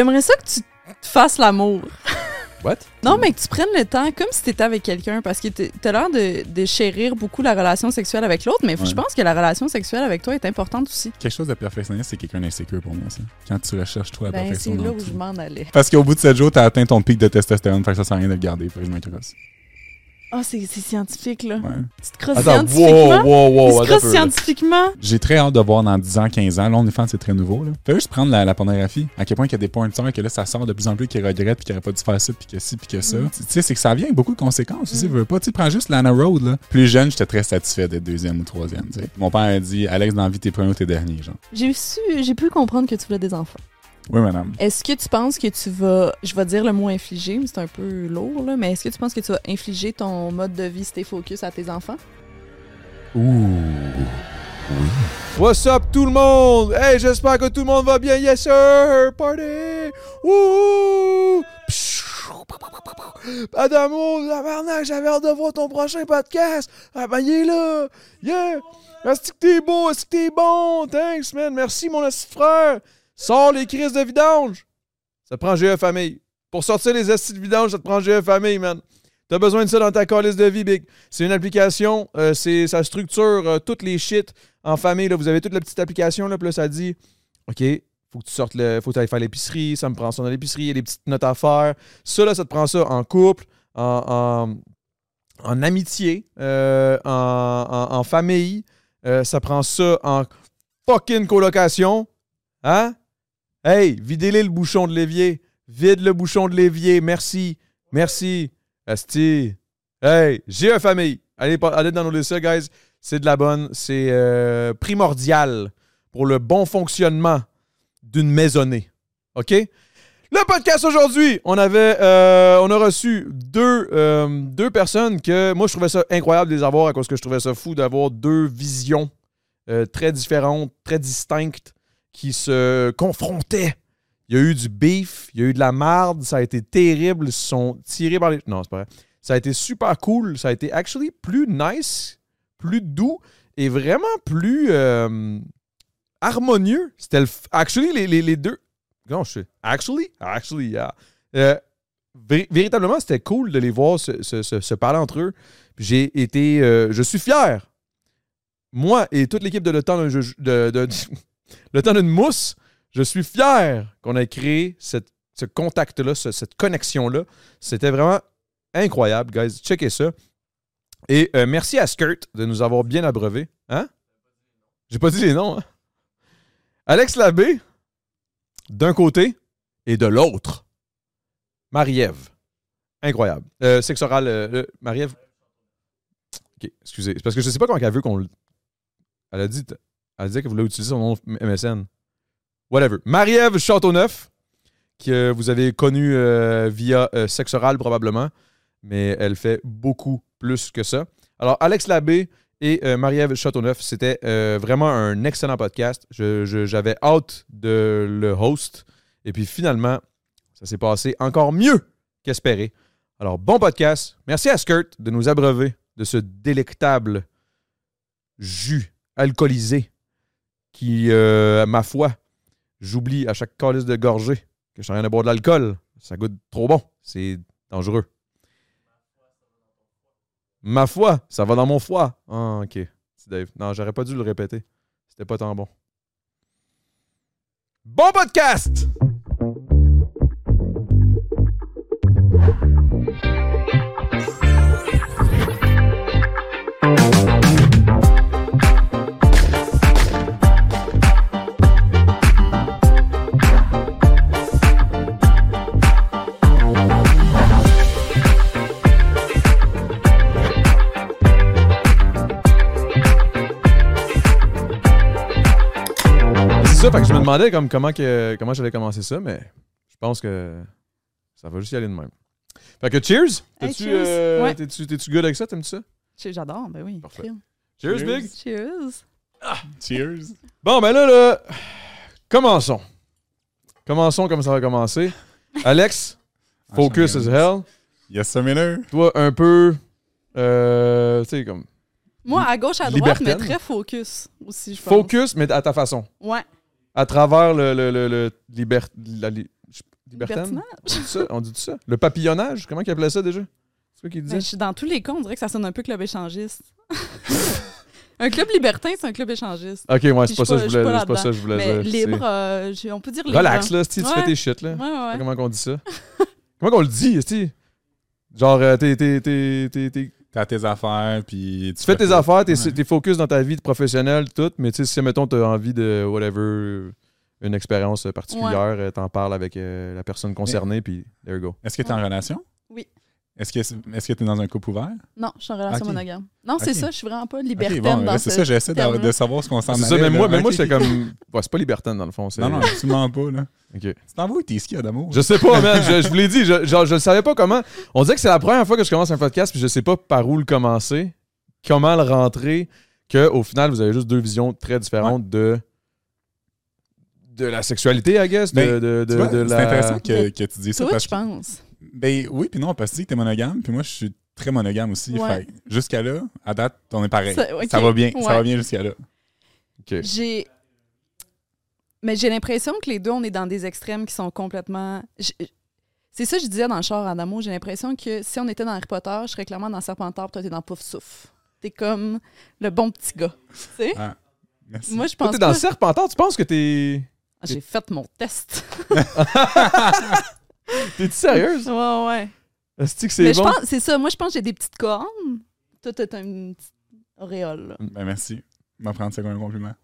J'aimerais ça que tu te fasses l'amour. What? Non, mais que tu prennes le temps comme si t'étais avec quelqu'un parce que t'as l'air de, de chérir beaucoup la relation sexuelle avec l'autre, mais Ouais. je pense que la relation sexuelle avec toi est importante aussi. Quelque chose de perfectionniste, c'est quelqu'un d'insécure pour moi, ça. Quand tu recherches, toi, la Ben, c'est perfection. là dans où tout. je m'en allais. Parce qu'au bout de 7 jours, t'as atteint ton pic de testostérone, fait que ça sert à rien de le garder, fait que je m'intéresse. Ah, c'est c'est scientifique, là. Ouais. Tu te crosses Attends, wow, scientifiquement? wow, wow, Il se attends un crosse peu, là. scientifiquement? J'ai très hâte de voir dans 10 ans, 15 ans. Là, OnlyFans, c'est très nouveau. Là. Fais juste prendre la, la pornographie. À quel point il y a des porn stars que là, ça sort de plus en plus, qui regrettent, puis qui n'auraient pas dû faire ça, puis que ci, puis que ça. Mm. Tu sais, c'est que ça vient avec beaucoup de conséquences aussi. Veux pas, tu prends juste Lana Road. Là. Plus jeune, j'étais très satisfait d'être deuxième ou troisième. tu sais. Mon père a dit Alex, dans la vie, t'es premier ou t'es dernier. Genre. J'ai su, j'ai pu comprendre que tu voulais des enfants. Oui, madame. Est-ce que tu penses que tu vas, je vais dire le mot infliger, mais c'est un peu lourd, là, mais est-ce que tu penses que tu vas infliger ton mode de vie stay focus à tes enfants? Ouh. What's up tout le monde? Hey, j'espère que tout le monde va bien. Yes sir! Party! Wouh! Adamo, tabarnak, j'avais hâte de voir ton prochain podcast. Ah ben il est là! Yeah! Est-ce que t'es beau? Est-ce que t'es bon? Thanks, man. Merci, mon petit frère. Sors les crises de vidange. Ça te prend GE Famille. Pour sortir les astuces de vidange, ça te prend GE Famille, man. T'as besoin de ça dans ta calice de vie, Big. C'est une application, euh, c'est, ça structure euh, toutes les shit en famille. Là. Vous avez toute la petite application, là, puis là, ça dit OK, faut que tu sortes le. Faut que tu ailles faire l'épicerie, ça me prend ça dans l'épicerie, il y a petites notes à faire. Ça, là, ça te prend ça en couple, en, amitié, euh, en, en- famille. Ça prend ça en fucking colocation. Hein? Hey, videz-les le bouchon de l'évier. Vide le bouchon de l'évier. Merci. Merci. Asti. Hey, une famille. Allez, allez downloader ça, guys. C'est de la bonne. C'est euh, primordial pour le bon fonctionnement d'une maisonnée. OK? Le podcast aujourd'hui, on avait, euh, a reçu deux, euh, deux personnes que moi je trouvais ça incroyable de les avoir à cause que je trouvais ça fou d'avoir deux visions très différentes, très distinctes qui se confrontaient. Il y a eu du beef, il y a eu de la marde, ça a été terrible, ils se sont tirés par les. Non, c'est pas vrai. Ça a été super cool, ça a été actually plus nice, plus doux et vraiment plus euh, harmonieux. C'était le. Actually, les, les- deux. Non, je sais. Actually? Actually, yeah. Euh, vé- véritablement, c'était cool de les voir se, se- se- parler entre eux. J'ai été. euh, je suis fier. Moi et toute l'équipe de Le Temps d'un jeu- de- Le Temps d'une mousse, je suis fier qu'on ait créé ce contact-là, ce- cette connexion-là. C'était vraiment incroyable, guys. Checkez ça. Et euh, merci à Skirt de nous avoir bien abreuvé. Hein? J'ai pas dit les noms. hein? Alex Labbé, d'un côté, et de l'autre, Marie-Ève. Incroyable. Euh, sexe oral, euh, Marie-Ève. Ok, excusez. Parce que je sais pas comment elle veut qu'on le. Elle a dit, elle a dit qu'elle voulait utiliser son nom MSN. Whatever. Marie-Ève Châteauneuf, que vous avez connue euh, via euh, sexe oral probablement, mais elle fait beaucoup plus que ça. Alors, Alex Labbé et euh, Marie-Ève Châteauneuf, c'était euh, vraiment un excellent podcast. Je- je- J'avais hâte de le host. Et puis finalement, ça s'est passé encore mieux qu'espéré. Alors, bon podcast. Merci à Skirt de nous abreuver de ce délectable jus alcoolisé qui, euh, ma foi, j'oublie à chaque calice de gorgée que je suis en train de boire de l'alcool. Ça goûte trop bon. C'est dangereux. Ma foi, ça va dans mon foie. Ah, ok. Dave. Non, j'aurais pas dû le répéter. C'était pas tant bon. Bon podcast! Ça, fait que je me demandais comme, comment, que, comment j'allais commencer ça, mais je pense que ça va juste y aller de même. Fait que cheers! Hey, T'es-tu cheers. euh, Ouais. good avec ça? T'aimes-tu ça? J'adore, ben oui. Parfait. Cheers, Cheers. Big! Cheers. Cheers. Bon, ben là, là, commençons. Commençons comme ça va commencer. Alex, focus as hell. Yes, sir. Toi, un peu, euh, tu sais, comme Moi, à gauche, à droite, mais très focus aussi, je pense. focus, mais à ta façon. Ouais. À travers le, le, le, le liber- la li- Libertine? Libertinage? On dit ça? On dit ça? Le papillonnage? Comment ils appelaient ça déjà? C'est quoi qu'ils Ben, je suis dans tous les cas, on dirait que ça sonne un peu club échangiste. un club libertin, c'est un club échangiste. Ok, ouais, c'est pas, ça que je voulais, pas ça je voulais Mais dire. libre, euh, on peut dire libre. Relax, là, si tu Ouais. fais tes shit, là. Ouais, ouais, ouais. Comment qu'on dit ça? Comment qu'on le dit? Genre, euh, t'es- T'as tes affaires, puis tu fais tes affaires, t'es Ouais. t'es focus dans ta vie de professionnelle, tout, mais tu sais, si, mettons, t'as envie de whatever, une expérience particulière, euh, t'en parles avec euh, la personne concernée, puis there you go. Est-ce que t'es en relation? Oui. Est-ce que est-ce que t'es dans un couple ouvert? Non, je suis en relation monogame. Non, c'est ça, je suis vraiment pas libertaine bon, dans là, c'est ce ça, j'essaie de, savoir ce qu'on s'en C'est ça, même là. moi, même moi j'étais comme. Ouais, c'est pas libertin, dans le fond. c'est- Non, non, absolument pas, là. Ok. Tu t'envoies tes skis d'amour? Je sais pas, man. Je, je vous l'ai dit, je, genre, je le savais pas comment. On dirait que c'est la première fois que je commence un podcast, puis je sais pas par où le commencer, comment le rentrer, que au final, vous avez juste deux visions très différentes de de la sexualité, I guess, de, Ben, de, Tu de, vois, de C'est la... intéressant que, que tu dis ça. Toi, parce je que- pense. Ben oui, puis non, parce que que t'es monogame, puis moi, je suis très monogame aussi. Ouais. Que jusqu'à là, à date, on est pareil. Ça- va bien, ouais. ça va bien jusqu'à là. J'ai. Mais j'ai l'impression que les deux, on est dans des extrêmes qui sont complètement. C'est ça que je disais dans le char en amour. J'ai l'impression que si on était dans Harry Potter, je serais clairement dans Serpentard, puis toi, t'es dans Pouf Souffle. T'es comme le bon petit gars. Tu sais? Ah, merci. Moi, je Toi, pense t'es dans pas- Serpentard, tu penses que t'es. Ah, J'ai fait mon test. T'es-tu sérieuse? ouais, ouais. Est-ce que c'est Mais je bon? c'est ça. Moi, je pense que j'ai des petites cornes. Toi, t'as une petite auréole. là. Ben merci. Je vais prendre ça comme un compliment.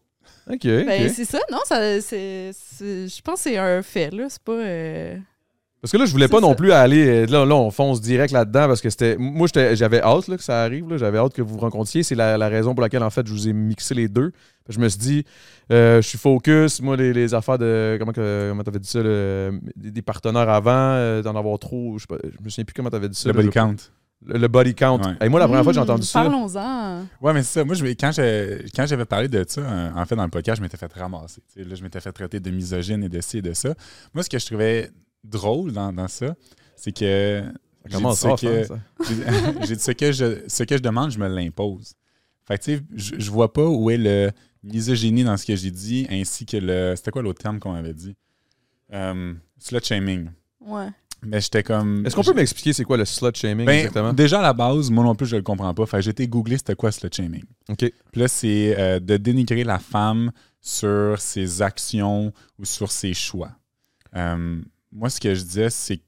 Ok, Ben, c'est ça, non? Ça, c'est, c'est- je pense que c'est un fait, là. C'est pas. euh, Parce que là, je voulais pas non plus aller. euh, Là, là, on fonce direct là-dedans parce que c'était. Moi, j'avais hâte là, que ça arrive. là. J'avais hâte que vous vous rencontriez. C'est la, la raison pour laquelle, en fait, je vous ai mixé les deux. Je me suis dit, euh, je suis focus. Moi, les, les affaires de. Comment, que- comment t'avais dit ça? le- des, des partenaires avant, euh, d'en avoir trop. Je, sais pas, je me souviens plus comment t'avais dit ça. Le là, body count. Le, le body count. Ouais. Hey, moi, la première fois que j'ai hmm, entendu ça. Parlons-en. Ouais, mais c'est ça. Moi, je, quand j'avais parlé de ça, en fait, dans le podcast, je m'étais fait ramasser. Là, je m'étais fait traiter de misogyne et de ci et de ça. Moi, ce que je trouvais drôle dans, dans ça, c'est que. Comment ça, ce que- ça? j'ai dit ce que, je, ce que je demande, je me l'impose. Fait que, tu sais, je, je vois pas où est le misogynie dans ce que j'ai dit, ainsi que le. C'était quoi l'autre terme qu'on avait dit? Euh, slut shaming. Ouais. Mais j'étais comme. Est-ce qu'on peut m'expliquer c'est quoi le slut shaming Ben, exactement? déjà à la base, moi non plus, je le comprends pas. Fait été googlé c'était quoi slut shaming. OK. Puis là, c'est euh, de dénigrer la femme sur ses actions ou sur ses choix. Euh, moi, ce que je disais, c'est que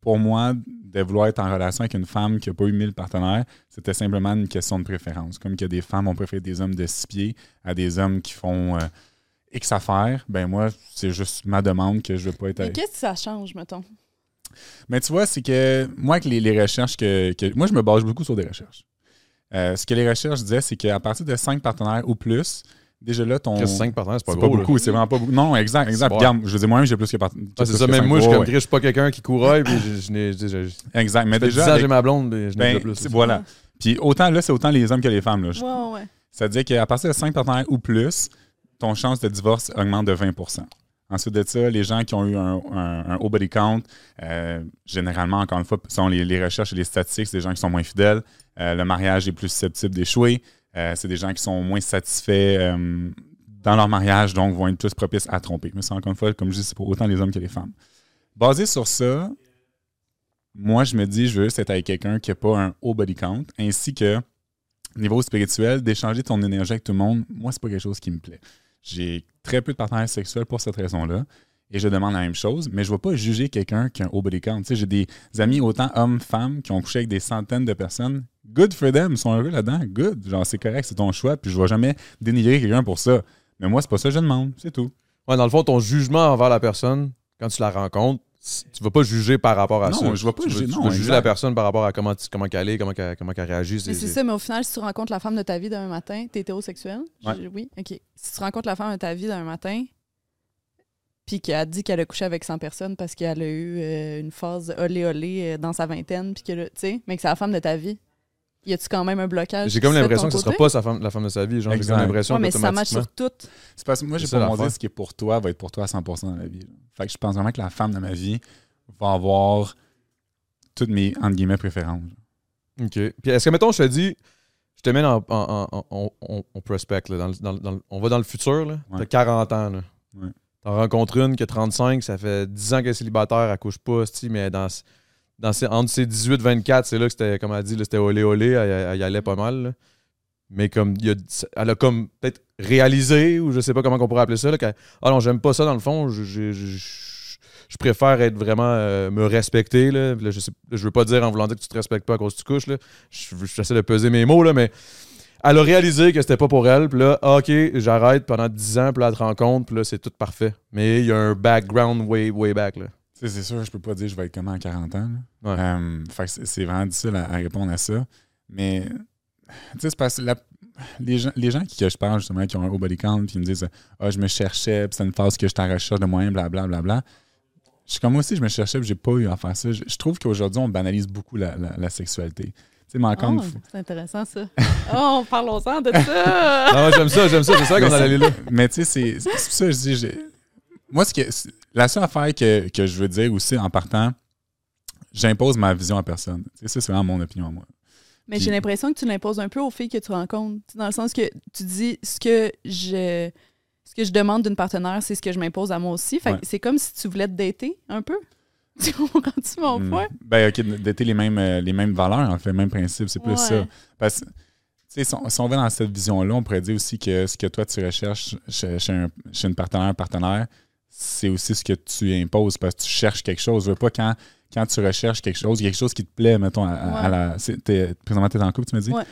pour moi, de vouloir être en relation avec une femme qui n'a pas eu mille partenaires, c'était simplement une question de préférence. Comme que des femmes ont préféré des hommes de six pieds à des hommes qui font euh, X affaires, ben moi, c'est juste ma demande que je veux pas être Mais avec. qu'est-ce que ça change, mettons? Mais tu vois, c'est que moi, avec les, les recherches que, que- Moi, je me base beaucoup sur des recherches. Euh, ce que les recherches disaient, c'est qu'à partir de cinq partenaires ou plus, déjà là, ton. Qu'est-ce que 5 partenaires, c'est pas C'est gros. pas là. beaucoup, c'est vraiment pas beaucoup. Non, exact, exact. Regarde, je veux dire, moi-même, j'ai plus que. par- Ah, j'ai c'est plus ça, que même moi, je suis Ouais, suis pas quelqu'un qui couraille, puis je, je n'ai. je- je- Exact, mais Ça fait 10 déjà. avec- j'ai ma blonde, mais je n'ai ben, pas plus. voilà. Puis autant là, c'est autant les hommes que les femmes. Là. Je- Ouais, ouais, ouais. Ça veut dire qu'à partir de 5 partenaires ou plus, ton chance de divorce augmente de 20% Ensuite de ça, les gens qui ont eu un, un- un haut body count, euh, généralement, encore une fois, selon les, les recherches et les statistiques, c'est des gens qui sont moins fidèles. Euh, le mariage est plus susceptible d'échouer. Euh, c'est des gens qui sont moins satisfaits euh, dans leur mariage, donc vont être plus propices à tromper. Mais c'est encore une fois, comme je dis, c'est pour autant les hommes que les femmes. Basé sur ça, moi, je me dis, je veux juste être avec quelqu'un qui n'a pas un haut body count, ainsi que niveau spirituel, d'échanger ton énergie avec tout le monde, moi, c'est pas quelque chose qui me plaît. J'ai très peu de partenaires sexuels pour cette raison-là. Et je demande la même chose, mais je ne vais pas juger quelqu'un qui a un haut body count. J'ai des amis, autant hommes, femmes, qui ont couché avec des centaines de personnes. Good for them, ils sont heureux là-dedans. Good. Genre, c'est correct, c'est ton choix, puis je ne vais jamais dénigrer quelqu'un pour ça. Mais moi, c'est pas ça que je demande, c'est tout. Ouais, dans le fond, ton jugement envers la personne, quand tu la rencontres, tu vas pas juger par rapport à Non, ça. je vais pas Tu veux- juger, Tu non, vas juger la personne par rapport à comment, comment qu'elle est, comment comment qu'elle réagit. Mais c'est ça, mais au final, si tu rencontres la femme de ta vie demain matin, t'es hétérosexuel? Ouais. Je- Oui, OK. Si tu rencontres la femme de ta vie demain matin, puis qu'elle a dit qu'elle a couché avec 100 personnes parce qu'elle a eu euh, une phase olé olé euh, dans sa vingtaine, puis que, tu sais, mais que c'est la femme de ta vie, y a-tu quand même un blocage? J'ai comme l'impression que ce sera pas sa femme, la femme de sa vie. Genre, j'ai comme l'impression Ouais, mais ça qu'automatiquement- sur tout. C'est parce que moi, j'ai pas mon ce qui est pour toi va être pour toi à 100% dans la vie. Fait que je pense vraiment que la femme de ma vie va avoir toutes mes, entre guillemets, préférences. OK. Puis est-ce que, mettons, je te dis, je te mets en, en, en- en- en- en prospect, là, dans dans dans on va dans le futur, là. Ouais. T'as 40 ans, là. Ouais. T'en rencontres une qui a 35, ça fait 10 ans qu'elle est célibataire, elle couche pas, mais dans, dans entre ses 18 24, c'est là que c'était, comme elle dit, c'était olé olé, elle, y allait pas mal. Mais comme, elle a comme peut-être réalisé, ou je sais pas comment on pourrait appeler ça, là, qu'elle- ah non, j'aime pas ça dans le fond, je, préfère être vraiment, euh, me respecter. Là. Je, sais, je veux pas dire en voulant dire que tu te respectes pas à cause que tu couches, là. Je- j'essaie de peser mes mots, là, mais elle a réalisé que c'était pas pour elle. Là, OK, j'arrête pendant 10 ans. Puis là, elle te rencontre. Puis là, c'est tout parfait. Mais il y a un background way, way back. Là. Tu sais, c'est sûr, je peux pas dire je vais être comment à 40 ans. Ouais. Euh, fait que c'est c'est vraiment difficile à, à répondre à ça. Mais, tu sais, c'est parce que la- les, gens, les gens qui que je parle, justement, qui ont un haut body count, puis ils me disent Ah, je me cherchais, puis c'est une phase que j'étais en recherche de moyens, blablabla. Bla, bla, bla. Je suis comme moi aussi, je me cherchais, puis j'ai pas eu à faire ça. Je, je trouve qu'aujourd'hui, on banalise beaucoup la, la- la sexualité. Tu sais, mais encore Oh, c'est intéressant, ça. oh, parlons-en de ça! Non, j'aime ça, j'aime ça. C'est ça qu'on Mais allait là. Mais tu sais, c'est c'est pour ça que je dis. Moi, ce que, la seule affaire que, que je veux dire aussi en partant, j'impose ma vision à personne. Ça, c'est vraiment mon opinion à moi. Mais j'ai l'impression que tu l'imposes un peu aux filles que tu rencontres. Dans le sens que tu dis ce que je ce que je demande d'une partenaire, c'est ce que je m'impose à moi aussi. Fait Ouais. c'est comme si tu voulais te dater un peu. Tu comprends-tu mon Hmm. point? Ben, OK, d'être les mêmes, euh, les mêmes valeurs, en fait, le même principe, c'est plus Ouais. ça. Parce que, tu sais, si on, si on va dans cette vision-là, on pourrait dire aussi que ce que toi, tu recherches chez, chez un, chez une partenaire, partenaire, c'est aussi ce que tu imposes parce que tu cherches quelque chose. Je veux pas quand, quand tu recherches quelque chose, il y a quelque chose qui te plaît, mettons, à, à- la. Présentement, tu es en couple, tu me dis? Ouais.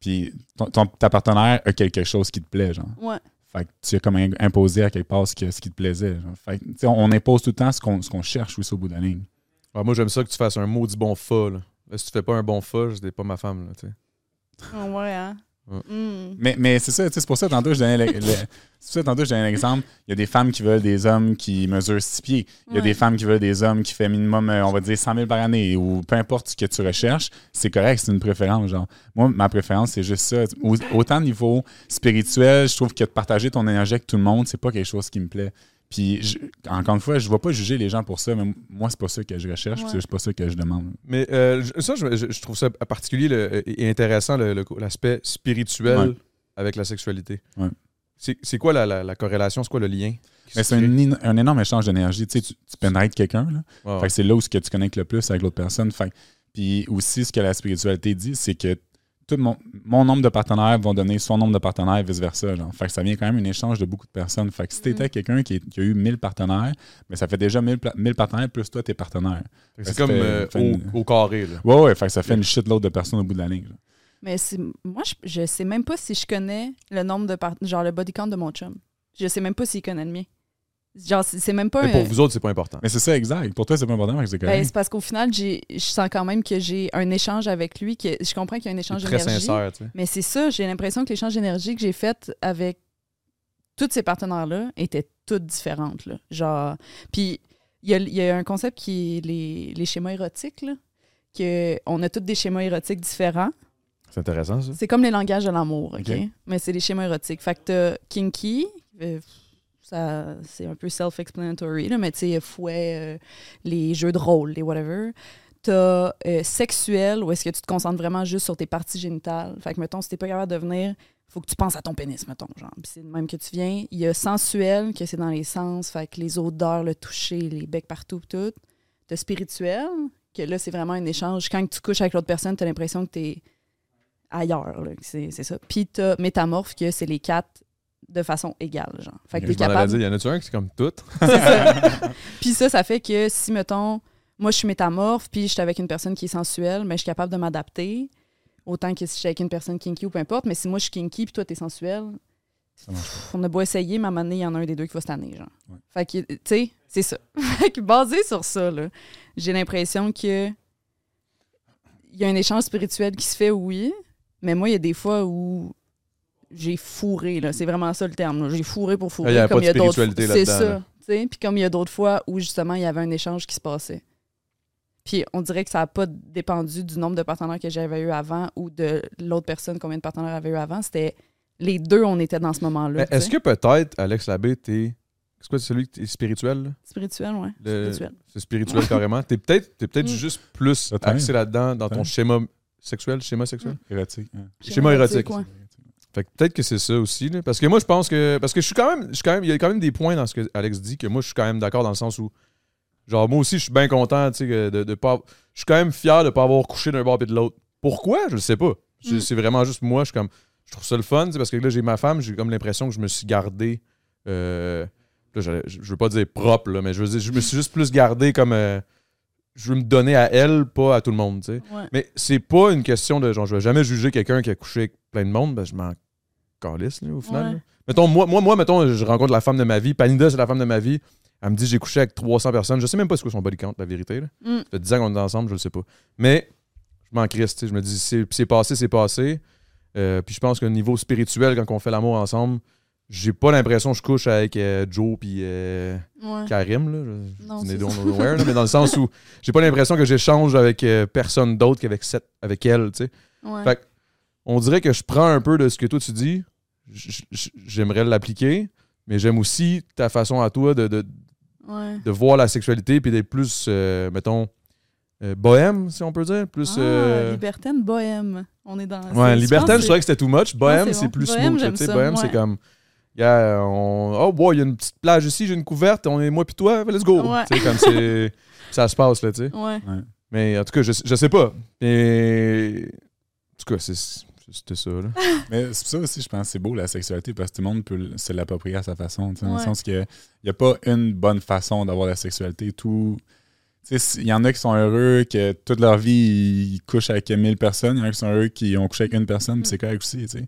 Puis ton, ton- ta partenaire a quelque chose qui te plaît, genre. Ouais. Fait que tu as comme im- imposé à quelque part ce, que- ce qui te plaisait. genre. Fait que, tu sais, on, on impose tout le temps ce qu'on ce qu'on cherche aussi au bout de la ligne. Ah, moi, j'aime ça que tu fasses un maudit bon fa. Là. Là, si tu fais pas un bon fa, c'est pas ma femme. Là, tu sais. Ah ouais, hein? Hmm. Mais, mais c'est ça, c'est pour ça tantôt je donnais le- le- c'est pour ça tantôt je donnais un exemple. Il y a des femmes qui veulent des hommes qui mesurent 6 pieds. Il y a Ouais. des femmes qui veulent des hommes qui font minimum, euh, on va dire, 100 000 par année ou peu importe ce que tu recherches. C'est correct, c'est une préférence. Genre. Moi, ma préférence, c'est juste ça. Au- Autant au niveau spirituel, je trouve que de partager ton énergie avec tout le monde, c'est pas quelque chose qui me plaît. Puis, je- encore une fois, je ne vais pas juger les gens pour ça, mais moi, c'est pas ça que je recherche, Ouais. c'est pas ça que je demande. Mais euh, ça, je, trouve ça particulier le- et intéressant, le- le- l'aspect spirituel Ouais. avec la sexualité. Ouais. C'est quoi la, la- la corrélation? C'est quoi le lien? c'est un, énorme échange d'énergie. Tu sais, tu, quelqu'un, là. Ouais, ouais. Fait que c'est là où ce que tu connectes le plus avec l'autre personne. Fait puis aussi, ce que la spiritualité dit, c'est que tout mon, mon nombre de partenaires vont donner son nombre de partenaires, vice-versa. genre. Fait que ça vient quand même un échange de beaucoup de personnes. Fait que si t'étais Mm. quelqu'un qui, a eu 1000 partenaires, mais ça fait déjà 1000, pla- 1000 partenaires plus toi, tes partenaires. C'est comme euh, une- au, au carré. Là. Ouais, ouais, fait que ça fait une shitload de personnes au bout de la ligne. là. Mais c'est moi, je, je sais même pas si je connais le nombre de part... genre le body count de mon chum. Je sais même pas s'il connaît le mien. Genre, c'est même pas Mais un- pour vous autres, c'est pas important. Mais c'est ça, exact. Pour toi, c'est pas important, que c'est Ben, c'est parce qu'au final, j'ai- je sens quand même que j'ai un échange avec lui, que je comprends qu'il y a un échange très d'énergie. sincère, tu sais. Mais c'est ça, j'ai l'impression que l'échange d'énergie que j'ai fait avec tous ces partenaires-là était toutes différentes. Là. Genre, puis il y a, il y a un concept qui est les, les schémas érotiques, là, que on a tous des schémas érotiques différents. C'est intéressant, ça. C'est comme les langages de l'amour, OK? OK. Mais c'est des schémas érotiques. Fait que t'as kinky, euh, c'est un peu self-explanatory, mais tu sais, fouet, euh, les jeux de rôle, les whatever. T'as euh, sexuel, où est-ce que tu te concentres vraiment juste sur tes parties génitales. Fait que, mettons, si t'es pas capable de venir, faut que tu penses à ton pénis, mettons, genre. Puis c'est de même que tu viens. Il y a sensuel, que c'est dans les sens, fait que les odeurs, le toucher, les becs partout, tout. T'as spirituel, que là, c'est vraiment un échange. Quand tu couches avec l'autre personne, t'as l'impression que t'es ailleurs, c'est ça. Puis t'as métamorphe, que c'est les quatre de façon égale, genre. Fait que Je t'es capable... dire, y en a-tu un qui c'est comme tout? Puis ça, ça fait que si, mettons, moi, je suis métamorphe, puis je suis avec une personne qui est sensuelle, mais je suis capable de m'adapter. Autant que si je suis avec une personne kinky ou peu importe. Mais si moi, je suis kinky, puis toi, t'es sensuel, Ça marche pff, on a beau essayer, mais à un moment donné, il y en a un des deux qui va se tanner, genre. Ouais. Fait que, tu sais, c'est ça. fait que basé sur ça, là, j'ai l'impression que il y a un échange spirituel qui se fait, oui, mais moi, il y a des fois où j'ai fourré, là. C'est vraiment ça le terme. J'ai fourré pour fourrer. Il y avait comme pas de d'autres spiritualité fois- C'est là-dedans, ça. là. tu sais. Puis comme il y a d'autres fois où, justement, il y avait un échange qui se passait. Puis on dirait que ça n'a pas dépendu du nombre de partenaires que j'avais eu avant ou de l'autre personne, combien de partenaires avait eu avant. C'était les deux, on était dans ce moment-là. Mais Est-ce que peut-être, Alex Labbé, t'es. C'est quoi, celui qui est spirituel? là? Spirituel, ouais. Le- Spirituel. C'est spirituel carrément. T'es peut-être t'es peut-être Mm. juste plus axé là-dedans dans ton schéma sexuel, schéma sexuel? Érotique. hein. Schéma érotique. ouais. Fait Fait que peut-être que c'est ça aussi. là. Parce que moi, je pense que. Parce que je suis quand même. Je suis quand même il y a quand même des points dans ce que Alex dit que moi, je suis quand même d'accord dans le sens où. Genre, moi aussi, je suis bien content, tu sais, de, de pas. Je suis quand même fier de pas avoir couché d'un bord et de l'autre. Pourquoi? Je le sais pas. C'est Mm. c'est vraiment juste moi. Je suis comme. Je trouve ça le fun, parce que là, j'ai ma femme, j'ai comme l'impression que je me suis gardé. euh, là, je, je veux pas dire propre, là, mais je veux dire, je me suis juste plus gardé comme. euh, je veux me donner à elle, pas à tout le monde, tu sais. Ouais. Mais c'est pas une question de genre, je vais jamais juger quelqu'un qui a couché avec plein de monde, ben je m'en calisse, là, au final. Ouais. Mettons, moi, moi, moi, mettons, je rencontre la femme de ma vie. Panida, c'est la femme de ma vie. Elle me dit, j'ai couché avec 300 personnes. Je sais même pas ce que son body count, la vérité. Là. Mm. Ça fait 10 ans qu'on est ensemble, je le sais pas. Mais je m'en crisse, tu sais. Je me dis, c'est c'est passé, c'est passé. Euh, puis je pense qu'au niveau spirituel, quand on fait l'amour ensemble, j'ai pas l'impression que je couche avec euh, Joe puis euh, Ouais. Karim, là. Je- Non, je là, mais dans le sens où j'ai pas l'impression que j'échange avec personne d'autre qu'avec avec elle, tu sais. Ouais. Fait que, on dirait que je prends un peu de ce que toi tu dis. J'aimerais l'appliquer, mais j'aime aussi ta façon à toi de, de, Ouais. de voir la sexualité puis d'être plus, euh, mettons, euh, bohème, si on peut dire. Plus. Ah, euh, libertaine, bohème. On est dans. ouais, libertaine, je trouvais que c'était too much. Bohème, c'est c'est bon. plus Bohème, smooth. ça, Bohème, c'est comme. Yeah, on... Oh, boy, il y a une petite plage ici, j'ai une couverte, on est moi puis toi, let's go. Ouais. Tu sais, comme c'est. ça se passe, là, tu sais. Ouais. Mais en tout cas, je, je sais pas. Et... En tout cas, c'est- c'était ça, là. Mais c'est pour ça aussi, je pense que c'est beau la sexualité parce que tout le monde peut se l'approprier à sa façon. tu sais, Dans Ouais. le sens qu'il n'y a pas une bonne façon d'avoir la sexualité. Tout. Il y en a qui sont heureux que toute leur vie ils couchent avec 1000 personnes. Il y en a qui sont heureux qui ont couché avec une personne, Mm. puis c'est correct aussi. tu sais.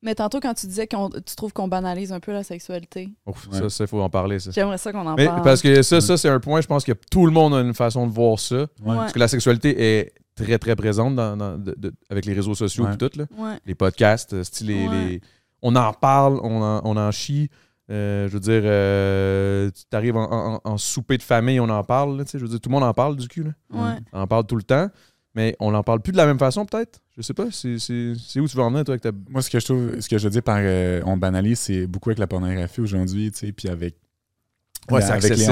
Mais tantôt, quand tu disais que tu trouves qu'on banalise un peu la sexualité, Ouf, Ouais. Ça, ça, il faut en parler, ça. j'aimerais ça qu'on en Mais parle. parce que ça, ça c'est un point, je pense que tout le monde a une façon de voir ça. Ouais. Parce que la sexualité est très, très présente dans, dans- de- de- avec les réseaux sociaux Ouais. et tout. Là. Ouais. Les podcasts, euh, style les, Ouais. les- on en parle, on en, on en chie. Euh, je veux dire, euh, tu arrives en, en- en souper de famille, on en parle. là, tu sais, je veux dire, tout le monde en parle du cul. Là. Ouais. On en parle tout le temps. Mais on n'en parle plus de la même façon, peut-être? Je sais pas. C'est c'est- c'est où tu veux en venir, toi, avec ta. Moi, ce que je trouve, ce que je veux dire par euh, on banalise, c'est beaucoup avec la pornographie aujourd'hui, tu sais, puis avec. Ouais, la- c'est avec les là, c'est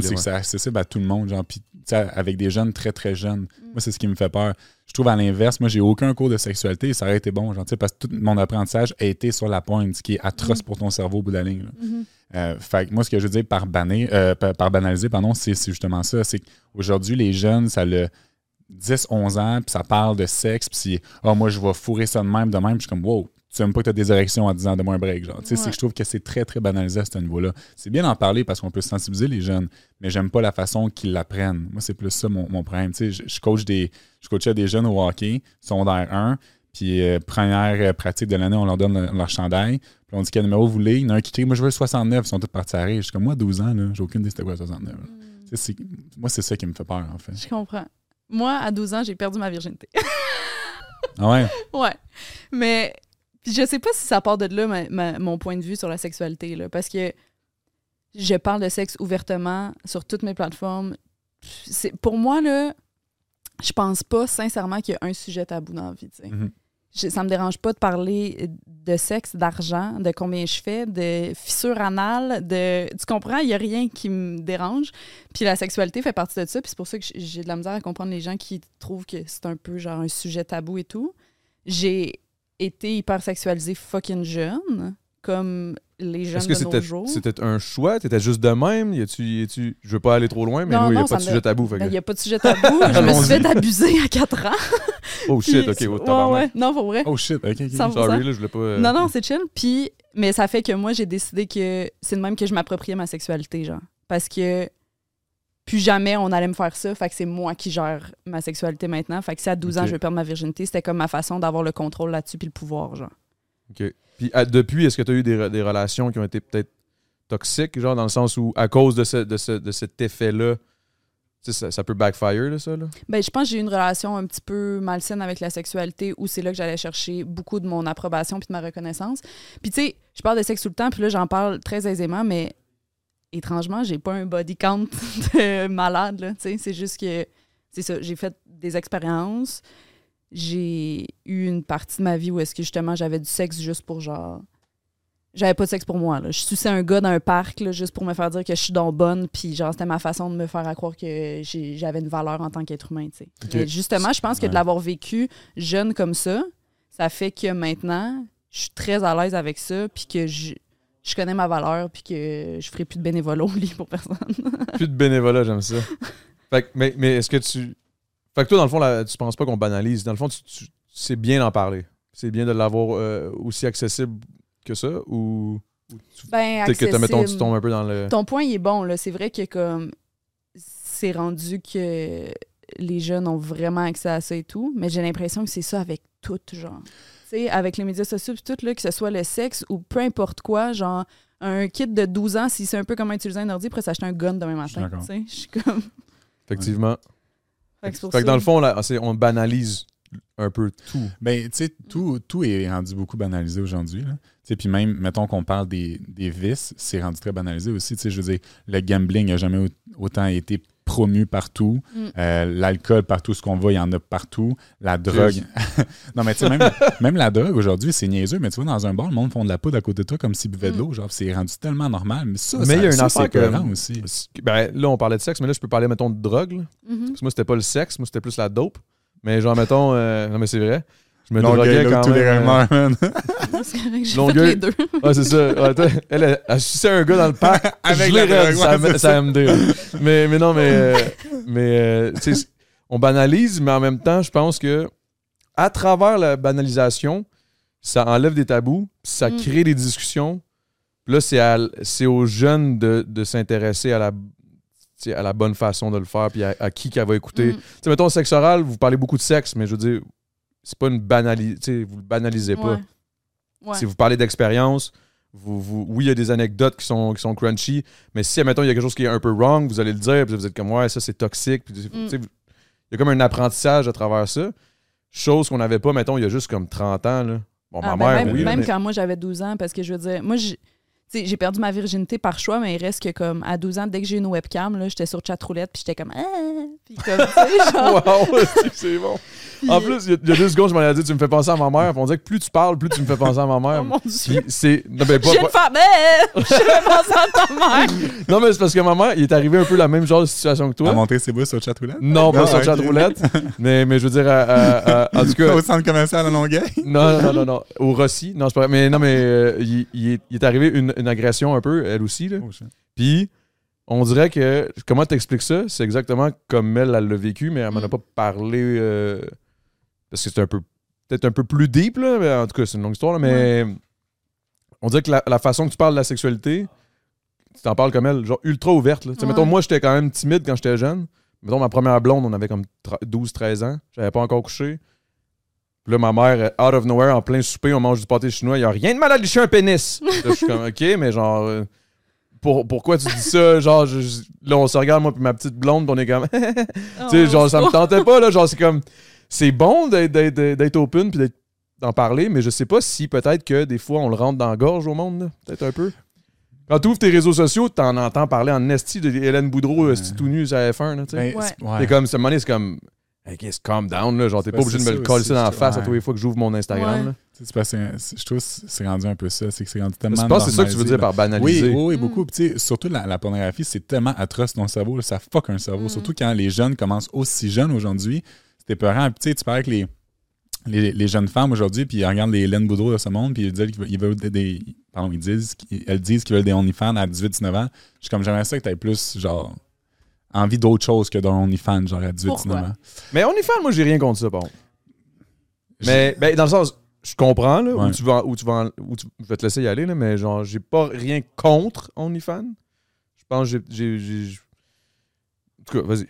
que ouais. c'est accessible à tout le monde, genre, puis, tu sais, avec des jeunes très, très jeunes. Mm. Moi, c'est ce qui me fait peur. Je trouve à l'inverse, moi, j'ai aucun cours de sexualité et ça aurait été bon, genre, tu sais, parce que tout mon apprentissage a été sur la pointe, ce qui est atroce Mm. pour ton cerveau au bout de la ligne. là. Mhm. Euh, fait que moi, ce que je veux dire par, banner, euh, par, par banaliser, pardon, c'est c'est justement ça. C'est qu'aujourd'hui, les jeunes, ça le 10, 11 ans, puis ça parle de sexe, puis c'est, ah, moi, je vais fourrer ça de même, de même. Puis je suis comme, wow, tu même pas que tu as des érections en 10 ans, de moins un break. Genre. Ouais. que je trouve que c'est très, très banalisé à ce niveau-là. C'est bien d'en parler parce qu'on peut sensibiliser les jeunes, mais j'aime pas la façon qu'ils l'apprennent. Moi, c'est plus ça mon, mon problème. Je, je coach des, je coachais des jeunes au hockey, secondaire 1, puis euh, première euh, pratique de l'année, on leur donne le- leur chandail. Puis on dit quel numéro vous voulez? Il y en a un qui crie, moi je veux le 69. Ils sont tous partis à rire. Je suis comme, moi, 12 ans, j'ai aucune idée c'était quoi le 69. là. Mm. Tu sais, c'est- Moi, c'est ça qui me fait peur, en fait. Je comprends. Moi, à 12 ans, j'ai perdu ma virginité. Ah ouais? ouais. Mais puis je sais pas si ça part de là, ma- ma- mon point de vue sur la sexualité. Là, parce que je parle de sexe ouvertement sur toutes mes plateformes. C'est, pour moi, là, je pense pas sincèrement qu'il y a un sujet tabou dans la vie. Mhm. Je- ça me dérange pas de parler de sexe, d'argent, de combien je fais, de fissures anales, de. Tu comprends? Il y a rien qui me dérange. Puis la sexualité fait partie de ça. Puis c'est pour ça que j'ai de la misère à comprendre les gens qui trouvent que c'est un peu genre un sujet tabou et tout. J'ai été hyper sexualisée fucking jeune, comme les jeunes que de nos jours. c'était un choix? T'étais juste de même? Y a-tu, y a-tu- Je veux pas aller trop loin, mais Non, nous, il n'y a non, pas de sujet tabou. Ben, que- Il n'y a pas de sujet tabou. je me suis fait abuser à 4 ans. Oh shit, ok, oh, ouais, ouais. Non, pour vrai. Oh shit, ok, ok. Ça- Sorry, là, je voulais pas. euh, Non, non, c'est chill. Puis, mais ça fait que moi, j'ai décidé que c'est de même que je m'appropriais ma sexualité, genre. Parce que plus jamais on allait me faire ça. Fait que c'est moi qui gère ma sexualité maintenant. Fait que si à 12 ans, je vais perdre ma virginité, c'était comme ma façon d'avoir le contrôle là-dessus puis le pouvoir, genre. OK. Puis à- depuis, est-ce que tu as eu des, re- des relations qui ont été peut-être toxiques, genre dans le sens où, à cause de, ce, de, ce- de cet effet-là, ça, ça peut backfire, là, ça? Là? Ben, je pense que j'ai eu une relation un petit peu malsaine avec la sexualité où c'est là que j'allais chercher beaucoup de mon approbation puis de ma reconnaissance. Puis tu sais, je parle de sexe tout le temps, puis là j'en parle très aisément, mais étrangement, j'ai pas un body count de malade là, c'est juste que c'est ça, j'ai fait des expériences. J'ai eu une partie de ma vie où est-ce que justement j'avais du sexe juste pour genre j'avais pas de sexe pour moi. Là. Je suçais un gars dans un parc là, juste pour me faire dire que je suis donc bonne. Puis genre, c'était ma façon de me faire à croire que j'avais une valeur en tant qu'être humain. justement, je pense que de l'avoir vécu jeune comme ça, ça fait que maintenant, je suis très à l'aise avec ça, puis que je, je connais ma valeur, puis que je ferai plus de bénévolat au lit pour personne. Plus de bénévolat, j'aime ça. Fait que- mais mais est-ce que tu. Fait que toi, dans le fond, là, tu penses pas qu'on banalise? Dans le fond, tu- tu- c'est bien d'en parler. C'est bien de l'avoir euh, aussi accessible que ça ou ou tu- Ben, que mettons, tu tombes un peu dans le. Ton point, il est bon. là. C'est vrai que comme c'est rendu que les jeunes ont vraiment accès à ça et tout, mais j'ai l'impression que c'est ça avec tout, genre. Avec les médias sociaux et tout, là, que ce soit le sexe ou peu importe quoi, genre un kid de 12 ans, s'il sait un peu comment utiliser un ordi, pourrait s'acheter un gun demain matin. d'accord. tu sais. Je suis comme... Effectivement. Fait que c'est Fait dans le fond, là, c'est- on banalise un peu tout. Ben, tu sais, tout, tout est rendu beaucoup banalisé aujourd'hui. là. Tu sais, Puis même, mettons qu'on parle des, des vices, c'est rendu très banalisé aussi. Tu sais, Je veux dire, le gambling n'a jamais au- autant été promu partout. Mm. Euh, L'alcool, partout ce qu'on voit, il y en a partout. La drogue. non, mais tu sais, même, même la drogue aujourd'hui, c'est niaiseux, mais tu vois, dans un bar, le monde font de la poudre à côté de toi comme s'ils buvaient de l'eau. Genre, c'est rendu tellement normal. Mais ça, Mais ça- il y a une affaire que- aussi. Ben, là, on parlait de sexe, mais là, je peux parler, mettons, de drogue. là. Mhm. Parce que moi, c'était pas le sexe, moi, c'était plus la dope. Mais genre, mettons. euh, non, mais c'est vrai. Je me Longueuil, droguais quand tous les même. euh, rumeurs, man. C'est correct, j'ai Longueuil. fait les deux. Ouais, c'est ça. Ouais, elle, elle, elle suçait un gars dans le parc. Avec je la l'ai raide, drogue, ça, ça MD. là. Mais, mais non, mais. euh, mais, euh, tu sais, on banalise, mais en même temps, je pense que à travers la banalisation, ça enlève des tabous, ça Mm. crée des discussions. Puis là, c'est, à- c'est aux jeunes de, de s'intéresser à la, à la bonne façon de le faire, puis à, à qui qu'elle va écouter. Mm. Tu sais, mettons, sexe oral, vous parlez beaucoup de sexe, mais je veux dire, c'est pas une banalité. Vous le banalisez pas. Ouais. Ouais. Si vous parlez d'expérience, vous, vous- oui, il y a des anecdotes qui sont, qui sont crunchy, mais si, admettons, il y a quelque chose qui est un peu wrong, vous allez le dire, puis vous êtes comme, ouais, ça, c'est toxique. Puis, Mm. il y a comme un apprentissage à travers ça. Chose qu'on n'avait pas, mettons, il y a juste comme 30 ans. Là. Bon, Ah, ma ben, mère, même oui. là, même mais- quand moi j'avais 12 ans, parce que je veux dire, moi, j'ai tu sais, j'ai perdu ma virginité par choix, mais il reste que comme à 12 ans, dès que j'ai eu une webcam, là, j'étais sur chatroulette, puis j'étais comme ah! Puis comme, tu sais, genre. Wow, c'est bon. En plus, il y, a- deux secondes, je m'en ai dit, tu me fais penser à ma mère. Puis on dirait que plus tu parles, plus tu me fais penser à ma mère. Oh mon Puis dieu! c'est. Non, mais, pas- Je mais! Je vais penser à ta mère! non, mais c'est parce que ma mère, il est arrivé un peu la même genre de situation que toi. À montrer ses bouts sur chat roulette? Non, pas Non, sur chatroulette. mais, mais je veux dire, en tout cas. Au centre commercial à Longueuil? Non, non, non, non, non. Au Rossi. Non, c'est pas vrai. Mais non, mais euh, il, il est, il est arrivé une, une agression un peu, elle aussi. Là. Puis, on dirait que. Comment t'expliques ça? C'est exactement comme elle, elle l'a vécu, mais elle m'en a Mm. pas parlé. euh, parce que c'est un peu. Peut-être un peu plus deep, là. Mais en tout cas, c'est une longue histoire, là, Mais. On dirait que la, la façon que tu parles de la sexualité, tu t'en parles comme elle, genre ultra ouverte. Là. Tu sais, Ouais. Mettons, moi, j'étais quand même timide quand j'étais jeune. Mettons, ma première blonde, on avait comme 12-13 ans. J'avais pas encore couché. Là, ma mère, euh, out of nowhere, en plein souper, on mange du pâté chinois. Il n'y a rien de mal à licher un pénis. Là, je suis comme, OK, mais genre, euh, pour- pourquoi tu dis ça? Genre, je- je- là, on se regarde, moi, puis ma petite blonde, puis on est comme, tu sais, Oh, genre, ça me tentait pas, là. Genre, c'est comme, c'est bon d'être- d'être d'être open, puis d'être- d'en parler, mais je sais pas si peut-être que des fois, on le rentre dans la gorge au monde, là. Peut-être un peu. Quand tu ouvres tes réseaux sociaux, t'en entends parler en esti de Hélène Boudreau, Ouais. esti tout nu sur la F1, là, tu sais. Ben, Ouais. comme, ce moment c'est comme, hey, guess, calm down, là. Genre, t'es pas obligé de c'est me le coller dans la je- face à tous les fois que j'ouvre mon Instagram, je trouve que c'est rendu un peu ça. C'est que c'est rendu tellement. C'est pas c'est ça que tu veux dire par Oui, banaliser. oui, oui, Mm. beaucoup. Puis, tu sais, surtout la, la pornographie, c'est tellement atroce dans le cerveau. là, ça fuck un cerveau. Mm. Surtout quand les jeunes commencent aussi jeunes aujourd'hui. C'était peurant. Puis, tu sais, tu parlais que les, les, les jeunes femmes aujourd'hui, puis ils regardent les Hélène Boudreau de ce monde, puis ils disent qu'ils veulent, des, des- Pardon, ils disent, qu'ils- elles disent qu'ils veulent des OnlyFans à 18-19 ans. Je suis comme, j'aimerais ça que tu plus, genre, envie d'autre chose que d'un OnlyFans, genre à 18-19 Pourquoi? ans. Mais on est fan, moi, j'ai rien contre ça, bon. Mais ben, dans le sens, je comprends là, où tu vas, où tu vas, où tu- je vais te laisser y aller là, mais genre, j'ai pas rien contre OnlyFans. Je pense que j'ai, j'ai, j'ai- en tout cas, vas-y.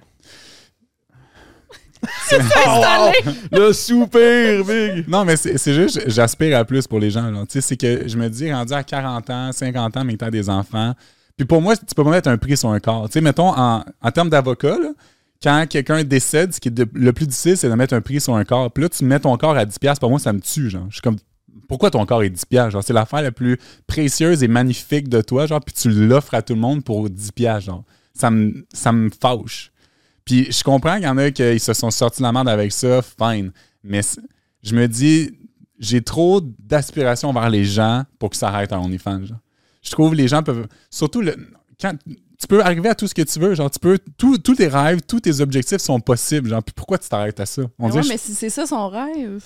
Installé. Le soupir, big. Non, mais c'est c'est juste, j'aspire à plus pour les gens. là. Tu sais, C'est que je me dis, rendu à 40 ans, 50 ans, mais que t'as des enfants. Puis pour moi, tu peux pas mettre un prix sur un corps. Tu sais, mettons, en, en termes d'avocat, quand quelqu'un décède, ce qui est le plus difficile, c'est de mettre un prix sur un corps. Puis là, tu mets ton corps à 10$, pour moi, ça me tue. Genre. Je suis comme, pourquoi ton corps est 10$? Genre, c'est l'affaire la plus précieuse et magnifique de toi, genre, puis tu l'offres à tout le monde pour 10$. Genre. Ça me, ça me fâche. Puis je comprends qu'il y en a qui se sont sortis de la merde avec ça, fine. Mais je me dis, j'ai trop d'aspiration vers les gens pour que ça arrête à OnlyFans. genre. Je trouve que les gens peuvent. Surtout, le, quand tu peux arriver à tout ce que tu veux. Genre, tu peux. tout- tous tes rêves, tous tes objectifs sont possibles. Genre, puis pourquoi tu t'arrêtes à ça? On Mais ouais, mais si c'est ça son rêve.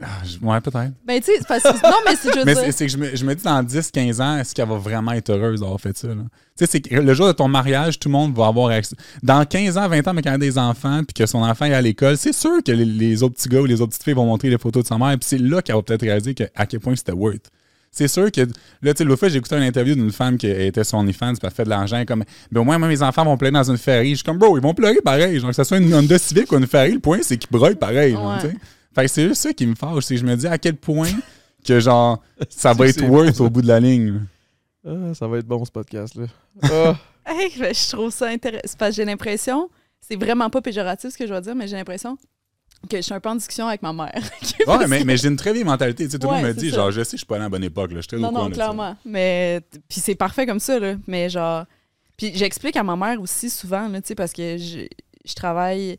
Ah, ouais, peut-être. Ben, tu sais, c'est parce que- non, mais c'est, je veux Mais c'est que je me, je me dis dans 10-15 ans, est-ce qu'elle va vraiment être heureuse d'avoir fait ça? Tu sais, c'est que le jour de ton mariage, tout le monde va avoir accès. Dans 15 ans, 20 ans, mais quand elle a des enfants, puis que son enfant est à l'école, c'est sûr que les, les autres petits gars ou les autres petites filles vont montrer les photos de sa mère, puis c'est là qu'elle va peut-être réaliser que, à quel point c'était worth. C'est sûr que, là, tu sais, l'autre fois, j'ai écouté une interview d'une femme qui était son OnlyFans, puis elle fait de l'argent, comme, ben au moins, moi, mes enfants vont pleurer dans une ferry. Je suis comme, bro, ils vont pleurer pareil. Genre, que ce soit une Honda Civic ou une ferry, le point, c'est qu'ils broient pareil. Ouais. Fait que c'est juste ça qui me fâche, c'est que je me dis à quel point que, genre, ça va être worth au bout de la ligne. Ah, ça va être bon, ce podcast-là. Ah. Hey, ben, je trouve ça intéressant. Parce que j'ai l'impression, c'est vraiment pas péjoratif ce que je vais dire, mais j'ai l'impression que je suis un peu en discussion avec ma mère. Ouais, mais, mais j'ai une très vieille mentalité. Tu sais, tout le Ouais, monde me c'est dit, ça. genre, je sais, je suis pas à la bonne époque. Là. Je suis très non, non, ça. clairement. Mais puis c'est parfait comme ça, là. Mais genre. Puis j'explique à ma mère aussi souvent, là, tu sais, parce que je, je travaille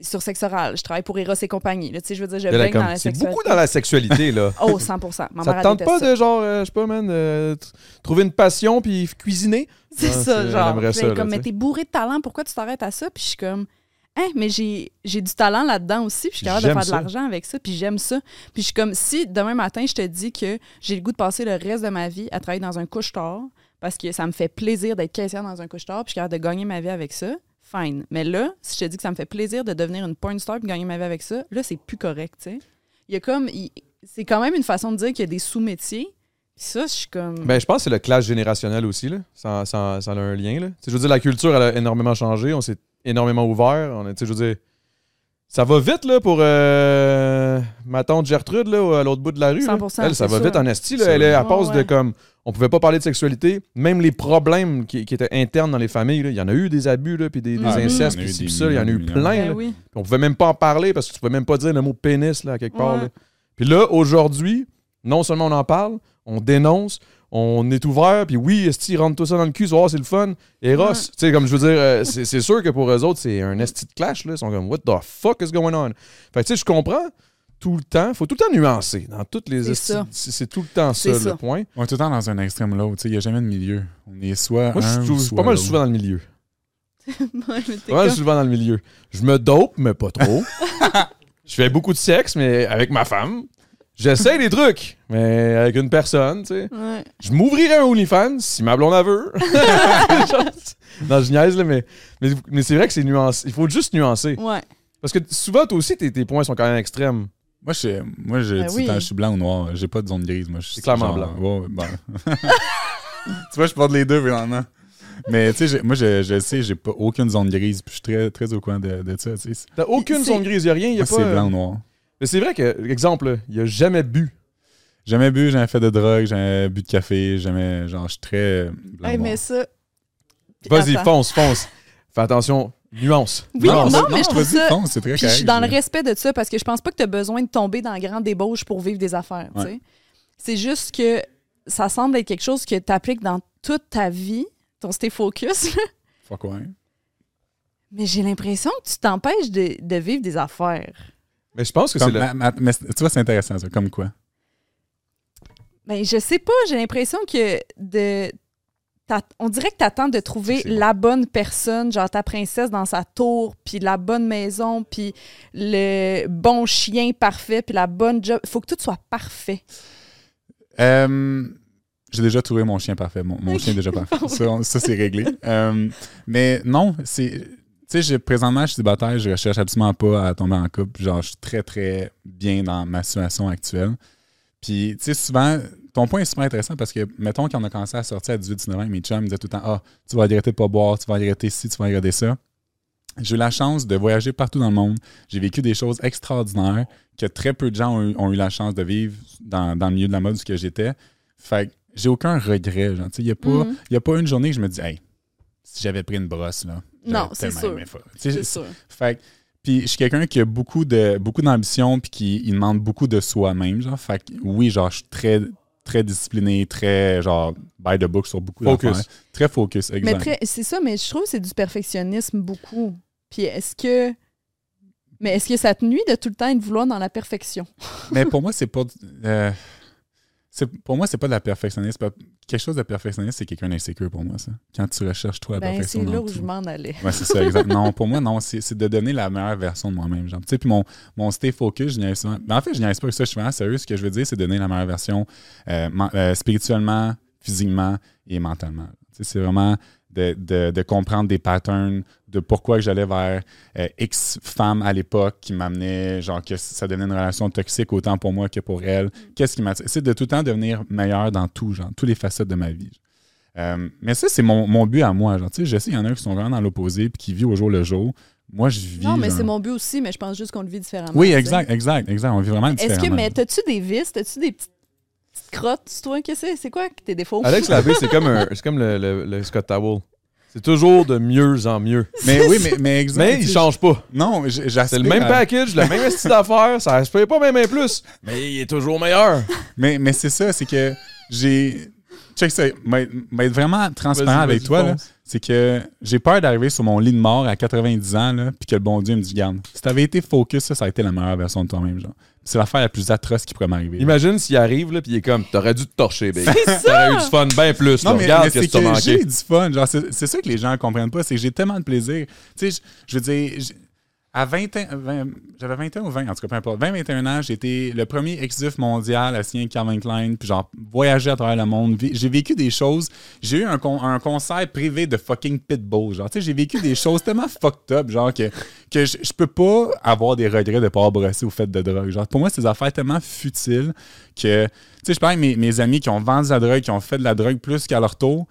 sur sexe oral. Je travaille pour Eros et compagnie. là. Tu sais, je veux dire, je baigne dans la C'est sexualité. beaucoup dans la sexualité, là. Oh, 100 Ma ça mère, te tente pas ça. de, genre, euh, je sais pas, man, euh, trouver une passion puis cuisiner? C'est Ouais, ça, c'est- genre. Puis ça, là, comme, tu mais t'es bourré de talent, pourquoi tu t'arrêtes à ça? Puis je suis comme, hein, mais j'ai du talent là-dedans aussi, puis je suis capable de faire de l'argent avec ça, puis j'aime ça. Puis je suis comme, si demain matin, je te dis que j'ai le goût de passer le reste de ma vie à travailler dans un couche-tard, parce que ça me fait plaisir d'être caissière dans un couche-tard, puis je suis capable de gagner ma vie avec ça, fine. Mais là, si je te dis que ça me fait plaisir de devenir une porn star puis gagner ma vie avec ça, là, c'est plus correct, tu sais. Il y a comme, c'est quand même une façon de dire qu'il y a des sous-métiers. Puis ça, je suis comme. Ben, je pense que c'est le clash générationnel aussi, là. Ça, ça- ça a un lien, là. Je veux dire, la culture, elle a énormément changé. On s'est énormément ouvert. On sais, je veux dire, ça va vite, là, pour euh, ma tante Gertrude, là, à l'autre bout de la rue. là. 100%, Elle, ça va sûr. vite en esti, là. C'est Elle est à passe Ouais, de ouais. comme. On pouvait pas parler de sexualité. Même les problèmes qui, qui étaient internes dans les familles, là. Il y en a eu des abus, là, puis des, des Ah, incestes, il y en a puis ça. Il y en a eu plein, Ben là. oui. Puis on pouvait même pas en parler parce que tu pouvais même pas dire le mot pénis là, à quelque part. Ouais. Puis là, aujourd'hui, non seulement on en parle, on dénonce, on est ouvert, puis oui, esti, rentre tout ça dans le cul, c'est le fun. Eros, Ouais. tu sais, comme je veux dire, euh, c'est sûr que pour eux autres, c'est un esti de clash, là. Ils sont comme, what the fuck is going on? Fait que tu sais, je comprends tout le temps, faut tout le temps nuancer dans toutes les C'est tout le temps ça, le point. On est tout le temps dans un extrême ou l'autre. tu sais, Il n'y a jamais de milieu. On est soit. Moi, je suis pas mal souvent dans le milieu. Ouais, Pas mal comme- souvent dans le milieu. Je me dope, mais pas trop. je fais beaucoup de sexe, mais avec ma femme. J'essaie des trucs, mais avec une personne, tu sais. Ouais. Je m'ouvrirais un OnlyFans si ma blonde en veut. non, je niaise, là, mais, mais, mais c'est vrai que c'est nuancé. Il faut juste nuancer. Ouais. Parce que souvent, toi aussi, tes, tes points sont quand même extrêmes. Moi, je, moi je, Ben oui. je suis blanc ou noir. J'ai pas de zone grise. Moi, je suis C'est clairement genre- blanc. ouais, ouais, ben. tu vois, je porte les deux, vraiment. Mais tu sais, j'ai- moi, je, je sais, j'ai pas aucune zone grise. Puis je suis très, très au courant de, de ça. tu sais. T'as aucune C'est- zone grise, y a rien, y a Moi, pas. c'est euh, blanc ou noir. Mais c'est vrai que, exemple, il a jamais bu. Jamais bu, jamais fait de drogue, jamais bu de café, jamais. Genre, je suis très blanc. Hey, mais ça. Vas-y, fonce, fonce. Fais attention, nuance. Oui, Nuance. non, mais je trouve ça- fonce, c'est très Puis je suis dans le respect de ça parce que je pense pas que tu as besoin de tomber dans la grande débauche pour vivre des affaires. Ouais. C'est juste que ça semble être quelque chose que tu appliques dans toute ta vie, ton stay focus. Fuck ouais. Mais j'ai l'impression que tu t'empêches de, de vivre des affaires. Mais je pense que c'est le. ma- ma- mais tu vois, c'est intéressant, ça. Comme quoi? Ben, je sais pas, j'ai l'impression que de. On dirait que tu attends de trouver la bonne personne, genre ta princesse dans sa tour, puis la bonne maison, puis le bon chien parfait, puis la bonne job. faut que tout soit parfait. Euh, j'ai déjà trouvé mon chien parfait. Mon, mon chien est déjà parfait. Ça, c'est réglé. Euh, mais non, c'est. Tu sais, présentement, je suis célibataire, je recherche absolument pas à tomber en couple. Genre, je suis très, très bien dans ma situation actuelle. Puis, tu sais, souvent, ton point est super intéressant parce que, mettons, quand on a commencé à sortir à 18-19 ans, mes chums me disaient tout le temps Ah, tu vas regretter de pas boire, tu vas regretter ci, tu vas regretter ça. J'ai eu la chance de voyager partout dans le monde. J'ai vécu des choses extraordinaires que très peu de gens ont eu, ont eu la chance de vivre dans, dans le milieu de la mode où j'étais. Fait que j'ai aucun regret. genre. Tu sais, Il n'y a, pas- y a pas une journée que je me dis Hey, si j'avais pris une brosse, là. Non, c'est sûr. C'est sûr. fait que- puis je suis quelqu'un qui a beaucoup de beaucoup d'ambition puis qui il demande beaucoup de soi-même genre fait que oui genre je suis très très discipliné très genre by the book sur beaucoup Focus. d'affaires très focus Mais c'est ça, mais je trouve que c'est du perfectionnisme beaucoup. Puis est-ce que. Mais est-ce que ça te nuit de tout le temps être vouloir dans la perfection? mais pour moi c'est pas euh, pour moi, c'est pas de la perfectionniste. Quelque chose de perfectionniste, c'est quelqu'un d'insécure pour moi, ça. Quand tu recherches toi la Ben, perfection. c'est là où tout. je m'en allais. Ouais, c'est ça, exact. Non, pour moi, non, c'est de donner la meilleure version de moi-même. Genre, tu sais, puis mon, mon stay focus, je niaise souvent. Ben, en fait, je niaise pas que ça, je suis vraiment sérieux. Ce que je veux dire, c'est donner la meilleure version euh, euh, spirituellement, physiquement et mentalement. Tu sais, c'est vraiment de, de- de comprendre des patterns, de pourquoi j'allais vers euh, X femme à l'époque qui m'amenait, genre, que ça donnait une relation toxique autant pour moi que pour elle. Qu'est-ce qui m'a. C'est de tout le temps devenir meilleur dans tout, genre, toutes les facettes de ma vie. Euh, mais ça, c'est mon, mon but à moi. Genre, tu sais, je sais, il y en a qui sont vraiment dans l'opposé puis qui vivent au jour le jour. Moi, je vis. Non, mais genre- c'est mon but aussi, mais je pense juste qu'on le vit différemment. Oui, exact, exact, exact. On vit vraiment Est-ce différemment. que, mais t'as-tu des vices? T'as-tu des petites, crottes, toi? Qu'est-ce que c'est? C'est quoi tes défauts? Alex Labbé, c'est comme, un, c'est comme le, le- le Scott Towel. C'est toujours de mieux en mieux. Mais oui, mais, mais exact. Mais il change pas. Non, C'est le même à- package, le même style d'affaires, ça se paye pas même un plus. Mais il est toujours meilleur. Mais, mais c'est ça, c'est que j'ai. Check ça, m'a m'a être vraiment transparent avec toi, là, c'est que j'ai peur d'arriver sur mon lit de mort à 90 ans, là, puis que le bon Dieu me dit, garde, si t'avais été focus, ça, ça a été la meilleure version de toi-même, genre. C'est l'affaire la plus atroce qui pourrait m'arriver. Imagine s'il arrive, là, puis il est comme, t'aurais dû te torcher, baby. C'est T'aurais eu du fun bien plus. Non, là. mais, Regarde mais qu'est-ce c'est que t'as que j'ai manqué. du fun. Genre, c'est, c'est ça que les gens ne comprennent pas, c'est que j'ai tellement de plaisir. Tu sais, je, je veux dire, à 20 ans, 20 j'avais 21 ou 20, en tout cas, peu importe. 20, 21 ans, été le premier exif mondial à signer Calvin Klein, puis genre, voyager à travers le monde. J'ai vécu des choses. J'ai eu un, con- un concert privé de fucking Pitbull. Genre, tu sais, j'ai vécu des choses tellement fucked up, genre, que, que je, je peux pas avoir des regrets de pas avoir brossé ou fait de drogue. Genre, pour moi, c'est des affaires tellement futiles que, tu sais, je parle avec mes, mes amis qui ont vendu de la drogue, qui ont fait de la drogue plus qu'à leur tour.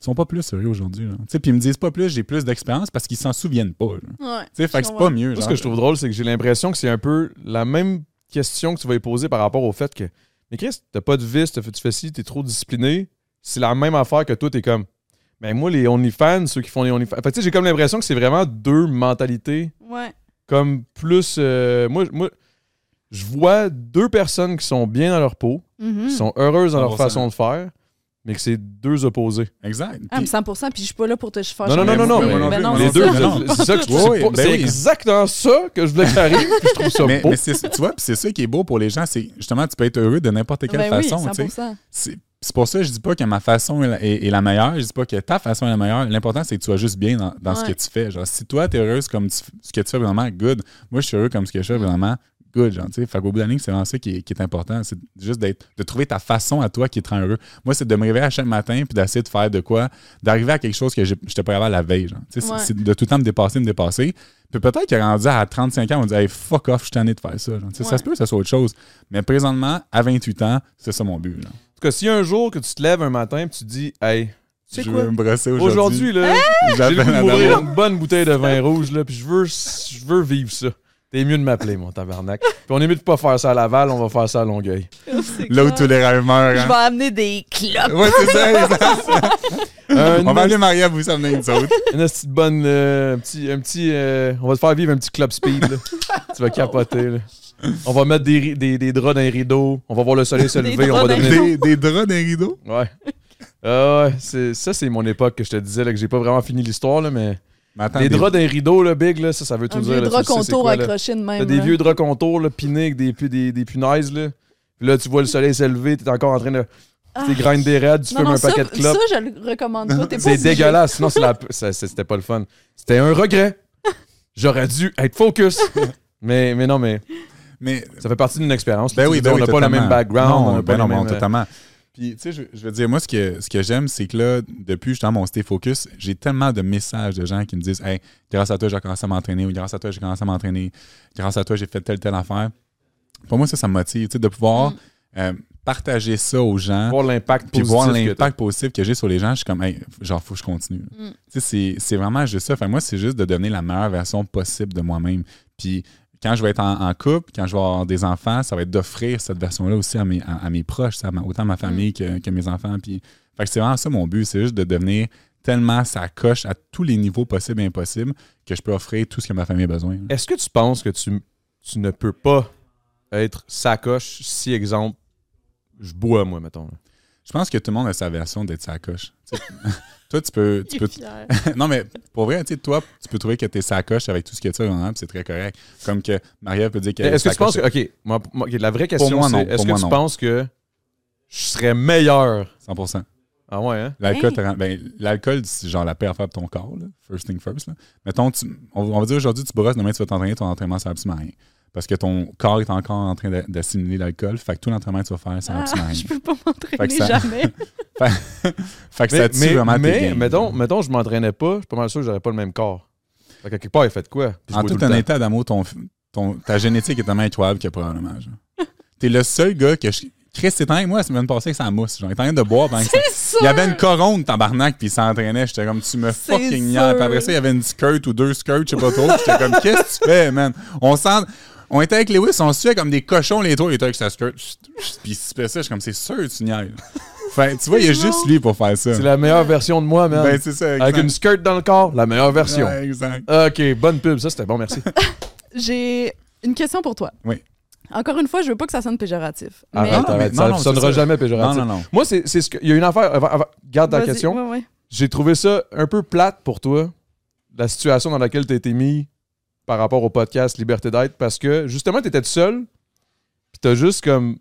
Ils sont pas plus sérieux aujourd'hui. là. Tu sais, Puis ils me disent pas plus, j'ai plus d'expérience parce qu'ils s'en souviennent pas. là. Tu Ouais. fait que c'est pas mieux. Moi, ce que je trouve drôle, c'est que j'ai l'impression que c'est un peu la même question que tu vas y poser par rapport au fait que, mais Chris, t'as pas de vice, t'as fait- tu fais ci, t'es trop discipliné. C'est la même affaire que toi, t'es comme, ben moi, les OnlyFans, ceux qui font les OnlyFans. Fait que, tu sais, j'ai comme l'impression que c'est vraiment deux mentalités, Ouais. comme plus. euh, moi, moi, je vois deux personnes qui sont bien dans leur peau, Mhm. qui sont heureuses dans leur 100%. façon de faire, mais que c'est deux opposés. Exact. Ah, Puis- mais 100 puis je suis pas là pour te faire Non, non, non, non, non, mais- mais, mais non, les non, deux, c'est ça. c'est ça que je Oui, trouve. oui, c'est ben c'est oui. exactement ça que je voulais que ça arrive, puis je trouve ça mais, beau. mais tu vois, puis c'est ça qui est beau pour les gens, c'est justement, tu peux être heureux de n'importe quelle Ben oui, façon. 100 C'est, c'est pour ça que je dis pas que ma façon est la, est- est la meilleure, je dis pas que ta façon est la meilleure. L'important, c'est que tu sois juste bien dans, dans ce que tu fais. Genre, si toi, tu es heureuse comme tu- ce que tu fais vraiment, good. Moi, je suis heureux comme ce que je fais vraiment, good. Genre, tu sais. Fait qu'au bout de la ligne, c'est vraiment ça qui est, qui est important. C'est juste d'être, de trouver ta façon à toi qui te rend heureux. Moi, c'est de me réveiller à chaque matin puis d'essayer de faire de quoi, d'arriver à quelque chose que j'ai- j'étais pas capable la veille. Genre. Tu sais, c'est- Ouais. C'est de tout le temps me dépasser, me dépasser. Puis peut-être qu'il rendu à 35 ans, on dit hey, fuck off, je suis tanné de faire ça. genre. Tu sais, Ça se peut que ça soit autre chose. Mais présentement, à 28 ans, c'est ça mon but. genre. En tout cas, si un jour que tu te lèves un matin et tu te dis, hey, tu sais je quoi? veux me brosser aujourd'hui? Aujourd'hui, là, j'ai le J'appelle goût de la m'ouvrir dame. une bonne bouteille de vin rouge, là, puis je veux, je veux vivre ça. T'es mieux de m'appeler, mon tabarnak. Puis on est mieux de pas faire ça à Laval, on va faire ça à Longueuil. Là où tous les rêves meurent. Je hein. vais amener des clopes. Ouais, c'est ça, exact. On va aller Maria vous amener une autres. une petite bonne, euh, un petit, un petit euh, on va te faire vivre un petit club speed, là. tu vas capoter, là. On va mettre des, des, des draps dans les rideaux, on va voir le soleil se Des lever, on draps va dans les devenir... Des, des draps d'un rideau. Ouais. Ah ouais, c'est, ça c'est mon époque que je te disais, là, que j'ai pas vraiment fini l'histoire, là, mais... Attends, Les des- draps d'un rideau, là, big, là, ça, ça veut tout Un dire. vieux là, tu drap le sais, c'est contour quoi, là. accroché de même. T'as des là. vieux draps contours, là, pinés avec des, des, des punaises, là. Puis là, tu vois le soleil s'élever, t'es encore en train de. Ah. T'es grind des raids, tu Non, fumes non, un ça, paquet de clopes. Ça, je le recommande pas. C'est dégueulasse. Sinon, c'est la... ça- ça- c'était pas le fun. C'était un regret. J'aurais dû être focus. mais, mais non, mais Mais ça fait partie d'une expérience. Ben Tu oui, ben on oui, n'a pas le même background. Non, on n'a ben pas non, euh, totalement. Puis, tu sais, je, je veux dire, moi, ce que, ce que j'aime, c'est que là, depuis justement mon Stay Focus, j'ai tellement de messages de gens qui me disent Hey, grâce à toi, j'ai commencé à m'entraîner, ou grâce à toi, j'ai commencé à m'entraîner, grâce à toi, j'ai fait telle, telle affaire. Pour moi, ça, ça me motive, tu sais, de pouvoir Mm. euh, partager ça aux gens. Voir l'impact puis voir l'impact positif que j'ai sur les gens, je suis comme, hey, genre, faut que je continue. Mm. Tu sais, c'est- c'est vraiment juste ça. Fait, moi, c'est juste de donner la meilleure version possible de moi-même. Puis quand je vais être en, en couple, quand je vais avoir des enfants, ça va être d'offrir cette version-là aussi à mes, à, à mes proches, ça, à ma- autant ma famille que, que mes enfants. Puis, fait que c'est vraiment ça mon but, c'est juste de devenir tellement ça coche à tous les niveaux possibles et impossibles que je peux offrir tout ce que ma famille a besoin. Est-ce que tu penses que tu, tu ne peux pas être sacoche si, exemple, je bois, moi, mettons. Je pense que tout le monde a sa version d'être sa coche. Tu sais, toi, tu peux, tu peux non, mais pour vrai, tu sais, toi, tu peux trouver que t'es sacoche avec tout ce que tu as vraiment, puis c'est très correct. Comme que Maria peut dire qu'elle Est-ce que tu penses que. OK, moi, la vraie question, c'est est-ce que moi, tu non. penses que je serais meilleur? 100 Ah ouais, hein? L'alcool, Hey. ben, l'alcool, c'est genre la pire affaire pour ton corps, là. First thing first. Là. Mettons, tu- on, on va dire aujourd'hui, tu brosses, demain tu vas t'entraîner, ton entraînement, ça absolument à rien. Parce que ton corps est encore en train d'a- d'assimiler l'alcool. Fait que tout l'entraînement que tu vas faire, sert Ah, je peux pas Fait m'entraîner jamais. Fait que ça tue vraiment tes mais gains. mettons, mettons, je m'entraînais pas, je suis pas mal sûr que j'aurais pas le même corps. Fait que quelque part, il fait de quoi? En tout temps. honnêteté, Adamo, ton, ton, ta génétique est tellement incroyable que probablement. T'es le seul gars que je. Chris, c'est avec moi la semaine passée que ça mousse. Genre, il était en train de boire pendant que ça- C'est sûr! Il y avait une coronne, tabarnak, puis il s'entraînait. J'étais comme, tu me C'est fucking. Puis après ça, il y avait une skirt ou deux skirts, je sais pas trop. J'étais comme, qu'est-ce que tu fais, man? On sent. On était avec Lewis, on se fait comme des cochons, les trois. Il était avec sa skirt. Puis il se ça. Je suis comme, c'est sûr, tu niaises. Fait, tu vois, il y a juste lui pour faire ça. C'est la meilleure version de moi, man. Ben, c'est ça. Avec exact. une skirt dans le corps, la meilleure version. Ouais, exact. Ok, bonne pub, ça c'était bon, merci. J'ai une question pour toi. Oui. Encore une fois, je veux pas que ça sonne péjoratif. mais- Arrête, Non, mais- arrête, non, ça non, sonnera jamais Non, péjoratif. non, non. Moi, c'est c'est ce que. Il y a une affaire. avant- avant- garde ta question. ouais, ouais. J'ai trouvé ça un peu plate pour toi, la situation dans laquelle tu as été mis par rapport au podcast Liberté d'être, parce que justement, tu étais tout seul, puis tu as juste comme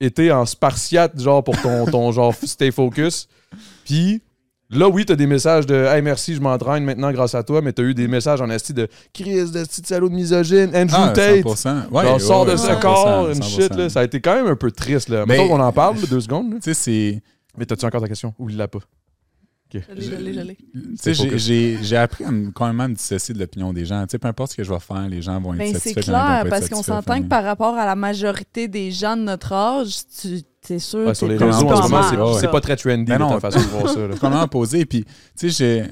été en spartiate, genre pour ton, ton genre stay focus. Puis là, oui, tu as des messages de Hey, merci, je m'entraîne maintenant grâce à toi, mais tu as eu des messages en esti de Chris, de petit salaud de misogyne, Andrew Ah, Tate. 100%. Ouais, genre, ouais, sort de ce 100%, corps, une 100%. shit, là. Ça a été quand même un peu triste, là. Mettons qu'on en parle, là, deux secondes. Tu sais, c'est. Mais t'as-tu encore ta question? Ou il l'a pas? Focus. j'ai- j'ai j'ai appris à me, quand même à me dissocier de l'opinion des gens. Tu sais, peu importe ce que je vais faire, les gens vont être Ben, c'est satisfaits. vont clair, parce qu'on s'entend que par rapport à la majorité des gens de notre âge, tu es sûr Ouais, sur que les réseaux, un en ce moment, c'est c'est pas très trendy, Ben non. ta façon de voir ça. Comment poser. Puis, tu sais, j'ai.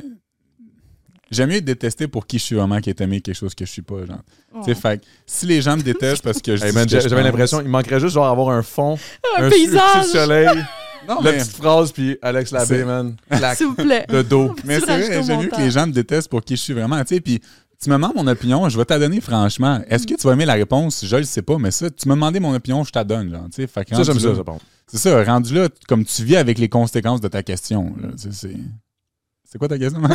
J'aime mieux être détesté pour qui je suis vraiment qu'être aimé quelque chose que je suis pas. Genre. Tu sais, fait que si les gens me détestent parce que je Hey, que J'avais l'impression, il manquerait juste genre avoir un fond, Un paysage, su- soleil, Non, la mais, petite phrase, puis Alex Labbé, C'est- man, clac, s'il vous plaît. le dos. mais Tu c'est rajoutes vrai, au j'aime mieux que les gens me détestent pour qui je suis vraiment. Tu sais, puis tu me demandes mon opinion, je vais te la donner franchement. Est-ce que tu vas aimer la réponse? Je le sais pas, mais ça, tu m'as demandé mon opinion, je te la donne. Genre, tu sais, fait que Ça, j'aime ça, là- ça, par contre. C'est ça, rendu là, comme tu vis avec les conséquences de ta question. là, tu sais, C'est c'est quoi ta question?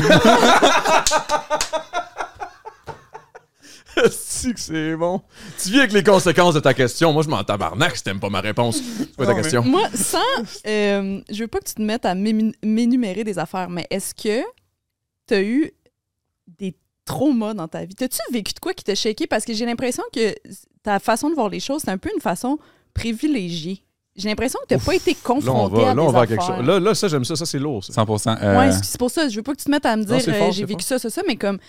Si que c'est bon. Tu vis avec les conséquences de ta question. Moi, je m'en tabarnak si t'aimes pas ma réponse. C'est quoi ta Non, mais- question? Moi, sans. euh, je veux pas que tu te mettes à m'énumérer des affaires, mais est-ce que tu as eu des traumas dans ta vie? T'as-tu vécu de quoi qui t'a shaké? Parce que j'ai l'impression que ta façon de voir les choses, c'est un peu une façon privilégiée. J'ai l'impression que tu n'as pas été Là, on confronté va, à là, des on va à quelque chose. Là, là, ça, j'aime ça. Ça, c'est lourd, ça. 100%. euh, Ouais, c'est c'est pour ça. Je veux pas que tu te mettes à me dire c'est euh, j'ai c'est vécu fort. ça, ça, ça, mais comme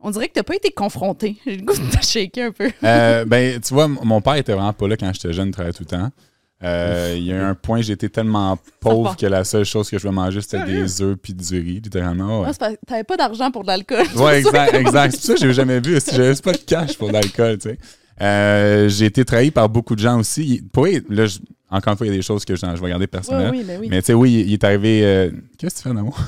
on dirait que t'as pas été confronté. J'ai le goût de te shaker un peu. Euh, ben, tu vois, mon père était vraiment pas là quand j'étais jeune, il travaillait tout le temps. Euh, Il y a eu un point, j'étais tellement pauvre que la seule chose que je voulais manger, c'était des œufs puis du riz, littéralement. Ouais, que t'avais pas d'argent pour de l'alcool. ouais exact, exact. C'est ça que j'ai jamais vu. J'avais juste pas de cash pour l'alcool, tu sais. Euh, j'ai été trahi par beaucoup de gens aussi. Pour là, je- encore une fois, il y a des choses que je, je vais garder Ouais, personnelles. oui, ben oui. Mais tu sais, oui, il, il est arrivé. euh, Qu'est-ce que tu fais, d'amour?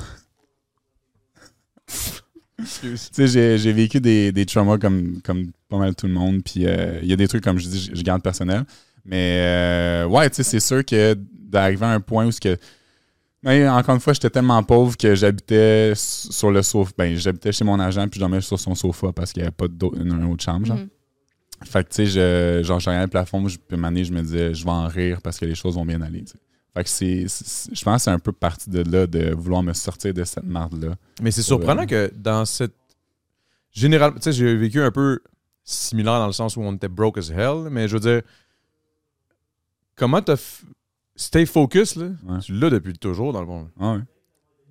Excuse. Tu sais, j'ai, j'ai vécu des, des traumas comme, comme pas mal tout le monde. Puis euh, il y a des trucs, comme je dis, je, garde personnel. Mais euh, ouais, tu sais, c'est sûr que d'arriver à un point où ce que. Mais encore une fois, j'étais tellement pauvre que j'habitais sur le sofa. Ben, j'habitais chez mon agent, puis je dormais sur son sofa parce qu'il n'y avait pas d'autre, une, autre chambre. Genre. Mhm. Fait que, tu sais, je, genre, je regardais le plafond, je, puis je me disais, je vais en rire parce que les choses vont bien aller. Fait que c'est, c'est- je pense que c'est un peu parti de là, de vouloir me sortir de cette marde-là. Mais c'est surprenant que dans cette. Généralement, tu sais, j'ai vécu un peu similaire dans le sens où on était broke as hell, mais je veux dire, comment t'as. f- Stay focus, là, Ouais. tu l'as depuis toujours, dans le fond. Ah ouais.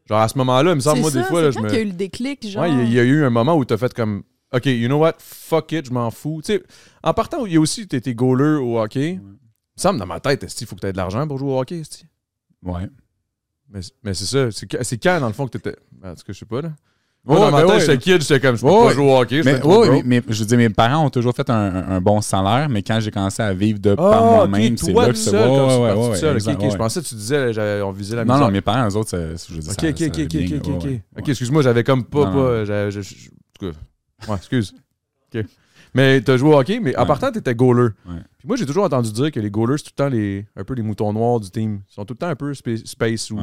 Genre, à ce moment-là, il me semble, C'est moi, des fois, c'est là, je me. qu'il y a eu le déclic, genre. Ouais, il y a- il y, a eu un moment où t'as fait comme. OK, you know what? Fuck it, je m'en fous. Tu sais, en partant, il y a aussi, t'étais goaler au hockey. Il me dans ma tête, il faut que t'aies de l'argent pour jouer au hockey, esti. Ouais. Mais, mais c'est ça. C'est quand, dans le fond, que t'étais. En tout cas, je sais pas, là. Ouais, Moi, dans ma ben tête, ouais. j'étais kid, j'étais comme, je peux Ouais, pas jouer au hockey. je Mais, mais, mais je veux dire, mes parents ont toujours fait un, bon salaire, mais quand j'ai commencé à vivre de par Ah, moi-même, c'est là que c'est ouais, tu ouais, seul. Ok, exact, ok, ouais. Je pensais que tu disais, j'avais- on visait la Non, misère. non, mes parents, eux autres, ça- je veux dire, Ok, ça- ok, ça ok, ok, bien, ok, ok, excuse-moi, j'avais comme pas, Non, pas, j'avais- je- je- en tout cas, ouais, excuse. Ok. Mais t'as joué au hockey, mais en Ouais. partant, t'étais goaler. Ouais. Puis moi, j'ai toujours entendu dire que les goalers, c'est tout le temps les, un peu les moutons noirs du team. Ils sont tout le temps un peu spa- space ou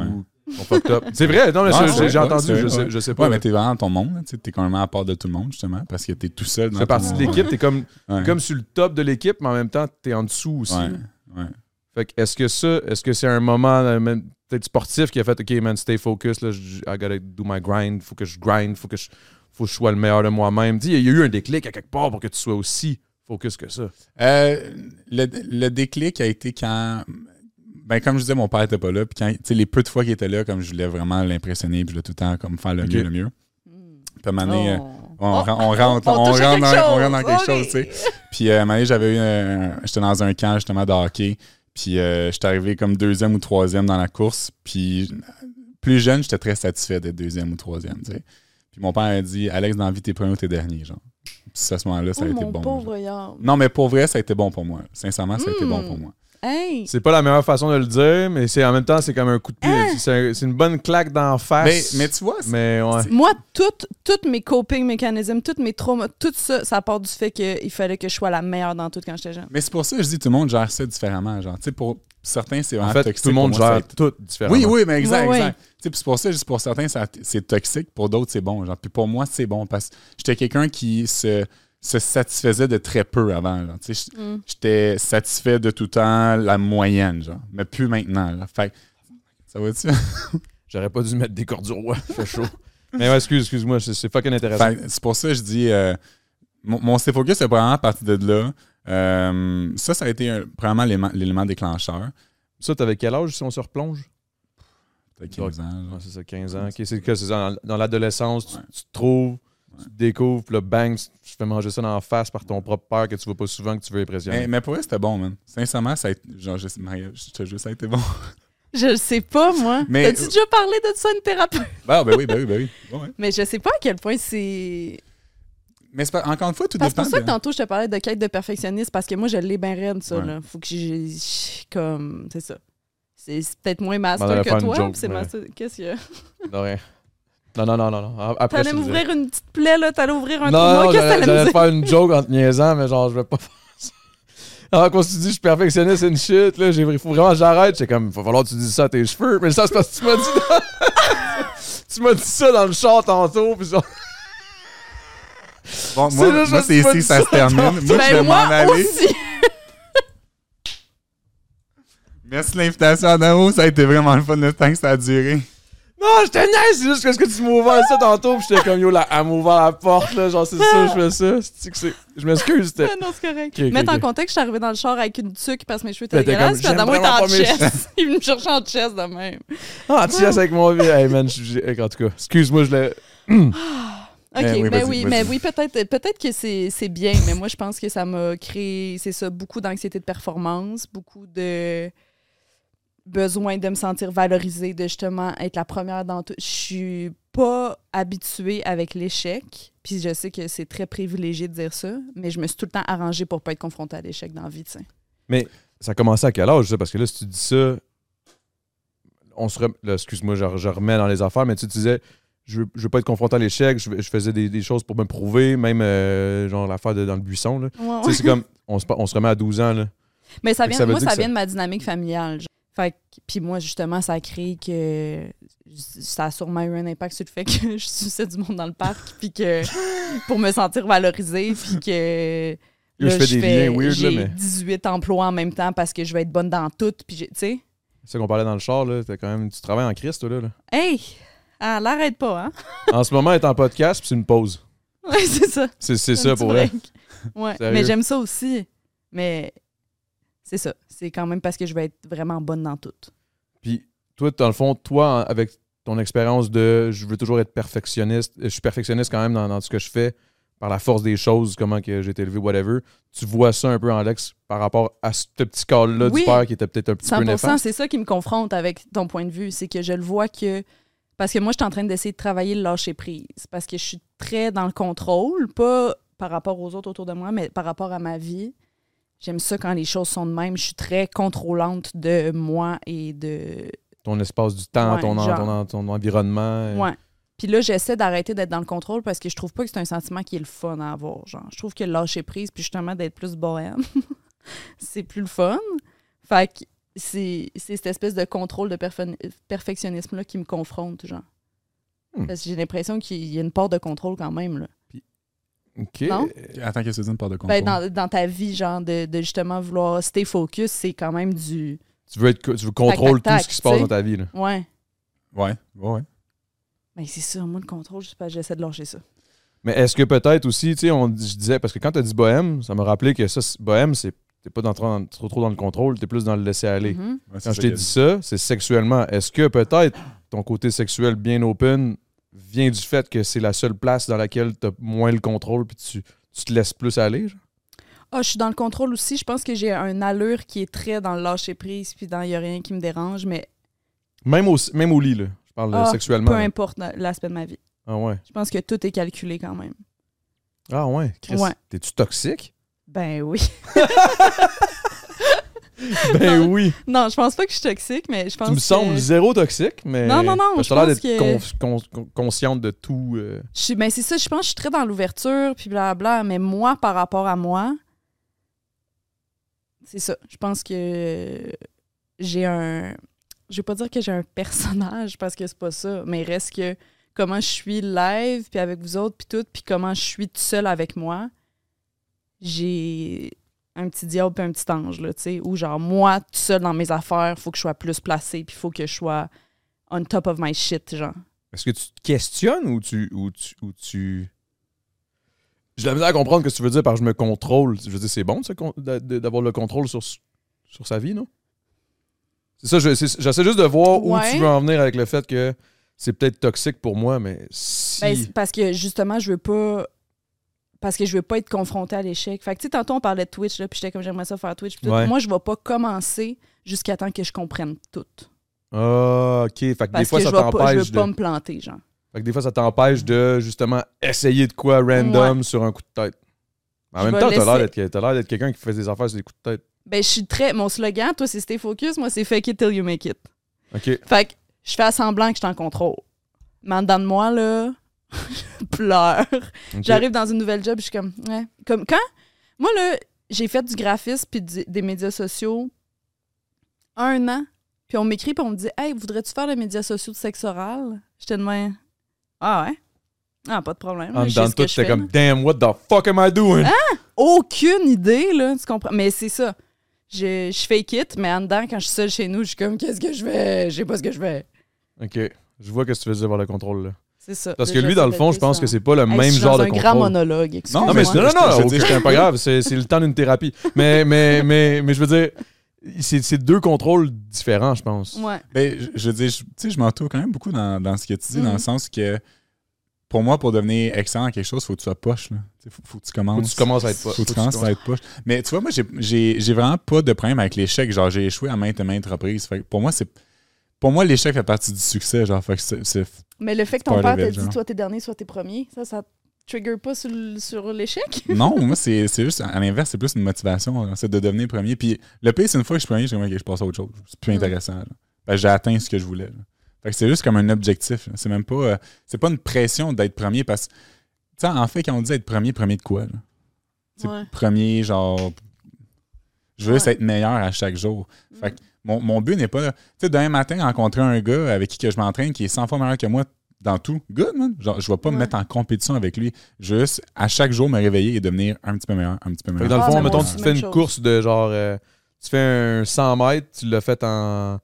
fucked up. C'est vrai, non, mais j'ai entendu, je sais, je sais pas. Ouais, mais t'es vraiment dans ton monde, t'es quand même à part de tout le monde, justement, parce que t'es tout seul tu fais partie de l'équipe, t'es comme, comme sur le top de l'équipe, mais en même temps, t'es en dessous aussi. Ouais, ouais. Fait que est-ce que ça, est-ce que c'est un moment euh, peut-être sportif qui a fait OK, man, stay focus, là, I gotta do my grind, faut que je grind, faut que je, faut que je sois le meilleur de moi-même. Sais, il y a eu un déclic à quelque part pour que tu sois aussi focus que ça. Euh, le, le déclic a été quand. Ben, comme je disais, mon père était pas là. Puis quand, tu sais, les peu de fois qu'il était là, comme je voulais vraiment l'impressionner, puis je voulais tout le temps comme faire le mieux, le mieux. Puis à un moment donné, Oh. on, Oh, ren- on rentre, on on, touche à rentre dans, quelque on rentre dans quelque chose, chose, ok. tu sais. Puis euh, à un moment donné, j'avais eu un- J'étais dans un camp justement de hockey. Puis euh, j'étais arrivé comme deuxième ou troisième dans la course. Puis plus jeune, j'étais très satisfait d'être deuxième ou troisième, tu sais. Puis mon père a dit Alex, dans la vie, t'es premier ou t'es dernier, genre. Puis à ce moment-là, ça a Oh, été mon bon. pauvre. Non, mais pour vrai, ça a été bon pour moi. Sincèrement, ça a été Hmm. bon pour moi. Hey! C'est pas la meilleure façon de le dire, mais c'est en même temps, c'est comme un coup de pied. C'est un- c'est une bonne claque d'en Mais, face. mais tu vois, Mais ouais. Moi, toutes toutes mes coping mécanismes, tous mes traumas, tout ça, ça part du fait qu'il fallait que je sois la meilleure dans tout quand j'étais jeune. mais c'est pour ça que je dis tout le monde gère ça différemment. Genre, tu sais, pour certains, c'est En vraiment fait, toxique. tout le monde moi, gère tout différemment. Oui, oui, mais exact, exact. Tu sais, puis c'est pour ça, juste pour certains, c'est toxique, pour d'autres, c'est bon. Genre. Puis pour moi, c'est bon parce que j'étais quelqu'un qui se, se satisfaisait de très peu avant. Mm. J'étais satisfait de tout temps la moyenne, genre. Mais plus maintenant. là. Fait que- ça va-tu? J'aurais pas dû mettre des cordes du roi. Fait chaud. mais ouais, excuse, excuse-moi, c'est c'est fucking intéressant. C'est pour ça que je dis. euh, mon, mon stay focus est vraiment parti de là. Euh, ça, ça a été un- probablement l'élément- déclencheur. Ça, t'avais quel âge si on se replonge? Peut-être 15 ans. Ouais, c'est ça, 15 ans. C'est que c'est dans, dans l'adolescence, tu, Ouais. tu te trouves. Tu te découvres, puis là, bang, tu te fais manger ça dans la face par ton propre père que tu vois pas souvent, que tu veux impressionner. Mais, mais pour vrai, c'était bon, man. Sincèrement, ça a été, genre, je, Marie, je te jure, ça a été bon. Je le sais pas, moi. Mais- T'as-tu déjà parlé de ça à une thérapeute? Ben, ben oui, ben oui, ben oui. Ouais. Mais je sais pas à quel point c'est. Mais c'est pas- encore une fois, tout Parce dépend. pour ça que de- tantôt, je te parlais de quête de perfectionniste, parce que moi, je l'ai bien raide, ça. Ouais. Là. Faut que j'ai. Comme. C'est ça. C'est c'est peut-être moins master que toi. c'est mais- master. Qu'est-ce qu'il y a? Non, rien. non, non, non, non, non. Après, T'allais m'ouvrir une petite plaie, là. T'allais ouvrir un Non, trou. non, qu'est-ce que t'allais faire une joke en te niaisant, mais genre, je vais pas faire ça. Alors, quand tu dis je suis perfectionniste, c'est une shit, là, il faut vraiment que j'arrête. C'est comme, il va falloir que tu dises ça à tes cheveux. Mais ça, c'est parce que tu m'as dit. tu m'as dit ça dans le char tantôt, puis genre. Bon, C'est moi, moi, c'est ici dit ça se termine. Moi, je vais Ben, m'en aller. aussi. Merci de l'invitation, Adamo. Ça a été vraiment le fun le temps que ça a duré. Non, je te niaise, c'est juste parce que tu m'as ouvert ça tantôt, puis j'étais comme, yo, là, elle m'a ouvert la porte, là, genre, c'est ça, je fais ça. Que c'est- Je m'excuse, c'était. Ah non, c'est correct. Ok, ok, Mettre ok. en contexte, je suis arrivée dans le char avec une tuque parce que mes cheveux étaient Ben, t'es dégueulasses. comme, Puis Adamo j'aime était en vraiment pas mes chest. Il me cherchait en chest de même. Ah, tu avec mon vie. Hey, man, je- je- en tout cas, excuse-moi, je l'ai. OK, Ben oui, mais vas-y, oui, vas-y. mais oui, peut-être peut-être que c'est c'est bien, mais moi, je pense que ça m'a créé, c'est ça, beaucoup d'anxiété de performance, beaucoup de besoin de me sentir valorisée, de justement être la première dans tout. Je suis pas habituée avec l'échec, puis je sais que c'est très privilégié de dire ça, mais je me suis tout le temps arrangée pour pas être confrontée à l'échec dans la vie, tu sais. Ça a commencé à quel âge, ça? Parce que là, si tu dis ça, on se rem- excuse-moi, je, je remets dans les affaires, mais tu disais, je veux, je veux pas être confronté à l'échec, je, je faisais des, des choses pour me prouver, même euh, genre l'affaire dans le buisson. Là. Ouais, Tu sais, c'est comme, on se, on se remet à 12 ans. Là. Mais ça vient, ça moi, ça vient ça- de ma dynamique familiale. genre. Fait que- puis moi, justement, ça a créé que ça a sûrement eu un impact sur le fait que je suçais du monde dans le parc, puis que pour me sentir valorisée, puis que Là, je fais des liens weird, là, mais- 18 emplois en même temps parce que je vais être bonne dans tout, puis tu sais, C'est ça qu'on parlait dans le char, là. T'as quand même, tu travailles en Christ, toi, là. là. hey, ah, l'arrête pas, hein? En ce moment, est en podcast, puis c'est une pause. Ouais, c'est ça. C'est, ça pour vrai. Ouais, mais j'aime ça aussi. Mais c'est ça. C'est quand même parce que je vais être vraiment bonne dans tout. Puis toi, dans le fond, toi, en- avec ton expérience de je veux toujours être perfectionniste, je suis perfectionniste quand même dans, dans ce que je fais, par la force des choses, comment que j'ai été élevé, whatever. Tu vois ça un peu, Alex, par rapport à ce petit Oui. du père qui était peut-être un petit peu 100 néfaste. c'est ça qui me confronte avec ton point de vue. C'est que je le vois que. Parce que moi, je suis en train d'essayer de travailler le lâcher prise. Parce que je suis très dans le contrôle, pas par rapport aux autres autour de moi, mais par rapport à ma vie. J'aime ça quand les choses sont de même. Je suis très contrôlante de moi et de. Ton espace du temps, Ouais, ton, en- genre. ton, en- ton environnement. euh, Ouais. Puis là, j'essaie d'arrêter d'être dans le contrôle parce que je trouve pas que c'est un sentiment qui est le fun à avoir. Genre, je trouve que le lâcher prise, puis justement d'être plus bohème, c'est plus le fun. Fait que c'est cette espèce de contrôle de perfectionnisme-là qui me confronte, genre. Hmm. Parce que j'ai l'impression qu'il y a une part de contrôle quand même, là. OK. Non? Attends, qu'est-ce que tu dis par de contrôle? Ben, dans, dans ta vie, genre, de, de justement vouloir stay focus, c'est quand même du. Tu veux, être, tu veux contrôler tout ce qui se passe dans ta vie. Là. Ouais. Ouais, ouais, ouais. Ben, c'est ça, moi, le contrôle, je sais pas, j'essaie de lâcher ça. Mais est-ce que peut-être aussi, tu sais, on je disais, parce que quand tu as dit bohème, ça m'a rappelé que ça, bohème, c'est t'es pas dans, trop, trop dans le contrôle, t'es plus dans le laisser aller. Mhm. Ouais, c'est Quand je t'ai dit ça, c'est sexuellement. Est-ce que peut-être ton côté sexuel bien open vient du fait que c'est la seule place dans laquelle tu as moins le contrôle puis tu, tu te laisses plus aller? genre? Ah, je suis dans le contrôle aussi. Je pense que j'ai un allure qui est très dans le lâcher prise, puis dans il n'y a rien qui me dérange, mais Même au, même au lit, là. Je parle Ah, sexuellement. peu là. importe la- l'aspect de ma vie. Ah ouais. Je pense que tout est calculé quand même. Ah ouais. Chris, Ouais. t'es-tu toxique? Ben oui. ben oui. non, je pense pas que je suis toxique, mais je pense Tu me que... sembles zéro toxique, mais. Non, non, non, t'as l'air d'être que- con- con- consciente de tout. euh. Je suis- ben c'est ça, je pense que je suis très dans l'ouverture, puis blabla, mais moi, par rapport à moi, c'est ça. Je pense que j'ai un... Je vais pas dire que j'ai un personnage, parce que c'est pas ça, mais il reste que comment je suis live, puis avec vous autres, puis tout, puis comment je suis tout seul avec moi, j'ai un petit diable puis un petit ange, là, tu sais, où genre, moi, tout seul dans mes affaires, faut que je sois plus placé, puis faut que je sois on top of my shit, genre. Est-ce que tu te questionnes ou tu. Ou tu, ou tu... J'ai la misère à comprendre ce que tu veux dire par je me contrôle. Je veux dire, c'est bon d'avoir le contrôle sur, sur sa vie, non? C'est ça, j'essaie juste de voir où tu veux en venir avec le fait que c'est peut-être toxique pour moi, mais si. Ben, parce que justement, je veux pas. Parce que je veux pas être confrontée à l'échec. Fait que, tu sais, tantôt, on parlait de Twitch, là, puis j'étais comme j'aimerais ça faire Twitch. puis tout. Ouais. Moi, je vais pas commencer jusqu'à temps que je comprenne tout. Ah, ok. Fait que des fois, que ça pas, je t'empêche veux de. pas me planter, genre. Fait que des fois, ça t'empêche de justement essayer de quoi random sur un coup de tête. En Je même temps, t'as l'air laisser- l'air d'être quelqu'un qui fait des affaires sur des coups de tête. Ben, je suis très. Mon slogan, toi, c'est stay focus. Moi, c'est fake it till you make it. Ok. Fait que je fais à semblant que je suis en contrôle. Mais en dedans de moi, là, pleure. ok. J'arrive dans une nouvelle job, je suis comme, ouais. Comme quand? Moi, là, j'ai fait du graphisme puis des médias sociaux un an. Puis on m'écrit puis on me dit, hey, voudrais-tu faire les médias sociaux de sexe oral? J'étais de même, ah ouais? Ah, pas de problème. En je sais dedans ce de tout, je fais, comme là. Damn, what the fuck am I doing? Aucune idée, là, tu comprends? Mais c'est ça. Je, je fake it, mais en dedans, quand je suis seule chez nous, je suis comme, qu'est-ce que je fais? Je sais pas ce que je fais. Ok. Je vois que tu veux dire par le contrôle là. C'est ça. Parce que lui, dans le fond, je pense ça. que c'est pas le Hey, même genre de un grand contrôle. monologue, Non, mais non, non, non, dis- c'est pas grave, c'est c'est le temps d'une thérapie. Mais, mais, mais, mais je veux dire, c'est c'est deux contrôles différents, je pense. Ouais. Ben, je, je veux dire, je- tu sais, je m'entoure quand même beaucoup dans, dans ce que tu dis, dans Mhm. le sens que pour moi, pour devenir excellent à quelque chose, il faut que tu sois poche. Là. Il faut, faut que tu commences. Faut que tu commences à être poche. Faut que tu commences à être poche. Mais tu vois, moi, j'ai vraiment pas de problème avec l'échec. Genre, j'ai échoué à maintes et maintes reprises. Fait que pour moi, c'est. Pour moi, l'échec fait partie du succès. Genre, fait que Mais le fait que ton père t'a dit soit t'es dernier, soit t'es premier, ça, ça trigger pas sur, l'échec? Non, moi, c'est juste, à l'inverse, c'est plus une motivation, c'est de devenir premier. Puis le pire, c'est une fois que je suis premier, je dis, OK, je passe à autre chose. C'est plus Mm. intéressant. que j'ai atteint ce que je voulais. là. Fait que c'est juste comme un objectif. C'est même pas, euh, c'est pas une pression d'être premier parce que, tu sais, en fait, quand on dit être premier, premier de quoi? là? Ouais. premier, genre, je veux juste être meilleur à chaque jour. Fait Mm. que mon, mon but n'est pas, tu sais, demain matin, rencontrer un gars avec qui que je m'entraîne qui est 100 fois meilleur que moi dans tout. Good, man. Genre, je vais pas me mettre en compétition avec lui. Juste, à chaque jour, me réveiller et devenir un petit peu meilleur, un petit peu meilleur. dans le Ah, fond, moi mettons, tu te fais une chose. course de genre. euh, tu fais un 100 mètres, tu l'as fait en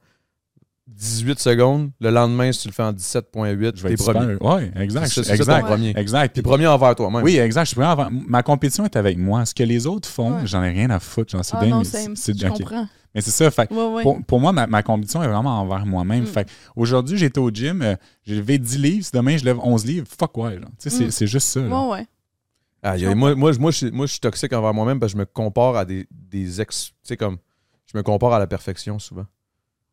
18 secondes. Le lendemain, si tu le fais en 17,8, Je vais t'es être premier. Ouais, exact. C'est ça, exact. ton premier. Exact. T'es Puis- premier envers toi-même. oui, exact. Je suis premier avant- Ma compétition est avec moi. Ce que les autres font, Ouais. j'en ai rien à foutre. Genre, c'est Ah bien. c'est- Je comprends. Mais c'est ça. Fait que Ouais, ouais. pour, pour moi, ma, ma compétition est vraiment envers moi-même. Mm. Fait que aujourd'hui, j'étais au gym, euh, j'ai levé 10 livres. Si demain, je lève 11 livres, fuck ouais. là. Tu sais, c'est- Mm. c'est juste ça. là. Ouais, ouais. Ah, y a- Je moi, moi, je- moi, je suis- moi, je suis toxique envers moi-même parce que je me compare à des, des ex. Tu sais, comme. Je me compare à la perfection souvent.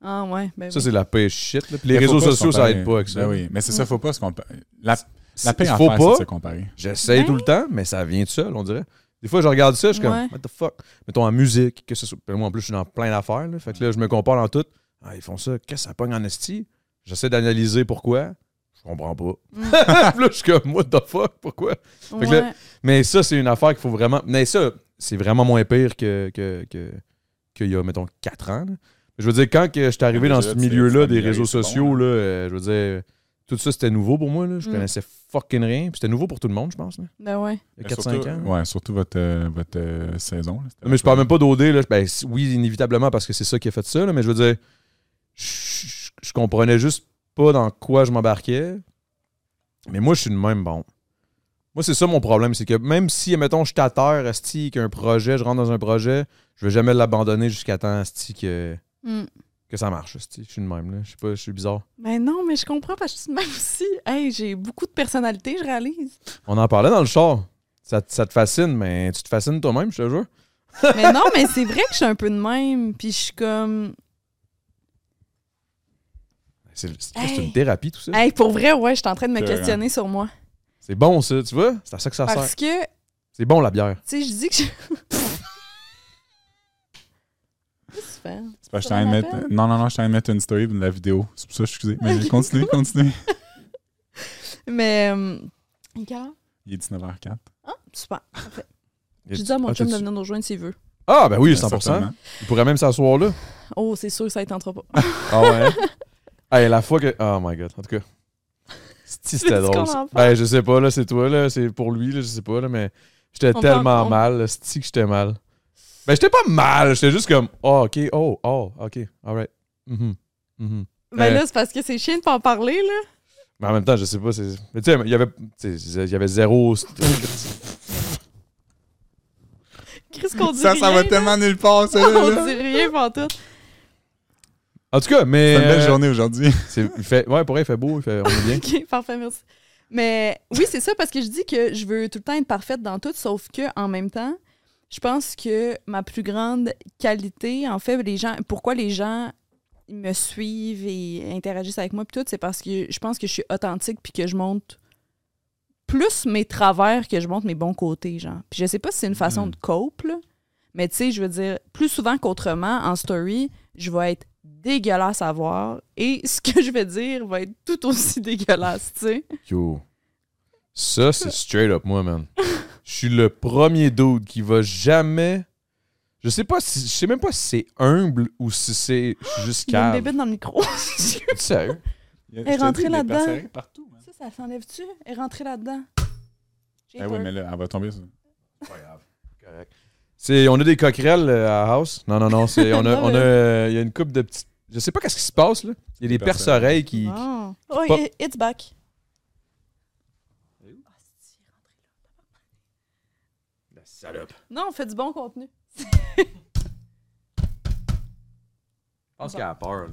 Ah, ouais. Ben Ça, oui. c'est la paix shit. là. Puis les Mais réseaux sociaux, ça aide pas avec ça. Ben oui, mais c'est ça, faut pas se comparer. La, la paix faut faire, pas. de se comparer. J'essaye Ben. tout le temps, mais ça vient tout seul, on dirait. Des fois, je regarde ça, je suis Ouais. comme, what the fuck? Mettons en musique, que ce soit. Puis moi, en plus, je suis dans plein d'affaires. là. Fait que là, je me compare dans tout. Ah, ils font ça. Qu'est-ce que ça pogne en esti? J'essaie d'analyser pourquoi. Je comprends pas. Mm. Puis là, je suis comme, what the fuck? Pourquoi? que là- Ouais. Mais ça, c'est une affaire qu'il faut vraiment. Mais ça, c'est vraiment moins pire que, que, que, qu'il y a, mettons, 4 ans. là. Je veux dire, quand que je suis arrivé dans ce milieu-là des réseaux sociaux, hein. là, euh, je veux dire, tout ça, c'était nouveau pour moi. Là. Je Mm. connaissais fucking rien. Puis c'était nouveau pour tout le monde, je pense. Là. Ben ouais. Il y a Mais 4-5 surtout- ans. Ouais, surtout votre, euh, votre euh, saison. là. C'était Mais je parle même pas d'OD. Là. Ben, c- oui, inévitablement, parce que c'est ça qui a fait ça. là, mais je veux dire, je, je- je comprenais juste pas dans quoi je m'embarquais. Mais moi, je suis de même bon. Moi, c'est ça mon problème. C'est que même si, mettons, je suis à terre, asti, qu'un projet, je rentre dans un projet, je vais jamais l'abandonner jusqu'à temps, asti, que, Hmm. que ça marche. Je suis de même. Là. Je sais pas, je suis bizarre. Ben non, mais je comprends parce que je suis de même aussi. Hey, j'ai beaucoup de personnalité, je réalise. On en parlait dans le char. Ça, te- ça te fascine, mais tu te fascines toi-même, je te jure. mais non, mais c'est vrai que je suis un peu de même. Puis je suis comme. C'est Hey. une thérapie, tout ça. Hey, pour vrai, ouais, je suis en train de me questionner sur moi. C'est bon, ça, tu vois? C'est à ça que ça sert. Parce que, tu C'est bon, la bière. sais, je dis que je. Que? C'est parce que je m'en mettre. Non, non, non, je t'en train de mettre une story de la vidéo. C'est pour ça, excusez. Mais continue, continue. Mais. euh, quelle heure? Il est 19h04. Ah, super. Parfait. Je tu- dis à mon chum de venir nous rejoindre s'il veut. Ah, ben oui, Euh, 100%. certainement. Il pourrait même s'asseoir là. Oh, c'est sûr, ça ne tentera pas. Ah ouais? hey, la fois que. Oh my god, en tout cas. Si, c'était drôle. en parle? Ben, je sais pas, là, c'est toi, là. C'est pour lui, là, je sais pas, là, mais j'étais tellement mal, là. Que j'étais mal. Ben, j'étais pas mal, j'étais juste comme, oh, ok, oh, oh, ok, alright. Mhm, mhm. Ben Euh. là, c'est parce que c'est chiant de pas en parler, là. Mais en même temps, je sais pas, c'est. Mais tu sais, il y avait. Il y avait zéro. Qu'est-ce qu'on dit Ça, ça rien, va là? tellement nulle part, ça. On là. dit rien pour tout. En tout cas, mais. C'est une belle euh, journée aujourd'hui. c'est- il fait, ouais, pour vrai, il fait beau, il fait, on est bien. OK, parfait, merci. Mais oui, c'est ça, parce que je dis que je veux tout le temps être parfaite dans tout, sauf que en même temps, je pense que ma plus grande qualité, en fait, les gens, pourquoi les gens me suivent et interagissent avec moi, puis tout, c'est parce que je pense que je suis authentique, puis que je montre plus mes travers que je montre mes bons côtés, genre. Puis je sais pas si c'est une façon Mm. de cope, là, mais tu sais, je veux dire, plus souvent qu'autrement, en story, je vais être dégueulasse à voir et ce que je vais dire va être tout aussi dégueulasse, tu sais. Yo. Ça, c'est straight up moi, man. Je suis le premier dude qui va jamais. Je sais pas si. Je sais même pas si c'est humble ou si c'est juste Il y a une calme. bébête dans le micro. Tu sérieux? Elle est rentrée là-dedans. partout, man. ça, ça s'enlève-tu? Elle est rentrée là-dedans. J'ai Ah oui, peur. mais là, elle va tomber sur. Correct. C'est, on a des coquerelles euh, à la house? Non, non, non. C'est, on a, Non, on a, mais- euh, il y a une coupe de petites. Je sais pas qu'est-ce qui se passe là. Il y a des Des perce-oreilles qui. Bon. Oh, Pas- it- it's back. La salope. Non, on fait du bon contenu. Je pense qu'elle a peur. là.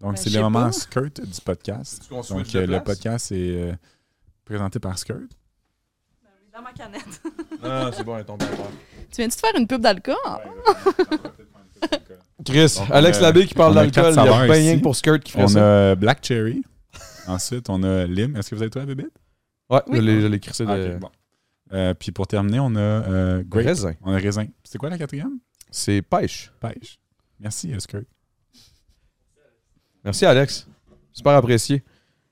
Donc, Ben, c'est je le sais moment pas. skirt du podcast. Est-ce qu'on Donc, switch euh, le place? podcast est euh, présenté par Skirt. Dans ma canette. Non, non, c'est bon, elle est tombée à terre. Tu viens-tu de faire une pub d'alcool? Chris, Donc, on Alex a- Labbé qui parle on a d'alcool. quatre Il y a saveurs bien rien ici. que pour Skirt qui fait On ça. a Black Cherry. Ensuite, on a Lim. Est-ce que vous avez toi, bébé? Ouais, Oui. je l'ai, je l'ai crissé de. Ah, ok, bon. Euh, puis pour terminer, on a euh, Grape. Raisin. On a Raisin. C'est quoi la quatrième? C'est pêche. Pêche. Merci, euh, Skirt. Merci, Alex. Super apprécié.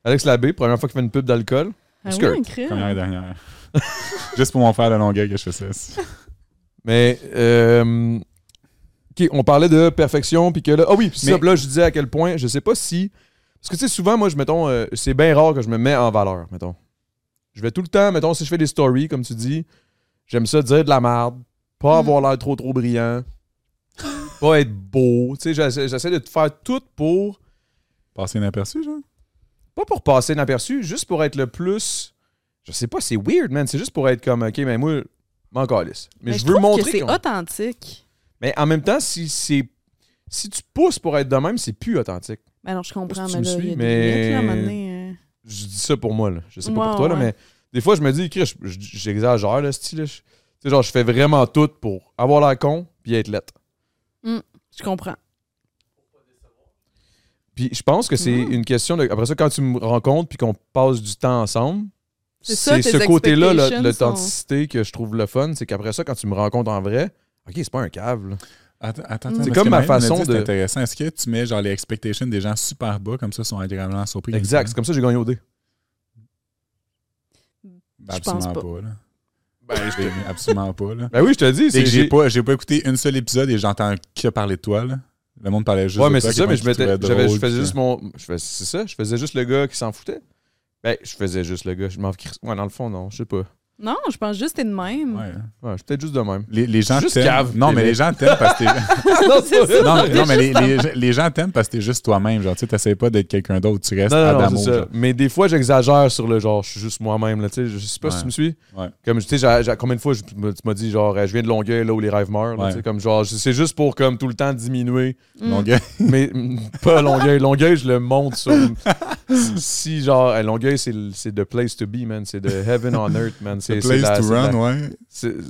Alex Labbé, première fois qu'il fait une pub d'alcool. Ah Skirt. oui. Première et dernière. Juste pour mon frère de longueur que je fais ça. Mais, euh, OK, on parlait de perfection, puis que là. Ah oui, puis Mais- ça, là, je disais à quel point, je sais pas si. Parce que, tu sais, souvent, moi, je, mettons, euh, c'est bien rare que je me mets en valeur, mettons. Je vais tout le temps, mettons, si je fais des stories, comme tu dis, j'aime ça dire de la merde, pas Mm. avoir l'air trop, trop brillant, pas être beau. Tu sais, j'essaie, j'essaie de te faire tout pour. Passer inaperçu, genre? Pas pour passer inaperçu, juste pour être le plus. Je sais pas, c'est weird, man. C'est juste pour être comme, OK, mais moi, m'en calisse. Mais, Mais je je veux montrer que c'est authentique. Mais en même temps, si c'est. Si tu pousses pour être de même, c'est plus authentique. Ben non, je comprends, mais là, il y suis, a mais- des limites, là, à un moment donné. Je dis ça pour moi, là. Je sais pas Ouais, pour toi, là, ouais. mais des fois, je me dis, j'exagère, là, style. Tu sais, genre, je fais vraiment tout pour avoir l'air con puis être lettre. Je comprends. Puis je pense que c'est Mm. une question de. Après ça, quand tu me rencontres puis qu'on passe du temps ensemble, C'est ce côté-là, l'authenticité, que je trouve le fun. C'est qu'après ça, quand tu me rencontres en vrai, OK, c'est pas un cave, là. Attends, attends, C'est comme ma façon dit, de- C'est intéressant. Est-ce que tu mets genre les expectations des gens super bas, comme ça, sont agréablement surpris? Exact. C'est comme ça que j'ai gagné au dé. Ben, absolument pas. pas. là. Ben, je absolument pas. Là. Ben oui, je te dis. C'est que j'ai pas, j'ai pas écouté un seul épisode et j'entends que parler de toi. Là. Le monde parlait juste Ouais, de mais toi. c'est ça, mais je, j'avais- je drôle, faisais juste mon. C'est ça, je faisais juste le gars qui s'en foutait. Ben, je faisais juste le gars. Je m'en Ouais, dans le fond, non. Je sais pas. Non, je pense juste que t'es de même. Ouais. Ouais, je suis peut-être juste de même. Les, les gens Juste cave, non, mais les gens t'aiment parce que t'es. non, non, mais, non, mais les, Juste les- les gens t'aiment parce que t'es juste toi-même. Genre, tu sais, t'essayes pas d'être quelqu'un d'autre. Tu restes Non, non, Adamo. ça. Mais des fois, j'exagère sur le genre, je suis juste moi-même. Là, tu sais, je sais pas si tu me suis. Ouais. Comme, tu sais, combien de fois je- tu m'as dit, genre, je viens de Longueuil, là où les rêves meurent. là, Comme, genre, c'est juste pour, comme, tout le temps diminuer. Mm. Longueuil. Mais mm, pas Longueuil. Longueuil, je le monte sur. si, genre, Longueuil, c'est le- c'est the place to be, man. C'est the heaven on earth, man. C'est place la- to la- run, ouais.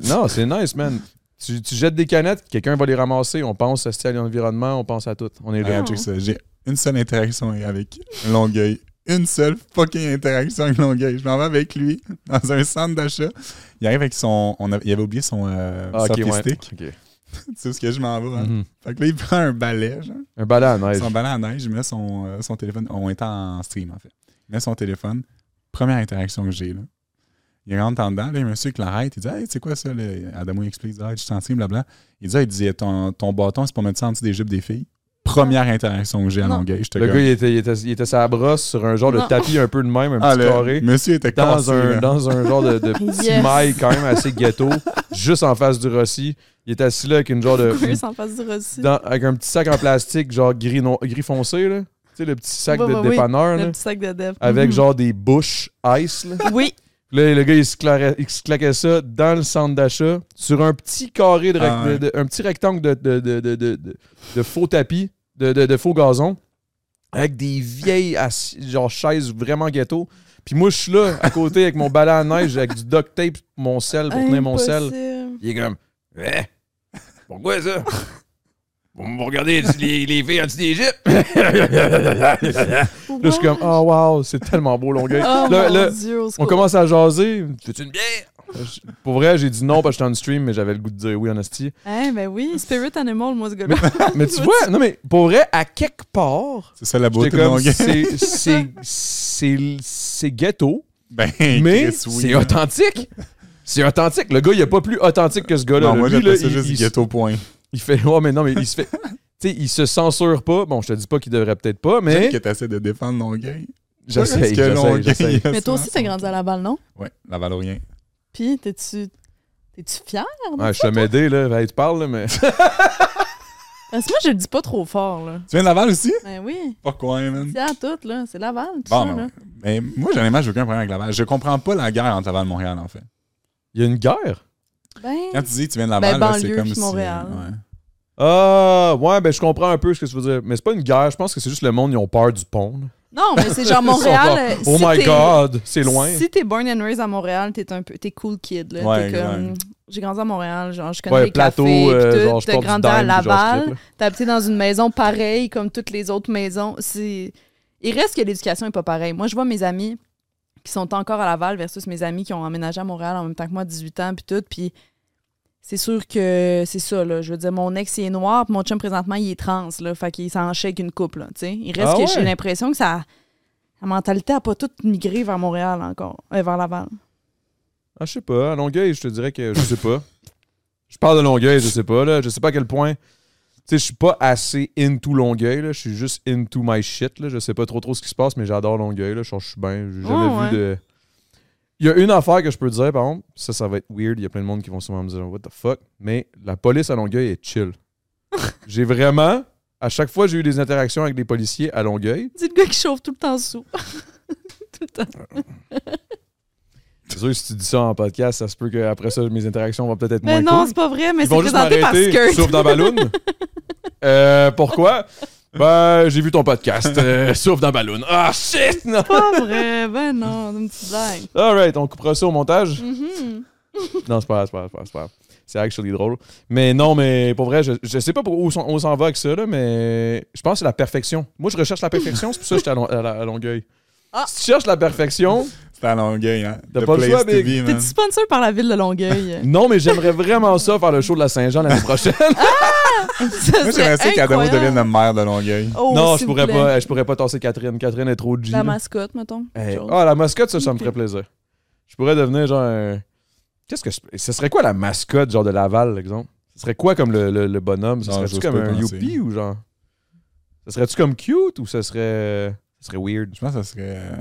Non, c'est nice, man. Tu, tu jettes des canettes, quelqu'un va les ramasser. On pense à l'environnement, on pense à tout. On est là. Check ça. J'ai une seule interaction avec Longueuil. Une seule fucking interaction avec Longueuil. Je m'en vais avec lui dans un centre d'achat. Il arrive avec son. On a- il avait oublié son euh, Ah, ouais. tu sais ce que je m'en vais. hein? Mhm. Fait que là, il prend un balai, genre. Un balai à neige. Son balai à neige, il met son, euh, son téléphone. On est en stream, en fait. Il met son téléphone. Première interaction que j'ai, là. Il rentre en dedans, là, il y a un monsieur qui l'arrête. Il dit Hey, c'est quoi ça? Là? Adamo il explique Ah, je suis en stream, blabla. Il dit, Ah, il dit ton, ton bâton, c'est pour mettre ça en dessous des jupes des filles. Première interaction que j'ai à Non. Longueuil. Je te Le gars, il était, il, était, il était sa brosse sur un genre de Non. tapis un peu de même, un Ah, petit le carré. monsieur était Dans cassé, un, là. dans un genre de, de petit Yes. mail quand même assez ghetto, juste en face du Rossi. Il était assis là avec une genre de. En face du Rossi. dans- avec un petit sac en plastique, genre gris, no- gris foncé, là. Tu sais, le petit sac de oui. dépanneur, Le là. petit sac de dev. Avec Mhm. genre des bouches ice, là. Oui. Là, le gars, il se, clarait- il se claquait ça dans le centre d'achat, sur un petit carré, de, Ah ouais. de- de- un petit rectangle de, de, de, de, de- de- de faux tapis, de, de, de faux gazon, avec des vieilles genre chaises vraiment ghetto. Puis moi, je suis là, à côté, avec mon balai à neige, avec du duct tape, mon sel, pour tenir mon sel. Il est comme, eh, pourquoi ça? Vous me regardez les, les filles en dessous des? là, je suis comme, oh wow, c'est tellement beau, Longueuil. Oh Là- mon là, Dieu, au on commence à jaser. Veux-tu une bière? Pour vrai, j'ai dit non parce que j'étais en stream, mais j'avais le goût de dire oui en esti. Hein, ben oui, Spirit Animal, moi, ce gars-là. Mais tu vois, non mais pour vrai, à quelque part, C'est ça la beauté de c'est- ghetto, Ben, mais oui, c'est authentique. C'est authentique. Le gars, il est pas plus authentique que ce gars-là. Non, moi, j'appelle ça il, juste il- ghetto point. il fait, ouais, mais non, mais il se fait, tu sais, il se censure pas. Bon, je te dis pas qu'il devrait peut-être pas, mais Peut-être que t'essaies de défendre Longueuil. j'essaie, j'essaie, j'essaie. Mais toi aussi, t'as grandi à Laval, non? Ouais, la Valorien. Puis, t'es-tu. T'es-tu fier? Ouais, je te m'aider, là. Ben, tu parles, là, mais. Parce que moi, je le dis pas trop fort, là. Tu viens de Laval aussi? Ben oui. Pourquoi, man? C'est à tout, là. C'est Laval, tout Bon, ça, ben, là. mais moi, j'en ai j'ai aucun problème avec Laval. Je comprends pas la guerre entre Laval et Montréal, en fait. Il y a une guerre. Ben. Quand tu dis que tu viens de Laval, Ben, là, c'est comme si... Montréal. ouais. Ah, ouais, ben je comprends un peu ce que tu veux dire. Mais c'est pas une guerre, je pense que c'est juste le monde, ils ont peur du pont. là. Non, mais c'est genre Ils sont Montréal. euh, Oh si my t'es- god, c'est loin. Si t'es born and raised à Montréal, t'es un peu. T'es cool kid, là. Ouais, t'es comme. ouais. J'ai grandi à Montréal, genre, je connais Ouais, les plateau, cafés, euh, pis tout. genre, je T'as porte du grandi à dime, puis genre, je Laval. T'as habité dans une maison pareille comme toutes les autres maisons. C'est... Il reste que l'éducation est pas pareille. Moi, je vois mes amis qui sont encore à Laval versus mes amis qui ont emménagé à Montréal en même temps que moi, 18 ans, puis tout. Puis c'est sûr que c'est ça, là. Je veux dire, mon ex, il est noir, puis mon chum, présentement, il est trans, là. Fait qu'il s'en une couple, là. Il reste Ah que ouais? j'ai l'impression que ça... La mentalité a pas toute migré vers Montréal encore. euh, vers Laval. Ah, je sais pas. À Longueuil, je te dirais que je sais pas. Je parle de Longueuil, je sais pas, là. Je sais pas à quel point. Tu sais, je suis pas assez into Longueuil, là. Je suis juste into my shit, là. Je sais pas trop trop ce qui se passe, mais j'adore Longueuil, là. Je suis bien. J'ai jamais vu de. Il y a une affaire que je peux te dire, par exemple. Ça, ça va être weird. Il y a plein de monde qui vont sûrement me dire, what the fuck. Mais la police à Longueuil est chill. j'ai vraiment. À chaque fois, j'ai eu des interactions avec des policiers à Longueuil. C'est le gars qui chauffe tout le temps sous. tout le temps. C'est sûr que si tu dis ça en podcast, ça se peut qu'après ça, mes interactions vont peut-être être Mais moins non, cool. c'est pas vrai, mais c'est présenté par m'arrêter, Skirt. sauf dans Balloon. euh, pourquoi? Ben, j'ai vu ton podcast, euh, sauf dans Balloon. Ah, shit! Non! pas vrai, ben non, une petite blague. Alright, on coupera ça au montage? Mhm. Non, c'est pas grave, c'est pas grave, c'est pas grave, c'est pas grave. C'est actually drôle. Mais non, mais pour vrai, je, je sais pas pour où on, s'en va avec ça, là, mais je pense que c'est la perfection. Moi, je recherche la perfection, c'est pour ça que j'étais à, Lon- à la- à Longueuil. Ah. Si tu cherches la perfection, C'est à Longueuil, hein. T'as The pas le place choix, to Big. be, man. T'es-tu sponsor par la ville de Longueuil? non, mais j'aimerais vraiment ça faire le show de la Saint-Jean l'année prochaine. Moi, j'aimerais ça qu'Adamo devienne le maire de Longueuil. Oh, non, je pourrais pas, je pourrais pas tasser Catherine. Catherine est trop G. La là. mascotte, mettons. Hey, chose. Ah, la mascotte, ça, ça me ferait plaisir. Je pourrais devenir genre un... Qu'est-ce que... je- Ce serait quoi la mascotte, genre de Laval, exemple? Ce serait quoi comme le, le- le bonhomme? Ce serait-tu comme un youpi ou genre... Ce serait-tu comme cute ou ce serait... Ce serait weird? Je pense que ça serait... euh,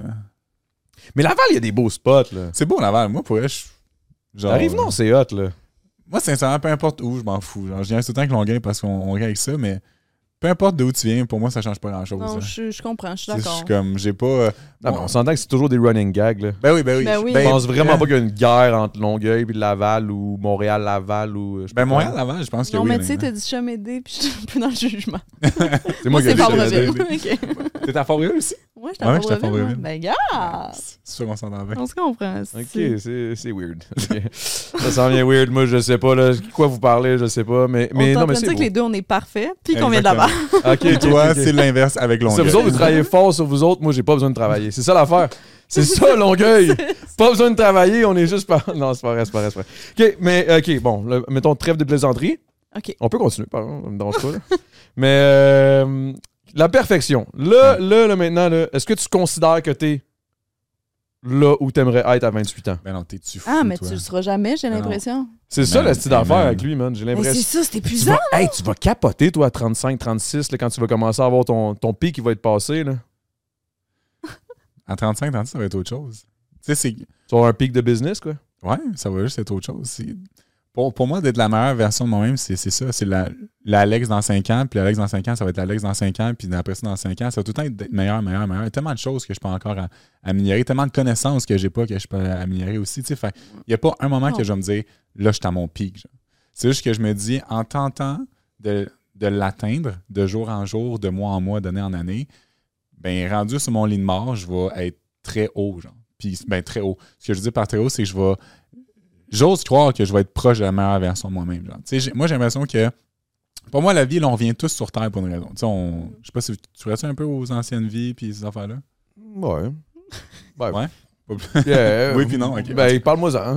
Mais Laval, il y a des beaux spots, là. C'est beau, Laval. Moi, pour vrai, je. Genre, Arrive, non, c'est hot, là. Moi, sincèrement, peu importe où, je m'en fous. Genre, je viens tout le temps avec Longueuil parce qu'on on rit avec ça, mais peu importe d'où tu viens, pour moi, ça change pas grand-chose. Non, là. je, je comprends, je suis sais, Je d'accord. suis comme, j'ai pas. euh, Non, bon, mais on s'entend que c'est toujours des running gags, là. Ben oui, ben oui. Ben oui. Je Ben, pense vraiment euh, pas qu'il y a une guerre entre Longueuil et Laval ou Montréal-Laval ou. euh, je Ben pas Montréal, quoi. Laval, je pense que Non, oui. mais tu sais, t'as dit Chamédé, puis je suis un peu dans le jugement. C'est moi qui c'est ai dit. OK. T'es à Fort-Réal aussi? Ouais, Ouais, à j'étais à Fabreville. Fabreville. Ben, gars! C'est sûr qu'on s'entend bien. On se comprend. Ok, c'est- weird. Ça sent bien weird. Moi, je sais pas, là. Quoi vous parlez, je sais pas. Mais, non, mais c'est dire que les deux, on est parfaits, puis qu'on vient de. Ok, Et toi, c'est l'inverse avec Longueuil. vous autres, vous travaillez fort sur vous autres. Moi, j'ai pas besoin de travailler. C'est ça l'affaire. C'est ça, Longueuil. Pas besoin de travailler. On est juste pas. Non, c'est pas vrai, c'est pas vrai, c'est pas vrai. Ok, mais, ok, bon. le- mettons trêve de plaisanterie. OK. On peut continuer, pardon. Ça me dérange pas, là. mais, euh, la perfection. Là, là, là, maintenant, là, est-ce que tu considères que t'es là où t'aimerais être à 28 ans? Ben non, t'es-tu fou, Ah, mais toi? tu le seras jamais, j'ai l'impression. C'est ça, le style d'affaire avec lui, man. J'ai Mais c'est l'impression. ça, c'est Tu épuisant. vas, hey, tu vas capoter, toi, à 35, 36, là, quand tu vas commencer à avoir ton, ton pic qui va être passé. Là. À 35, 36, ça va être autre chose. Tu sais, c'est. Tu vas avoir un pic de business, quoi. Ouais, ça va juste être autre chose. Pour, pour moi, d'être la meilleure version de moi-même, c'est c'est ça. C'est la- l'Alex dans 5 ans, puis l'Alex dans 5 ans, ça va être l'Alex dans 5 ans, puis après ça, dans 5 ans, ça va tout le temps être meilleur, meilleur, meilleur. Il y a tellement de choses que je peux encore améliorer, tellement de connaissances que j'ai pas que je peux améliorer aussi. tu sais. Fait, il n'y a pas un moment que je vais me dire, là, je suis à mon pic. C'est juste que je me dis, en tentant de, de l'atteindre de jour en jour, de mois en mois, d'année en année, ben rendu sur mon lit de mort, je vais être très haut, genre. Puis, ben, très haut. Ce que je dis par très haut, c'est que je vais. J'ose croire que je vais être proche de la meilleure version de moi-même. moi, j'ai l'impression que. Pour moi, la vie, là, on vient tous sur Terre pour une raison. On- je sais pas si tu restes un peu aux anciennes vies puis ces affaires-là. Ouais. Ben, Ouais. Yeah. Oui, puis non. Ben.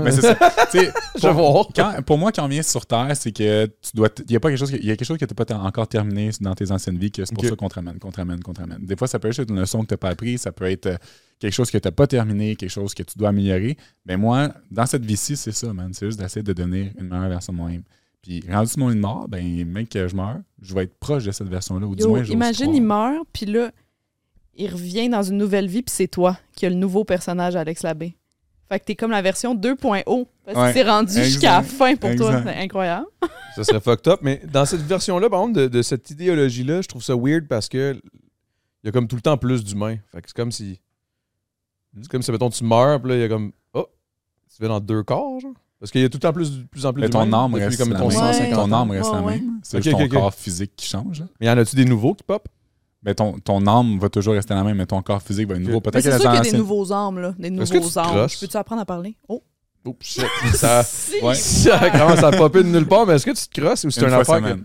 Mais c'est ça. Tu sais, Je vais voir. quand- pour moi, quand on vient sur Terre, c'est que tu dois. Il y a pas quelque chose que, y a quelque chose que tu n'as pas encore terminé dans tes anciennes vies, que c'est pour ça qu'on te ramène, qu'on te ramène, qu'on te ramène. Des fois, ça peut être une leçon que tu n'as pas appris, ça peut être euh, quelque chose que tu n'as pas terminé, quelque chose que tu dois améliorer. Mais moi, dans cette vie-ci, c'est ça, man. C'est juste d'essayer de devenir une meilleure version de moi-même. Puis, rendu sur mon mort, ben, mec, que je meurs, je vais être proche de cette version-là, ou du Yo, moins, j'ose imagine, il meurt, puis là, il revient dans une nouvelle vie, puis c'est toi qui as le nouveau personnage, Alex Labbé. Fait que t'es comme la version 2.0. Parce que Ouais, c'est rendu jusqu'à la fin pour toi. C'est incroyable. Ça serait fucked up. Mais dans cette version-là, par exemple, de, de cette idéologie-là, je trouve ça weird parce que il y a comme tout le temps plus d'humains. Fait que c'est comme si. C'est comme si, mettons, tu meurs, puis là, il y a comme. Oh, tu vas dans deux corps, genre. Parce qu'il y a tout le temps plus, de plus en plus Mais ton âme reste comme, la mettons, même. Ouais. 150 Ton ans. âme reste la Ouais, ouais. même. C'est juste ton corps physique qui change. là. Mais y en a-tu des nouveaux qui pop? Mais ton, ton âme va toujours rester la même, mais ton corps physique va être nouveau. Peut-être c'est que sûr qu'il y a des nouveaux âmes, là. Des Est-ce que tu nouveaux âmes. crosses? Peux-tu apprendre à parler? Oh! Oups, shit. ça, Si, Ouais. ça commence à popper de nulle part, mais est-ce que tu te crosses ou c'est un affaire? que-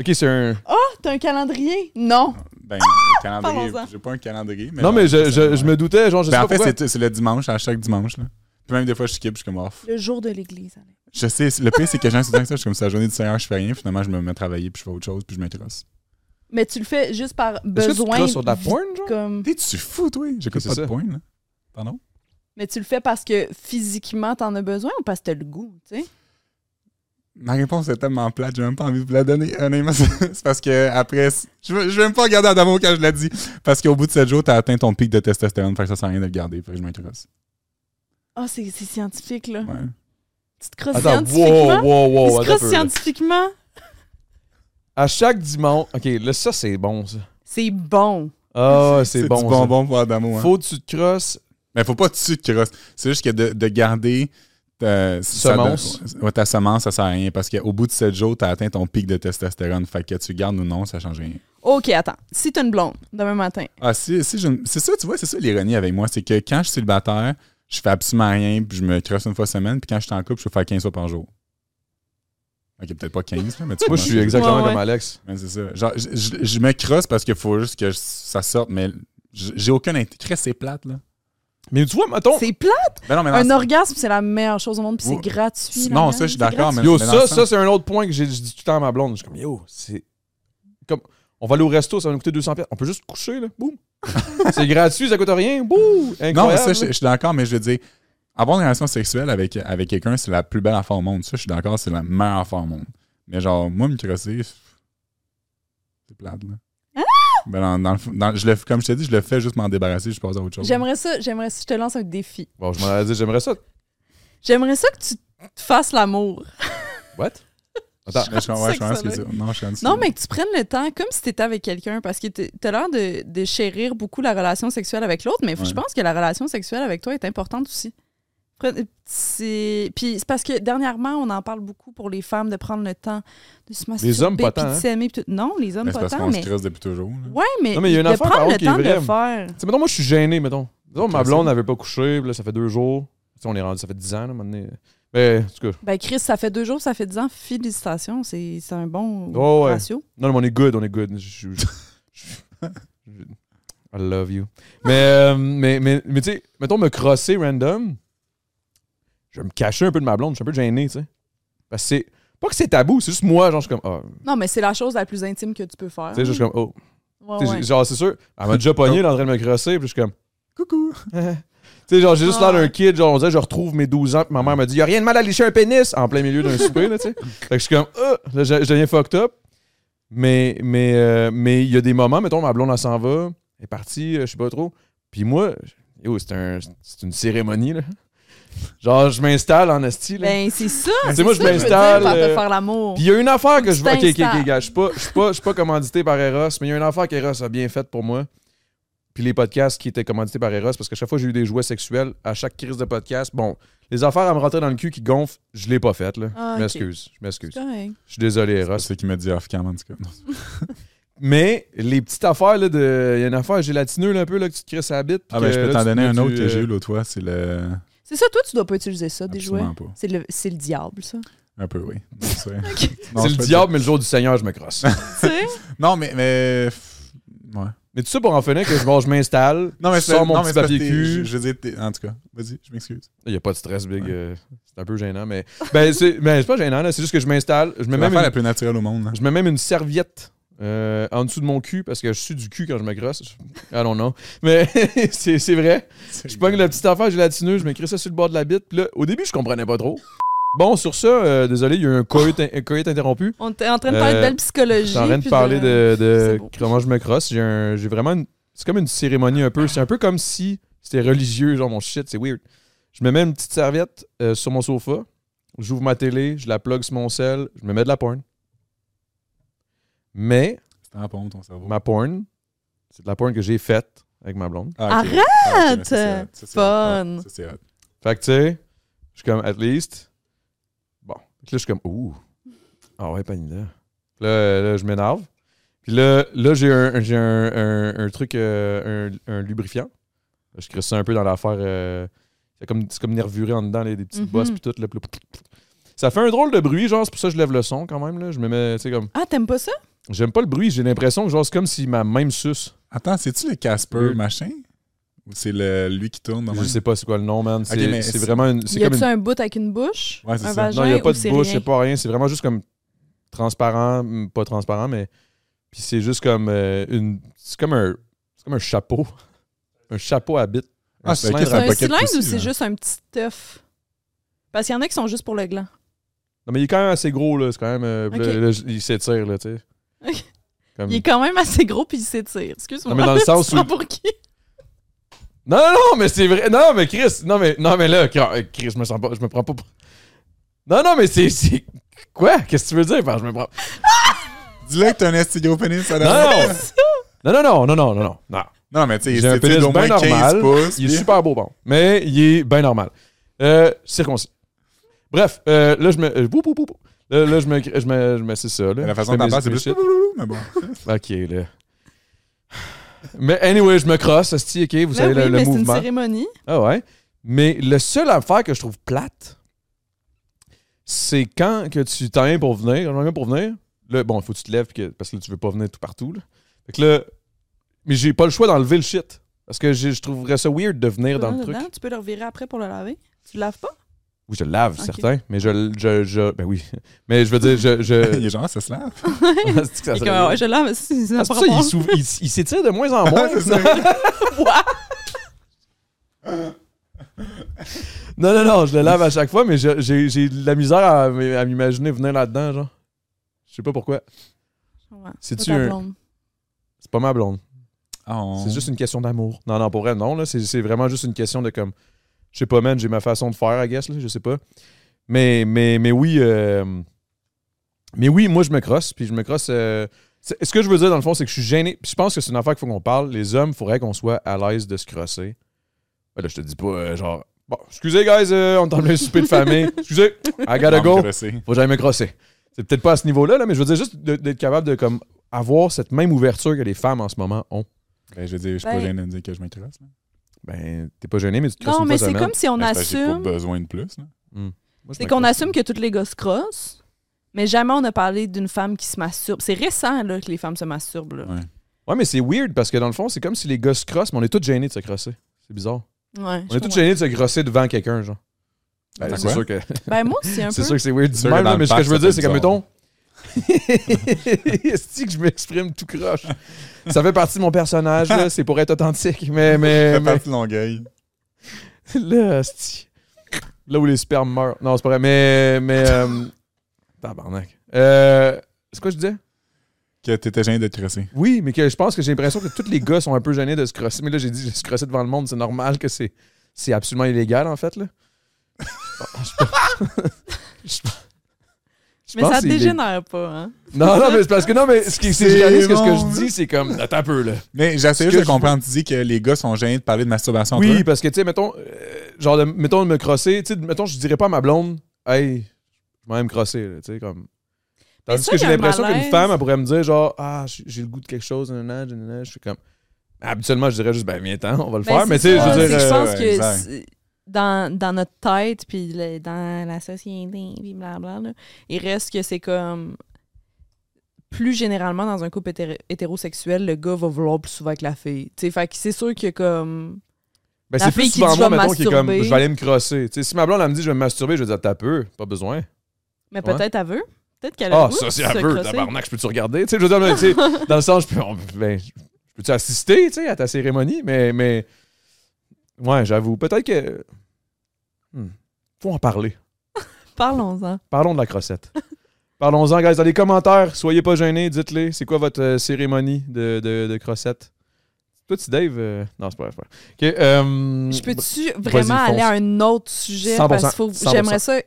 Ok, c'est un. T'as un calendrier? Non. Ben, calendrier. J'ai pas un calendrier. Mais non, mais je, je, je me doutais, genre, je sais Ben, pas en fait, c'est c'est le dimanche, à chaque dimanche. Là. Puis même des fois, je skip, je suis comme off. Le jour de l'église. Je sais, le pire, c'est que j'ai un souvent que ça. Je suis comme ça, la journée du Seigneur, je fais rien. Finalement, je me mets à travailler, puis je fais autre chose, puis je m'intéressse. Mais tu le fais juste par que tu te besoin. crosses sur de la porn, genre? Comme... T'es-tu fou, toi? J'écoute pas ça. de point, là. Pardon? Mais tu le fais parce que physiquement, t'en as besoin ou parce que t'as le goût, tu sais? Ma réponse est tellement plate, j'ai même pas envie de vous la donner. Honnêtement, c'est parce que après, je vais, je vais même pas regarder Adamo quand je l'ai dit. Parce qu'au bout de 7 jours, t'as atteint ton pic de testostérone, fait que ça sert à rien de le garder, fait que je m'intéresse. Ah, c'est c'est scientifique, là. Ouais. Tu te crosses Attends, wow, scientifiquement? wow, wow. Il se attends un crosse peu, là. scientifiquement? À chaque dimanche. Ok, là, ça, c'est bon, ça. C'est bon. Ah, c'est bon. du ça. bonbon pour Adamo. Hein. Faut que tu te crosses. Mais faut pas que tu crosses. C'est juste que de, de garder ta Semence. ça- ouais, ta semence, ça sert à rien. Parce qu'au bout de 7 jours, t'as atteint ton pic de testostérone. Fait que tu gardes ou non, ça change rien. OK, attends. Si t'as une blonde demain matin, Ah, si, si je- c'est ça, tu vois, c'est ça l'ironie avec moi. C'est que quand je suis célibataire, je fais absolument rien, puis je me crosse une fois semaine, puis quand je suis en couple, je peux faire 15 fois par jour. Ok, peut-être pas 15, là, mais tu Moi, je suis exactement Ouais, ouais. comme Alex. Ouais, c'est ça. Genre, je, je- je me crosse parce qu'il faut juste que je- ça sorte, mais j'ai aucun intérêt. C'est plate, là. Mais tu vois, mettons. c'est plate? Ben non, mais Un orgasme, c'est la meilleure chose au monde, puis c'est gratuit. Non, ça, je suis d'accord, mais- Yo, ça, ça c'est un autre point que j'ai dit tout le temps à ma blonde. Je suis comme, yo, c'est. Comme, on va aller au resto, ça va nous coûter 200 pièces. On peut juste coucher, là. Boum. c'est gratuit, ça coûte rien. Boum. Incroyable. Non, mais ça, je, je suis d'accord, mais je veux dire, avoir une relation sexuelle avec, avec quelqu'un, c'est la plus belle affaire au monde. Ça, je suis d'accord, c'est la meilleure affaire au monde. Mais genre, moi, me crosser, c'est plate, là. Ben, dans- dans le fond- dans- je le, comme je t'ai dit, je le fais juste m'en débarrasser, je passe à autre chose. J'aimerais ça, j'aimerais ça, je te lance un défi. Bon, je m'en dit, j'aimerais ça. J'aimerais ça que tu te fasses l'amour. What? Attends. Je comprends, ouais, je comprends ce que. Non, je mais que tu prennes le temps comme si tu étais avec quelqu'un parce que t'es- t'as l'air de, de chérir beaucoup la relation sexuelle avec l'autre, mais Ouais. je pense que la relation sexuelle avec toi est importante aussi. C'est- Puis c'est parce que dernièrement, on en parle beaucoup pour les femmes de prendre le temps de se masturber hommes, pas tant, de hein? tout. Non, les hommes Mais c'est pas parce tant, qu'on mais... se creuse depuis toujours. là. Ouais, mais, Non, mais il y a une de affaire, prendre par le qui est temps de faire. Mettons, moi, je suis gêné, mettons. Mettons, ma blonde n'avait pas couché, là, ça fait deux jours. Tu sais, on est rendu, ça fait dix ans, là, maintenant. Mais, en tout cas, Ben Chris, ça fait deux jours, ça fait dix ans. Félicitations, c'est c'est un bon Oh, ouais. ratio. non, mais on est good, on est good. Je- je- je- je- I love you. Mais, euh, mais, mais, mais tu sais, mettons, me crosser random, je vais me cacher un peu de ma blonde, je suis un peu gêné, tu sais. Parce que c'est. Pas que c'est tabou, c'est juste moi, genre, je suis comme. Ah, Non, mais c'est la chose la plus intime que tu peux faire. tu sais, je suis comme. Oh. Ouais, Tu sais, ouais. Genre, c'est sûr, elle m'a déjà pogné, elle est en train de me crosser, puis je suis comme. Coucou! Tu sais, genre, j'ai juste Ah l'air d'un kid, genre, on dirait, je retrouve mes 12 ans, puis ma mère me dit, y a rien de mal à licher un pénis en plein milieu d'un souper, là, tu sais. Fait que je suis comme, ah, là, je, je deviens fucked up. Mais, mais, euh, mais il y a des moments, mettons, ma blonde, elle s'en va, elle est partie, euh, je sais pas trop. Puis moi, yo, c'est un, c'est une cérémonie, là. Genre, je m'installe en esti, là. Ben, c'est ça. Tu sais, moi, je m'installe, euh, faire l'amour. Puis il y a une affaire que je vois. Ok, ok, ok, gars. Je suis pas, commandité par Eros, mais il y a une affaire qu'Eros a bien faite pour moi. Puis les podcasts qui étaient commandités par Eros, parce que chaque fois que j'ai eu des jouets sexuels, à chaque crise de podcast, bon, les affaires à me rentrer dans le cul qui gonflent, je l'ai pas faites, là. Ah, Je m'excuse, je m'excuse. Je suis désolé, Eros. C'est ce qui m'a dit off-cam, en tout cas. Mais les petites affaires, là, de. Il y a une affaire gélatineux, là, un peu, là, que tu te crisses à la bite. Ah, ben, je peux t'en donner un autre que j'ai eu là. l'autre fois. C'est le. C'est ça, toi, tu dois pas utiliser ça, des jouets. Absolument pas. C'est le, c'est le diable, ça. Un peu, oui. Non, c'est Non, C'est je le peux diable, mais le jour du Seigneur, je me crosse. tu sais? dire- Non, mais. mais... Ouais. mais tout ça pour en finir que je, bon, je m'installe, Non, mais je c'est sors mon non, petit mais c'est parce papier que t'es- cul. Je, je veux dire, t'es- en tout cas, vas-y, je m'excuse. Il n'y a pas de stress, Big. Ouais. euh, c'est un peu gênant, mais. Ben, c'est ben, c'est pas gênant, là. C'est juste que je m'installe. Je mets C'est l'affaire une, la plus naturelle au monde. hein. je mets même une serviette euh, en dessous de mon cul parce que je suis du cul quand je me grosse. I don't know. Mais c'est c'est vrai. Je pogne la petite affaire gélatineuse, je m'écris ça sur le bord de la bite. Puis là, au début, je comprenais pas trop. Bon, sur ça, euh, désolé, il y a eu un coït, interrompu. On était en train de parler Euh, de belle psychologie. Je suis en train de parler de, comment je me crosse. J'ai un- j'ai vraiment une. C'est comme une cérémonie un peu. C'est un peu comme si c'était religieux, genre mon shit, c'est weird. Je me mets une petite serviette euh, sur mon sofa, j'ouvre ma télé, je la plug sur mon sel, je me mets de la porn. Mais C'est en pompe, ton cerveau. ma porn, c'est de la porn que j'ai faite avec ma blonde. Ah, ok. Arrête! Ah, ça, hot. Ça, hot. Fun. Fait que tu sais, je suis comme at least. Bon. Que là, je suis comme ouh. Ah ouais, pas une idée. Puis Là, là, je m'énerve. Puis là, là j'ai un, j'ai un, un- un truc, euh, un, un lubrifiant. Je crée ça un peu dans l'affaire. euh, c'est comme, c'est comme nervuré en dedans, là, des petites Mhm. bosses, puis tout. Là, puis là, ça fait un drôle de bruit, genre, c'est pour ça que je lève le son quand même. Là. Je me mets, tu sais, comme. Ah, t'aimes pas ça? J'aime pas le bruit, j'ai l'impression que, genre, c'est comme si ma même suce. Attends, c'est-tu le Casper Oui. machin? Ou c'est le, lui qui tourne? Je sais pas c'est quoi le nom, man. C'est, c'est- vraiment une. C'est Y comme a-tu une un bout avec une bouche? Ouais, c'est un ça. vagin Non, il n'y a pas de bouche, c'est pas rien. C'est vraiment juste comme transparent, pas transparent, mais. Puis c'est juste comme euh, une. C'est comme un. C'est comme un chapeau. Un chapeau à bite. Un Ah, c'est cylindre un cylindre poussi, ou c'est juste un petit œuf? Parce qu'il y en a qui sont juste pour le gland. Non, mais il est quand même assez gros, là. C'est quand même. euh, là, il s'étire, là, tu sais. Comme- Il est quand même assez gros puis il s'étire. Excuse-moi. Non, mais dans le sens où- pour qui? Non, non, non, mais c'est vrai. Non, mais Chris. Non, mais, non, mais là, Chris, je me sens pas. Je me prends pas pour. Non, non, mais c'est. c'est- Quoi? Qu'est-ce que tu veux dire? Par je me prends. Dis-le que t'as un esti gros pénis. ça Non, non, non, non, non, non, non, non, non. Non, mais tu sais, c'est pénis d'au moins bien 15 normal. pouces. Il est puis- super beau, bon. Mais il est bien normal. Euh, circoncis. Bref, euh, là, je me. euh, bou, bou, bou, bou. Là, là, je me. Je me, je me c'est ça, là. La façon dont t'en c'est plus. Mais bon. Ok, là. Mais anyway, je me crosse, esti, ok, vous Ben savez oui, le, le mais c'est une mouvement. cérémonie. Ah ouais. Mais le seul affaire que je trouve plate, c'est quand que tu t'en viens pour venir, quand viens pour venir, là, bon, il faut que tu te lèves que- parce que là, tu veux pas venir tout partout. Là. Fait que là, mais j'ai pas le choix d'enlever le shit. Parce que je trouverais ça weird de venir dans le truc. Dedans, Tu peux le revirer après pour le laver? Tu le laves pas? Oui, je le lave, Ok. certain. Mais je, je, je. Ben oui. Mais je veux dire, je. je... Il est genre, ça se lave. C'est que ça Et serait- comme, ouais, je lave, c'est c'est Ah, pas c'est pour ça, il s'ouvre- il il s'étire de moins en moins. Ça. non, non, non, je le lave à chaque fois, mais je- j'ai j'ai de la misère à, m'imaginer venir là-dedans, genre. Je sais pas pourquoi. Ouais, C'est-tu pas ta un- blonde. C'est pas ma blonde. Oh. C'est juste une question d'amour. Non, non, pour vrai, non. là. C'est c'est vraiment juste une question de comme. Je sais pas, man, j'ai ma façon de faire, I guess, là, je sais pas. Mais, mais, mais oui. euh, mais oui, moi, je me crosse. Puis je me crosse. euh, ce que je veux dire, dans le fond, c'est que je suis gêné. Puis je pense que c'est une affaire qu'il faut qu'on parle. Les hommes, il faudrait qu'on soit à l'aise de se crosser. Ben là, je te dis pas, euh, genre. Bon, excusez, guys, euh, on est en plein souper de famille. Excusez, I gotta go. Faut que j'aille me crosser. C'est peut-être pas à ce niveau-là, là, mais je veux dire juste d'être capable de comme avoir cette même ouverture que les femmes en ce moment ont. Ben, je veux dire, je suis Ben- pas gêné de dire que je m'intéresse. Ben, t'es pas gêné, mais tu te Non, mais c'est comme si on Ben, c'est assume. pas besoin de plus. je C'est qu'on assume que tous les gars se crossent, mais jamais on a parlé d'une femme qui se masturbe. C'est récent là, que les femmes se masturbent. Là. Ouais. Ouais, mais c'est weird parce que dans le fond, c'est comme si les gars se crossent, mais on est tous gênés de se crosser. C'est bizarre. Ouais, On est tous gênés de se crosser devant quelqu'un, genre. Ben, Attends, c'est sûr que Ben moi, c'est un c'est peu. sûr que c'est weird du même, mais ce que je veux dire, c'est que mettons. Est-ce que je m'exprime tout croche? Ça fait partie de mon personnage, là. C'est pour être authentique. Mais, mais, Fais mais partie de Longueuil. là, là où les spermes meurent. Non, c'est pas vrai. Mais, mais, euh, tabarnak. Euh, c'est quoi je disais? Que t'étais gêné de te crosser. Oui, mais que je pense que j'ai l'impression que tous les gars sont un peu gênés de se crosser. Mais là, j'ai dit, se crosser devant le monde, c'est normal que c'est, c'est absolument illégal, en fait, là. Je- je- je Mais ça dégénère pas, hein? Non, non, mais c'est parce que non, mais ce qui c'est réaliste que ce que je dis, c'est comme attends un peu là. Mais j'essaie juste de je comprendre. Tu dis que les gars sont gênés de parler de masturbation. Oui, parce que tu sais, mettons, euh, genre, de, mettons de me crosser, tu sais, mettons, je dirais pas à ma blonde, hey, je vais même me crosser, là, tu sais, comme. Tandis ça, que j'ai l'impression qu'une femme, elle pourrait me dire, genre, ah, j'ai le goût de quelque chose, nanana, nanana. je suis comme. Habituellement, je dirais juste, ben, viens-ten, on va le Ben, faire, mais tu sais, je veux dire. je euh, pense que dans, dans notre tête, puis le- dans la société, puis blabla, là, il reste que c'est comme. Plus généralement, dans un couple hétéro- hétérosexuel, le gars va vouloir plus souvent que la fille. Tu sais, fait que c'est sûr que comme. Ben, c'est plus souvent moi, mettons, qui est comme, je vais aller me crosser. Tu sais, si ma blonde, elle me dit, je vais me masturber, je vais dire, t'as peu, pas besoin. Mais Ouais. peut-être elle veut. Peut-être qu'elle a Ah, ça, c'est peu, crosser. tabarnak, je peux-tu regarder? Tu sais, je veux dire, mais, tu sais, dans le sens, je peux, ben, je peux-tu assister, tu sais, à ta cérémonie? Mais, mais, ouais, j'avoue, peut-être que, hmm, faut en parler. Parlons-en. Parlons de la crossette. Parlons-en, guys, dans les commentaires, soyez pas gênés, dites-les, c'est quoi votre euh, cérémonie de, de, de crossette? Toi, tu, Dave? euh, Non, c'est pas vrai. c'est pas vrai. Ok, euh, Je peux-tu vas-y, vraiment aller à un autre sujet? 100%, Parce qu'il faut- 100%. j'aimerais ça.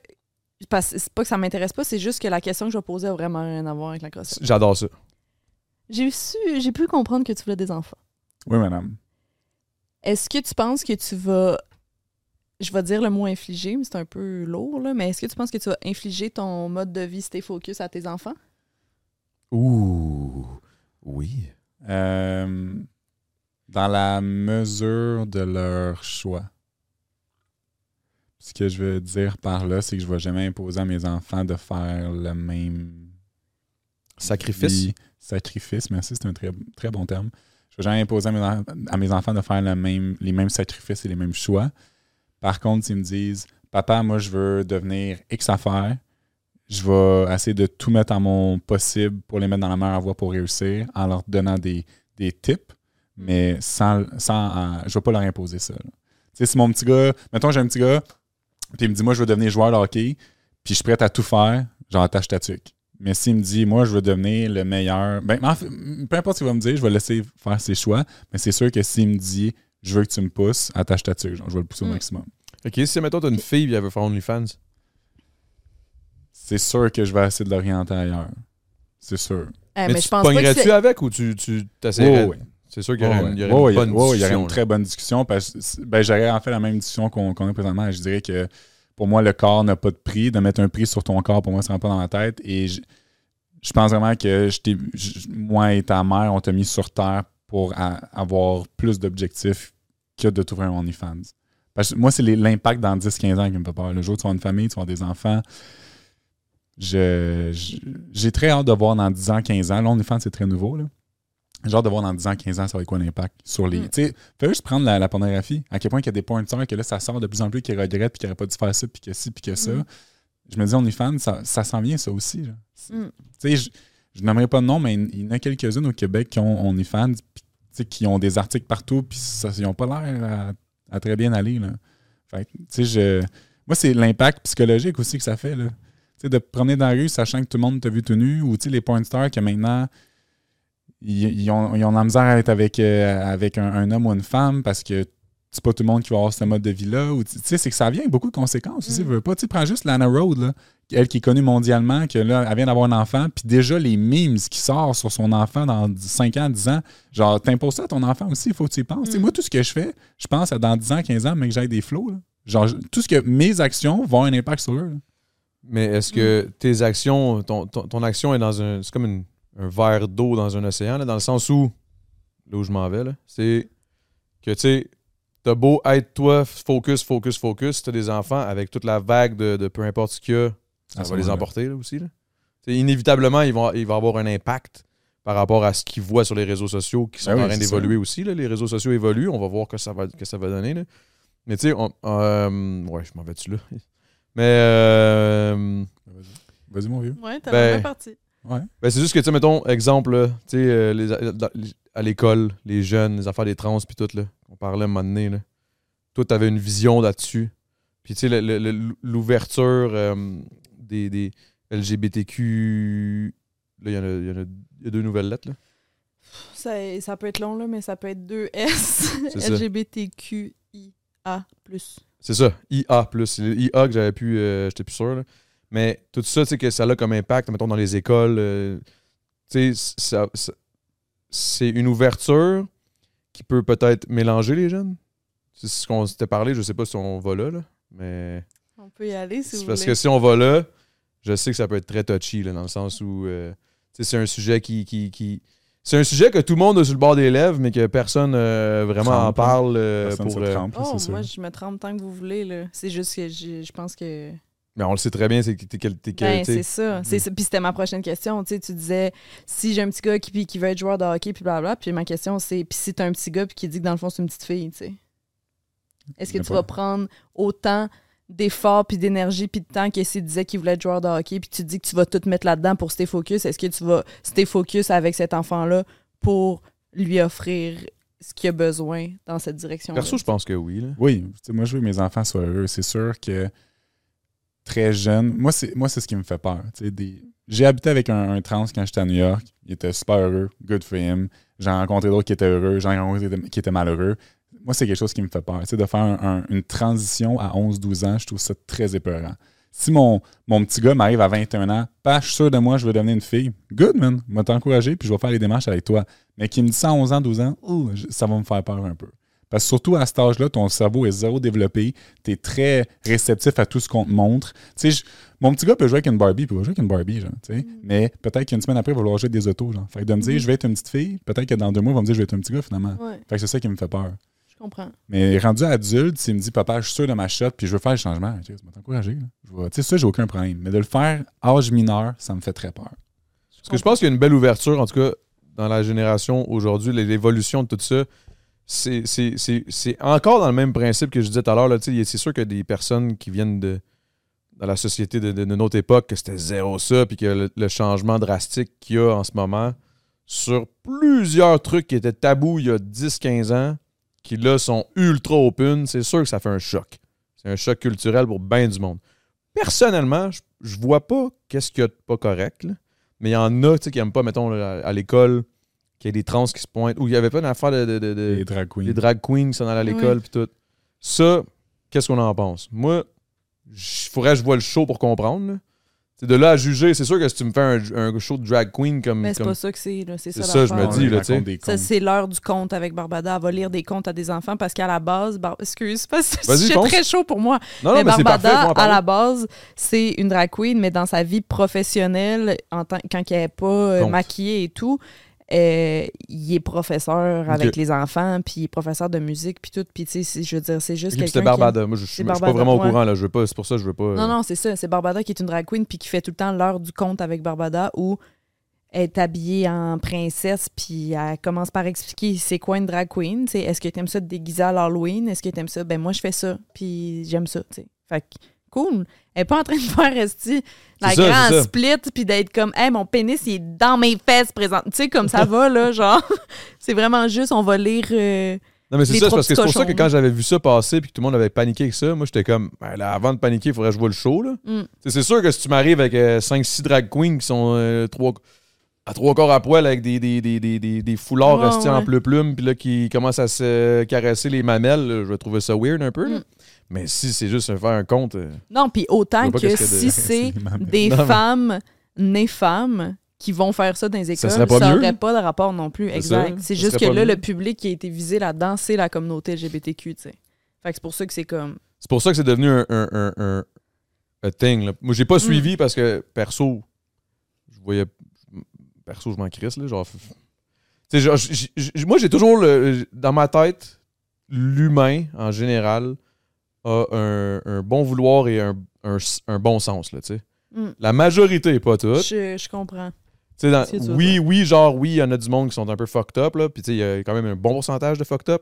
Parce que c'est pas que ça m'intéresse pas, c'est juste que la question que je vais poser a vraiment rien à voir avec la grossesse. J'adore ça. J'ai su, j'ai pu comprendre que tu voulais des enfants. Oui, madame. Est-ce que tu penses que tu vas. Je vais dire le mot infliger, mais c'est un peu lourd, là. Mais est-ce que tu penses que tu vas infliger ton mode de vie stay focus à tes enfants? Ouh, oui. Euh, dans la mesure de leur choix. Ce que je veux dire par là, c'est que je ne vais jamais imposer à mes enfants de faire le même Sacrifice. vie- sacrifice. Merci, c'est un très, très bon terme. Je vais jamais imposer à mes, en- à mes enfants de faire les mêmes sacrifices et les mêmes choix. Par contre, s'ils me disent Papa, moi, je veux devenir X affaires, je vais essayer de tout mettre à mon possible pour les mettre dans la meilleure voie pour réussir en leur donnant des, des tips, mais sans, sans je ne vais pas leur imposer ça. Tu sais, si mon petit gars, mettons, j'ai un petit gars, puis il me dit Moi, je veux devenir joueur de hockey, puis je suis prêt à tout faire, genre attache ta tuque. Mais s'il me dit, moi, je veux devenir le meilleur, ben, en fait, peu importe ce qu'il va me dire, je vais laisser faire ses choix. Mais c'est sûr que s'il me dit, je veux que tu me pousses, attache ta tuque, genre, je vais le pousser au Mm. maximum. Ok, si mettons t'as une fille et elle veut faire OnlyFans, C'est sûr que je vais essayer de l'orienter ailleurs. C'est sûr. Eh, mais, mais tu je pense pas que pognerais-tu c'est- avec ou tu, tu t'essaierais? Ouais. C'est sûr qu'il y aurait, une- il y ouais. aurait Ouais, une bonne ouais, il y discussion. aurait une là. très bonne discussion parce que ben, j'aurais en fait la même discussion qu'on qu'on a présentement. Je dirais que pour moi, le corps n'a pas de prix. De mettre un prix sur ton corps, pour moi, ça ne rentre pas dans ma tête. Et je, je pense vraiment que moi et ta mère, on t'a mis sur Terre pour avoir plus d'objectifs que de t'ouvrir un OnlyFans. Parce que moi, c'est l'impact dans 10-15 ans qui me fait peur. Le jour où tu avoir une famille, tu vas des enfants. J'ai très hâte de voir dans 10 ans, 15 ans. Là, OnlyFans, c'est très nouveau. Là. Hâte de voir dans 10 ans, 15 ans, ça va être quoi l'impact sur les. Mm. Tu sais, fais juste prendre la, la pornographie. À quel point il y a des points de que là, ça sort de plus en plus, qui regrettent, puis qui n'auraient pas dû faire ça, puis que ci, puis que ça. Mm. Je me dis, OnlyFans, ça, ça s'en vient, ça aussi. Mm. Tu sais, je, je n'aimerais pas de nom, mais il y en a quelques-unes au Québec qui ont puis, tu sais, qui ont des articles partout, puis ils n'ont pas l'air à, à très bien aller. Là. Fait tu sais, je. Moi, c'est l'impact psychologique aussi que ça fait. Là. Tu sais, de promener dans la rue sachant que tout le monde t'a vu tout nu, ou tu sais, les porn stars que maintenant, ils, ont, ils ont la misère à être avec, euh, avec un, un homme ou une femme parce que c'est pas tout le monde qui va avoir ce mode de vie-là. Tu sais, c'est que ça vient avec beaucoup de conséquences aussi. Mm. veux pas. Tu sais, prends juste Lana Road, là, elle qui est connue mondialement, que là, elle vient d'avoir un enfant, puis déjà les memes qui sortent sur son enfant dans 5 ans, 10 ans, genre, t'imposes ça à ton enfant aussi, il faut que tu y penses. Tu sais, Mm. Moi, tout ce que je fais, je pense à dans 10 ans, 15 ans, mais que j'aille des flots. là. Genre, tout ce que mes actions vont avoir un impact sur eux. là. Mais est-ce que tes actions, ton, ton, ton action est dans un. C'est comme une- un verre d'eau dans un océan, là, dans le sens où. Là où je m'en vais, là, c'est que tu sais, t'as beau être toi, focus, focus, focus, t'as des enfants avec toute la vague de, de peu importe ce qu'il y a, ça va les emporter là, aussi. Là. Inévitablement, ils vont, il va avoir un impact par rapport à ce qu'ils voient sur les réseaux sociaux qui sont Ben oui, en train d'évoluer aussi. Là. Les réseaux sociaux évoluent, on va voir que ça va, que ça va donner. Là. Mais tu sais, euh, ouais, je m'en vais dessus là? Mais euh, Vas-y, mon vieux. Ouais, t'as Ben- bien parti. Ouais. ben, c'est juste que, tu sais, mettons, exemple, tu sais, euh, les- euh, à l'école, les jeunes, les affaires des trans, puis tout, là, on parlait à un moment donné, là. Toi, t'avais une vision là-dessus. Puis, tu sais, l'ouverture euh, des, des LGBTQ. Là, il y, en a- il y en a il y a deux nouvelles lettres, là. Ça, ça peut être long, là, mais ça peut être 2 S. LGBTQIA. C'est ça, IA. C'est le IA que j'avais pu. euh, J'étais plus sûr, là. Mais tout ça, tu sais, que ça a comme impact, mettons, dans les écoles. euh, tu sais, ça- ça- c'est une ouverture qui peut peut-être mélanger les jeunes. C'est ce qu'on s'était parlé, je sais pas si on va là, là, mais. On peut y aller si c'est vous parce voulez. que si on va là, je sais que ça peut être très touchy, là, dans le sens où. euh, tu sais, c'est un sujet qui. qui, qui- c'est un sujet que tout le monde a sur le bord des lèvres, mais que personne euh, vraiment en Trempe, parle euh, Personne pour. se euh, trempe, là, Oh, moi, je me trempe tant que vous voulez, là. C'est juste que je pense que... mais on le sait très bien, c'est que Ben, c'est ça. C'est ça. Puis c'était ma prochaine question. Tu sais, tu disais, si j'ai un petit gars qui, puis qui veut être joueur de hockey, puis blablabla. Puis ma question, c'est, puis si t'as un petit gars, puis qui dit que dans le fond, c'est une petite fille, tu sais. Est-ce que tu pas- vas prendre autant d'efforts, puis d'énergie, puis de temps que s'il disait qu'il voulait être joueur de hockey, puis tu dis que tu vas tout mettre là-dedans pour stay focus? Est-ce que tu vas stay focus avec cet enfant-là pour lui offrir ce qu'il a besoin dans cette direction Perso, je pense que oui. Là. Oui, moi je veux que mes enfants soient heureux. C'est sûr que très jeune, moi c'est moi c'est ce qui me fait peur. Des... J'ai habité avec un, trans quand j'étais à New York. Il était super heureux, good for him. J'en rencontré d'autres qui étaient heureux, j'en rencontré qui étaient malheureux. Moi, c'est quelque chose qui me fait peur. Tu sais, de faire un- un- une transition à 11-12 ans, je trouve ça très épeurant. Si mon, mon petit gars m'arrive à 21 ans, pas je suis sûr de moi, je veux devenir une fille, good man, je vais t'encourager puis je vais faire les démarches avec toi. Mais qui me dit ça à 11 ans, 12 ans, ça va me faire peur un peu. Parce que surtout à cet âge-là, ton cerveau est zéro développé. Tu es très réceptif à tout ce qu'on te montre. Tu sais, je- mon petit gars peut jouer avec une Barbie, puis il va jouer avec une Barbie, genre, tu sais. Mais peut-être qu'une semaine après, il va vouloir jouer avec des autos, genre. Fait que de me dire, Mhm. je vais être une petite fille, peut-être que dans deux mois, il va me dire, je vais être un petit gars, finalement. Ouais, Fait que c'est ça qui me fait peur. je comprends. Mais rendu adulte, s'il me dit, papa, je suis sûr de ma shot, puis je veux faire le changement. Je vais- Tu sais, ça, j'ai aucun problème. Mais de le faire âge mineur, ça me fait très peur. Parce que je pense qu'il y a une belle ouverture, en tout cas, dans la génération aujourd'hui, l'évolution de tout ça. C'est encore dans le même principe que je disais tout à l'heure. C'est sûr a des personnes qui viennent de la société de, de- notre époque, que c'était zéro ça, puis que le, changement drastique qu'il y a en ce moment sur plusieurs trucs qui étaient tabous il y a 10-15 ans, qui là sont ultra open, c'est sûr que ça fait un choc. C'est un choc culturel pour bien du monde. Personnellement, je, je vois pas qu'est-ce qu'il y a de pas correct, mais il y en a qui n'aiment pas, mettons, à l'école, qu'il y a des trans qui se pointent, ou il y avait pas une affaire de, de- de- de- Les drag queens. les drag queens qui sont allés à l'école, puis tout. Ça, qu'est-ce qu'on en pense? Moi, il faudrait que je vois le show pour comprendre. là. C'est de là à juger. C'est sûr que si tu me fais un, un show de drag queen comme. Mais c'est comme- pas ça que c'est, là. C'est ça, ça, je me dis, là, tu Ça, c'est l'heure du conte avec Barbada. Elle va lire des contes à des enfants parce qu'à la base, Bar- excuse, c'est pas c'est très chaud pour moi. Non, non, mais mais c'est parfait. Barbada, en à la base, c'est une drag queen, mais dans sa vie professionnelle, en tant, quand elle n'est pas euh, maquillée et tout, euh, il est professeur avec les enfants, puis il est professeur de musique, puis tout. Puis, tu sais, c'est- je veux dire, c'est juste qui- Barbada. Moi, je, je, C'est suis pas vraiment au courant. là. Je veux pas, c'est pour ça que je veux pas. euh, Non, non, c'est ça. C'est Barbada qui est une drag queen puis qui fait tout le temps l'heure du conte avec Barbada où elle est habillée en princesse puis elle commence par expliquer c'est quoi une drag queen. Est-ce que tu aimes ça te déguiser à l'Halloween? Est-ce que tu aimes ça? Ben moi, je fais ça puis j'aime ça. tu sais. Fait que cool. Elle est pas en train de faire resti la ça, grande split puis d'être comme hey mon pénis il est dans mes fesses présent. Tu sais comme ça va là genre c'est vraiment juste on va lire euh, Non, mais c'est ça, parce que c'est pour ça que quand j'avais vu ça passer puis que tout le monde avait paniqué avec ça, moi, j'étais comme, ben, là, avant de paniquer, il faudrait que je vois le show. là. Mm. C'est sûr que si tu m'arrives avec 5-6 drag queens qui sont euh, trois. à trois corps à poil avec des, des, des, des, des, foulards restés en ouais. pleu-plume, puis là, qui commencent à se caresser les mamelles, là, je vais trouver ça weird un peu. là. Mm. Mais si c'est juste faire un compte. euh, Non, puis autant pas que si de- c'est des Non, mais- femmes nées femmes qui vont faire ça dans les écoles, serait pas mieux? n'aurait pas de rapport non plus. C'est Exact. ça. C'est Ça juste que pas là, mieux. le public qui a été visé là-dedans, c'est la communauté LGBTQ, tu sais. Fait que c'est pour ça que c'est comme. C'est pour ça que c'est devenu un, un, un, un- un thing. Là. Moi, j'ai Mm. pas suivi parce que perso, je voyais. Perso, je m'en crisse, là. Genre. f- Tu sais, genre, j- j- j- moi, j'ai toujours le, dans ma tête, l'humain, en général, a un, un bon vouloir et un, un, un bon sens, là, tu sais. Mm. La majorité, pas toutes. Je, je comprends. Tu sais, dans- C'est sûr, oui, oui, genre, oui, il y en a du monde qui sont un peu fucked up, là. Puis, tu sais, il y a quand même un bon pourcentage de fucked up.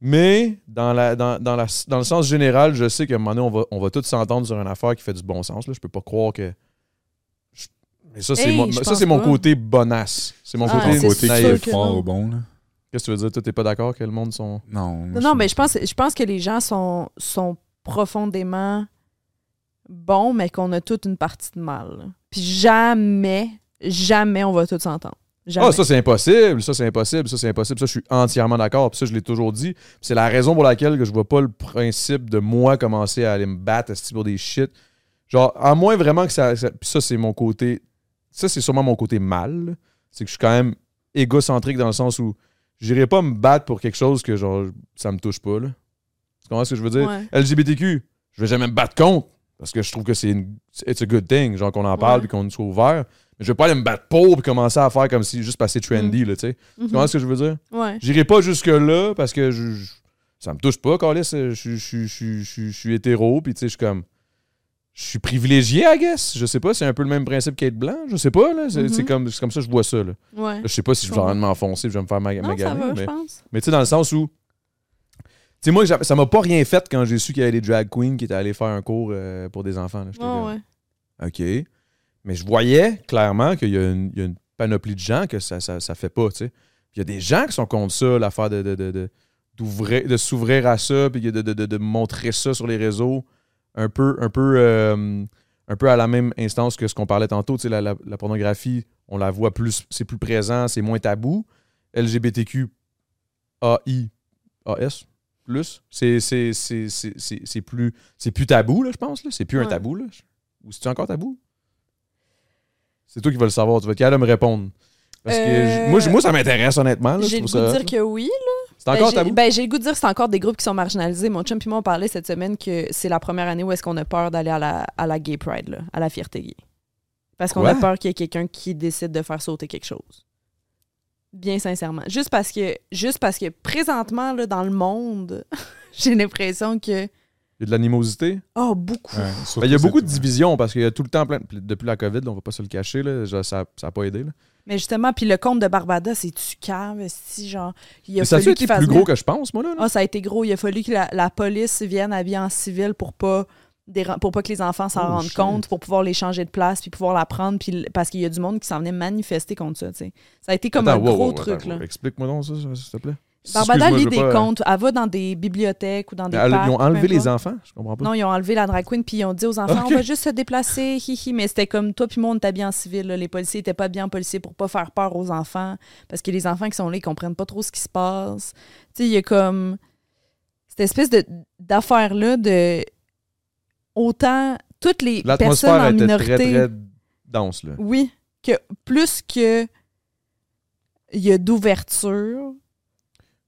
Mais, dans, la, dans, dans, la, dans le sens général, je sais qu'à un moment donné, on va, on va tous s'entendre sur une affaire qui fait du bon sens, là. Je peux pas croire que. je- Mais ça, c'est Hey, mon, ça, c'est mon côté bonasse. C'est mon Ah, côté côté qui fort au bon, là. Qu'est-ce que tu veux dire? Toi, t'es pas d'accord que le monde sont. Non. Non, mais je pense, je pense que les gens sont, sont profondément bons, mais qu'on a toute une partie de mal. Puis jamais, jamais on va tous s'entendre. Jamais. Ah, ça, c'est impossible. Ça, c'est impossible. Ça, c'est impossible. Ça, je suis entièrement d'accord. Puis ça, je l'ai toujours dit. C'est la raison pour laquelle que je vois pas le principe de moi commencer à aller me battre esti, pour des shit. Genre, à moins vraiment que ça. ça- puis ça, c'est mon côté. Ça, c'est sûrement mon côté mal. C'est que je suis quand même égocentrique dans le sens où j'irai pas me battre pour quelque chose que, genre, ça me touche pas. Là. Tu comprends ce que je veux dire? Ouais. LGBTQ, je vais jamais me battre contre parce que je trouve que c'est une it's a good thing, genre qu'on en parle Ouais. et qu'on soit ouvert. Mais je vais pas aller me battre pour puis commencer à faire comme si juste passer trendy, là, tu sais. Tu comprends ce que je veux dire? Ouais. J'irai pas jusque-là parce que je, je- ça me touche pas, Carlis. Je- je suis hétéro, puis tu sais, je suis comme. Je suis privilégié, I guess. Je sais pas, c'est un peu le même principe qu'être blanc. Je sais pas, là. C'est Mhm. comme, c'est comme ça que je vois ça, là. Ouais. Là, je sais pas si je vais de m'enfoncer je vais me faire ma, Non, ça maganer, va, mais- tu sais, dans le sens où. Tu sais, moi, ça m'a pas rien fait quand j'ai su qu'il y avait des drag queens qui étaient allés faire un cours euh, pour des enfants. là. Ouais. OK. Mais je voyais clairement qu'il y, a une- il y a une panoplie de gens que ça, ça, ça fait pas, tu sais. Puis il y a des gens qui sont contre ça, l'affaire de, de, de, de, d'ouvrir- de s'ouvrir à ça, puis de, de, de, de montrer ça sur les réseaux, un peu, un peu, euh, un peu à la même instance que ce qu'on parlait tantôt. Tu sais, la, la- la pornographie, on la voit plus, c'est plus présent, c'est moins tabou. LGBTQ, AI, AS, plus, c'est, plus, c'est plus tabou, là, je pense. Là. C'est plus un tabou. Là. Ou c'est encore tabou? C'est toi qui vas le savoir. Tu vas de me répondre. Parce que Euh, moi, ça m'intéresse, honnêtement. J'ai le goût de dire que oui. là. C'est Ben, encore j'ai- tabou? Ben, j'ai le goût de dire que c'est encore des groupes qui sont marginalisés. Mon chum et moi, on parlait cette semaine que c'est la première année où est-ce qu'on a peur d'aller à la, à la gay pride, là, à la fierté gay. Parce qu'on a peur qu'il y ait quelqu'un qui décide de faire sauter quelque chose. Bien sincèrement. Juste parce que, juste parce que présentement, là, dans le monde, j'ai l'impression que. Il y a de l'animosité? Oh, beaucoup. Ouais, Ben, il y a beaucoup de divisions parce qu'il y a tout le temps plein. Depuis la COVID, là, on va pas se le cacher, là, ça n'a pas aidé. Là. Mais justement, puis le compte de Barbada, c'est-tu cave? Si, genre. Il a Mais ça a fallu été fasse plus gros que je pense, moi. Là? Ah, ça a été gros. Il a fallu que la, la police vienne habillée en civil pour pas déra- pour pas que les enfants s'en Oh, rendent shit. compte, pour pouvoir les changer de place, puis pouvoir la prendre, puis parce qu'il y a du monde qui s'en venait manifester contre ça. tu sais. Ça a été comme Attends, un wow, gros wow, truc. là. wow. Explique-moi donc ça, s'il te plaît. Barbada lit des pas- comptes. Elle va dans des bibliothèques ou dans des Elle- parcs. Ils ont enlevé les enfants? Je comprends pas. Non, ils ont enlevé la drag queen, puis ils ont dit aux enfants, on va juste se déplacer, hihi. Mais c'était comme toi, puis moi, on était bien en civil. là. Les policiers étaient pas bien policiers pour pas faire peur aux enfants, parce que les enfants qui sont là, ils comprennent pas trop ce qui se passe. Tu sais, il y a comme cette espèce d'affaire-là de autant toutes les personnes en était minorité. très, très dense. Là. Oui, que plus que il y a d'ouverture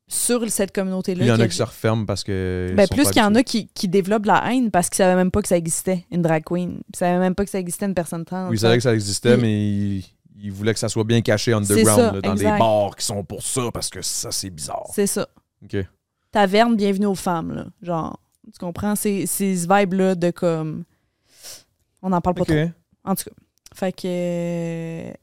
sur cette communauté-là. Il y en a qui se referment parce que. ben, plus qu'il y en a qui, qui développent la haine parce qu'ils savaient même pas que ça existait, une drag queen. Ils savaient même pas que ça existait une personne trans. Oui, ils savaient que ça existait, mais ils, ils voulaient que ça soit bien caché ça, underground, là, dans des bars qui sont pour ça, parce que ça, c'est bizarre. C'est ça. OK. Taverne, bienvenue aux femmes, là. Genre, tu comprends? C'est ces vibes-là de comme. On n'en parle pas trop. En tout cas. Fait que.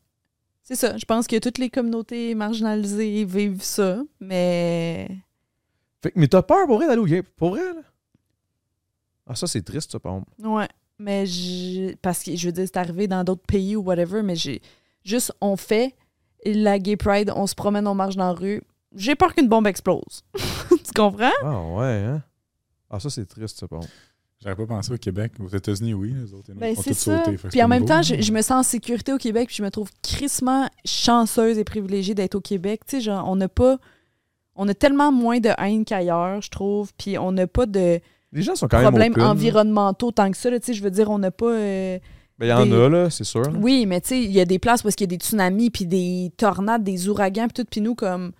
C'est ça. Je pense que toutes les communautés marginalisées vivent ça, mais. Fait que- mais t'as peur pour vrai d'aller au gay? Pour vrai, là? Ah, ça, c'est triste, ça, par exemple. Ouais. Mais je- parce que je veux dire, c'est arrivé dans d'autres pays ou whatever, mais j'ai juste on fait la gay pride, on se promène, on marche dans la rue. J'ai peur qu'une bombe explose. tu comprends? Ah, ouais, hein? Ah, ça, c'est triste, ça, par exemple. J'aurais pas pensé au Québec. Aux États-Unis, oui. Les autres, Ben, c'est ça. sauté. Puis en même nouveau. temps, je, je me sens en sécurité au Québec, puis je me trouve crissement chanceuse et privilégiée d'être au Québec. Tu sais, genre, on n'a pas. On a tellement moins de haine qu'ailleurs, je trouve, puis on n'a pas de Les gens sont quand même problèmes environnementaux tant que ça. Tu sais, je veux dire, on n'a pas. euh, Ben, il y en des- a, là, c'est sûr. là. Oui, mais tu sais, il y a des places où il y a des tsunamis, puis des tornades, des ouragans, puis tout, puis nous, comme.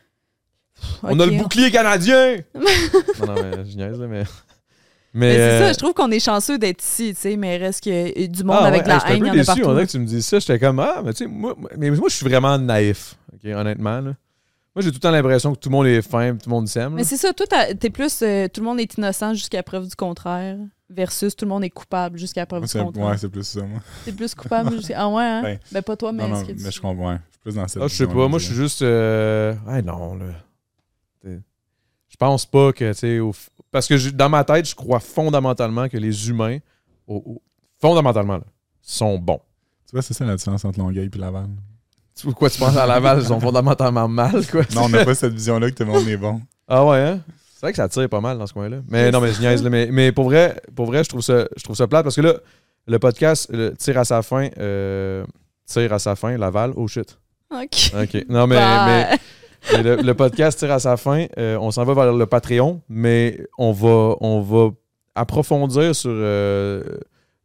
On a le bouclier canadien! non, non, mais je niaise, là, mais... Mais, Mais c'est euh, ça, je trouve qu'on est chanceux d'être ici, tu sais, mais reste que euh, du monde ah, avec ouais, de hey, la haine, il peu y en a déçu, partout. on dirait là. que tu me dis ça, j'étais comme, ah, mais tu sais, moi, mais moi, je suis vraiment naïf, ok, honnêtement, là. Moi, j'ai tout le temps l'impression que tout le monde est fin, tout le monde s'aime. Mais c'est ça, toi, t'es plus. euh, tout le monde est innocent jusqu'à preuve du contraire, versus tout le monde est coupable jusqu'à preuve Moi, du contraire. Ouais, c'est plus ça, moi. T'es plus coupable jusqu'à. Ah ouais, hein? Ben, Ben, pas toi, mais. non, non, ce que tu- mais je comprends. ouais. Je suis plus dans cette Ah, je sais pas, moi, je suis juste... Euh... Ah, non, là. Je pense pas que, tu sais, au- parce que dans ma tête, je crois fondamentalement que les humains, fondamentalement, là, sont bons. Tu vois, c'est ça la différence entre Longueuil et Laval. Tu- Pourquoi tu penses à Laval, ils sont fondamentalement mal, quoi? Non, on n'a pas cette vision-là que tout le monde est bon. Ah ouais, hein? C'est vrai que ça tire pas mal dans ce coin-là. Mais non, mais je niaise, là. Mais, mais pour vrai, pour vrai je, trouve ça, je trouve ça plate parce que là, le podcast le, tire à sa fin. euh, tire à sa fin, Laval. Oh shit. Ok. OK. Non, mais, Bah, mais, mais le, le podcast tire à sa fin. Euh, on s'en va vers le Patreon, mais on va, on va approfondir sur euh,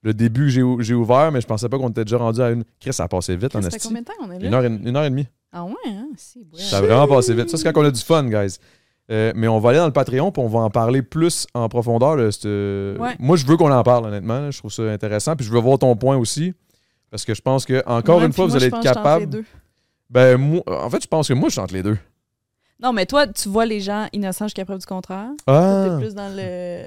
le début que j'ai ou- j'ai ouvert, mais je pensais pas qu'on était déjà rendu à une. Chris, ça a passé vite, en Ça fait combien de temps on est Une là? heure, et, une heure et demie. Ah ouais, hein? Ça a vraiment passé vite. Ça, c'est quand on a du fun, guys. Euh, mais on va aller dans le Patreon puis on va en parler plus en profondeur. là, Ouais. Moi, je veux qu'on en parle, honnêtement. là. Je trouve ça intéressant. Puis je veux voir ton point aussi. Parce que je pense que, encore Ouais, une fois, vous allez être capable. Ben, moi, en fait, je pense que moi, je entre les deux. Non, mais toi, tu vois les gens innocents jusqu'à preuve du contraire? Ah! T'es plus dans le.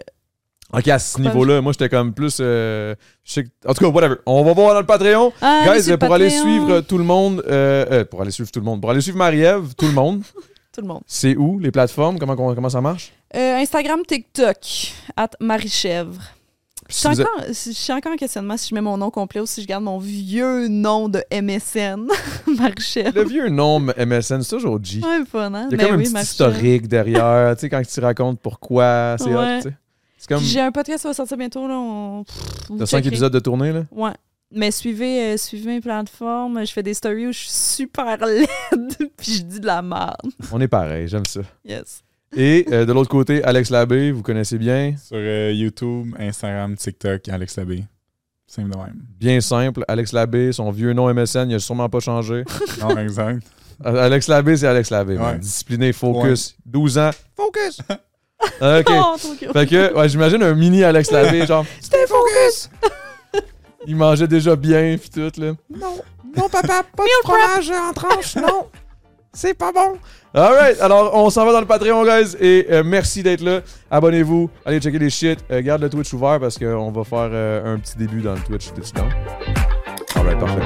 Ok, à ce niveau-là, moi, j'étais comme plus. euh, je En tout cas, whatever. On va voir dans le Patreon. Ah, Guys, pour aller suivre tout le monde. euh, euh, pour aller suivre tout le monde. Pour aller suivre Marie-Ève, tout le monde. Tout le monde. C'est où les plateformes? Comment, comment, ça marche? Euh, Instagram, TikTok, at Je suis encore, je suis encore en questionnement si je mets mon nom complet ou si je garde mon vieux nom de MSN, Marichèvre. Le vieux nom MSN, c'est toujours G. Ouais, fun, hein? Il y a Ben comme un oui, petit Marichèvre. historique derrière, tu sais, quand tu racontes pourquoi, c'est Ouais. tu sais. C'est comme. J'ai un podcast qui va sortir bientôt, là. On... T'as cinq checkerez. épisodes de tournée, là? Ouais. Mais suivez, euh, suivez mes plateformes. Je fais des stories où je suis super laide, puis je dis de la merde. On est pareil, j'aime ça. Yes. Et euh, de l'autre côté, Alex Labbé, vous connaissez bien. Sur euh, YouTube, Instagram, TikTok, Alex Labé. Simple de même. Bien simple, Alex Labbé, son vieux nom MSN, il a sûrement pas changé. Non, exact. Euh, Alex Labbé, c'est Alex Labbé. Ouais. Discipliné, focus. 12 ans. Focus! ok. Oh. Fait que, ouais, j'imagine un mini Alex Labbé, genre, stay focus! Il mangeait déjà bien, pis tout, là. Non, non, papa, pas de fromage en tranche, non! C'est pas bon! Alright, alors on s'en va dans le Patreon, guys, et euh, merci d'être là. Abonnez-vous, allez checker les shit. Euh, garde le Twitch ouvert parce qu'on va faire euh, un petit début dans le Twitch. T'es-tu down? Alright, parfait.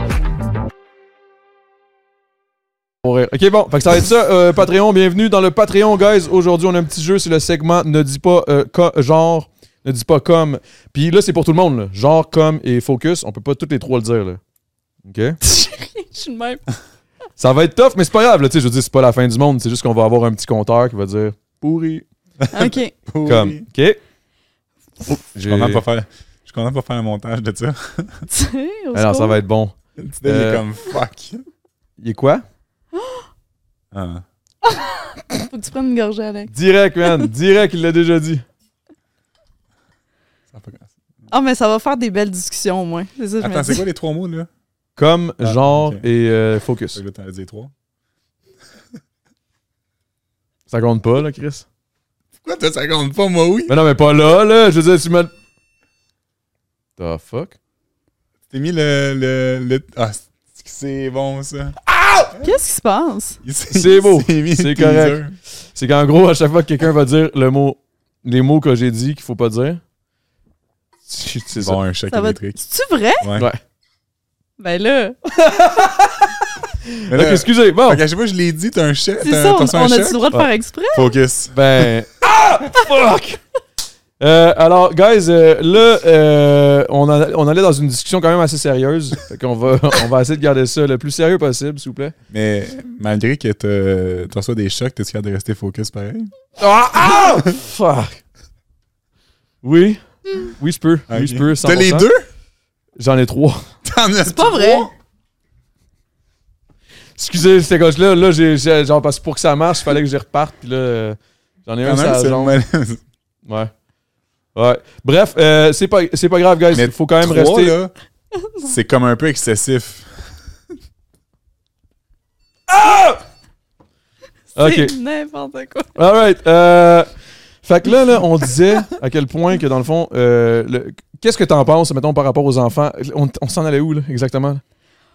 Ok, bon, fait que ça va être ça. Patreon, bienvenue dans le Patreon, guys. Aujourd'hui, on a un petit jeu, c'est le segment Ne dis pas euh, genre, ne dis pas comme. Puis là, c'est pour tout le monde, là. Genre, comme et focus. On peut pas tous les trois le dire, là. Ok? Je suis de même. Ça va être tough, mais c'est pas grave, là. Tu sais, je veux dire, c'est pas la fin du monde. C'est juste qu'on va avoir un petit compteur qui va dire pourri. OK. Comme. Ok? Je suis content de pas faire. Je suis content de pas faire le montage de ça. Tu sais, au Alors, ça va être bon. Deal Euh, est comme fuck. Il est quoi? Ah. Faut que tu prennes une gorgée, Alex. Direct, man. Direct, il l'a déjà dit. Ah, mais ça va faire des belles discussions, au moins. Ça, Attends, c'est quoi les trois mots, là? Comme, Ah, genre et euh, focus. Là, t'en as dit trois. Ça compte pas, là, Chris? Pourquoi toi, ça compte pas, moi, oui? Mais non, mais pas là, là. Je veux dire, tu me. The fuck? T'es mis le, le, le- Ah, c'est bon, ça. Qu'est-ce qui se passe? C'est beau. C'est correct. C'est qu'en gros, à chaque fois que quelqu'un va dire le mot, les mots que j'ai dit qu'il faut pas dire, c'est c'est ça. Bon, un choc électrique. C'est-tu vrai? Ouais. Ouais. Ben là, Mais là, excusez, bon. fait qu'à chaque fois que je l'ai dit, t'as un choc. c'est ça, on, on a-tu le droit de faire exprès? Focus. Ben. Ah! Fuck! Euh, alors, guys, euh, là, euh, on, a- on allait dans une discussion quand même assez sérieuse. Fait qu'on va, on va essayer de garder ça le plus sérieux possible, s'il vous plaît. Mais malgré que tu reçois des chocs, t'es capable de rester focus pareil? Ah! ah! Fuck! Oui, Oui, je peux. Oui, je peux. T'as les 100%. deux? J'en ai trois. T'en as C'est pas vrai. Excusez, c'était comme là, là, j'ai, j'ai- genre, parce que pour que ça marche, il fallait que je reparte, puis là, euh, j'en ai un Quand même, Ouais. Ouais. Bref, euh, c'est pas, c'est pas grave, guys. Mais Il faut quand même trois, rester. là, c'est comme un peu excessif. Ok. C'est n'importe quoi. Alright. Euh, fait que là, là, on disait à quel point que dans le fond, euh, le- qu'est-ce que t'en penses, mettons, par rapport aux enfants? On, on s'en allait où, là, exactement?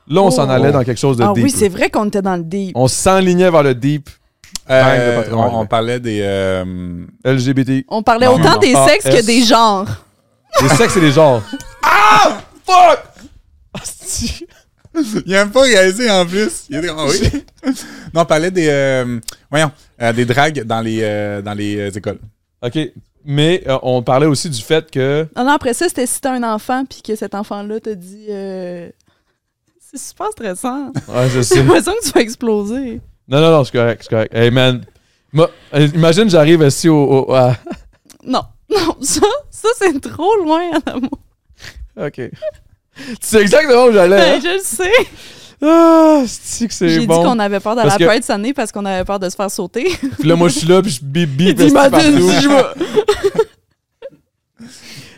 Là, on s'en Oh. allait dans quelque chose de Ah deep. oui, c'est vrai qu'on était dans le deep. On s'enlignait vers le deep Euh, Bang, le patron on, on parlait des. euh, LGBT. On parlait Non, autant non. des Ah, sexes que des genres. Les sexes et les genres. ah! Fuck! Asti. Il a même pas réalisé en plus. Il a dit, ah oui. non, on parlait des. euh, voyons, euh, des dragues dans les, euh, dans les écoles. OK. Mais euh, on parlait aussi du fait que... Non, non, après ça, c'était si t'as un enfant puis que cet enfant-là te dit. euh, C'est super stressant. Ouais, je J'ai sais. l'impression que tu vas exploser. Non, non, non, c'est correct, c'est correct. Hey, man. Moi, euh, imagine, j'arrive ici au... au- à- Non, non, ça, ça c'est trop loin en amour. OK. tu sais exactement où j'allais. hein? Ben, je le sais. Ah, c'est que J'ai dit bon? qu'on avait peur d'aller à que- Pride cette année parce qu'on avait peur de se faire sauter. Puis là, moi, je suis là, puis je partout. si je.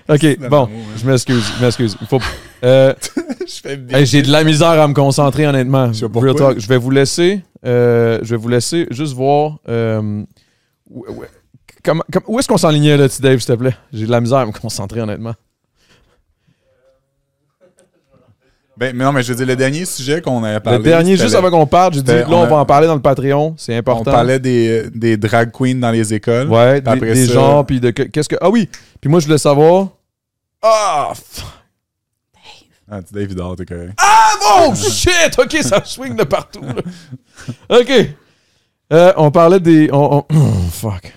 OK, bon, je m'excuse, je m'excuse. Il faut... Euh, je J'ai de la misère à me concentrer, honnêtement. pas Real talk. Je vais vous laisser... euh, je vais vous laisser juste voir... euh, où, est-ce qu'on s'enlignait, là, petit Dave, s'il te plaît? J'ai de la misère à me concentrer, honnêtement. Ben, mais non, mais je veux dire, le dernier sujet qu'on avait parlé. le dernier, juste avant qu'on parte, j'ai dit, là, on on a- va en parler dans le Patreon. C'est important. On parlait des, des drag queens dans les écoles. Ouais, des, après des ça- genres, puis de que- qu'est-ce que. Ah oui! Puis moi, je voulais savoir. Ah! f- Ah, tu Dave dort, t'es correct. Ah oh shit! Ok, ça swing de partout. là. Ok. Euh, on parlait des. on- on- fuck.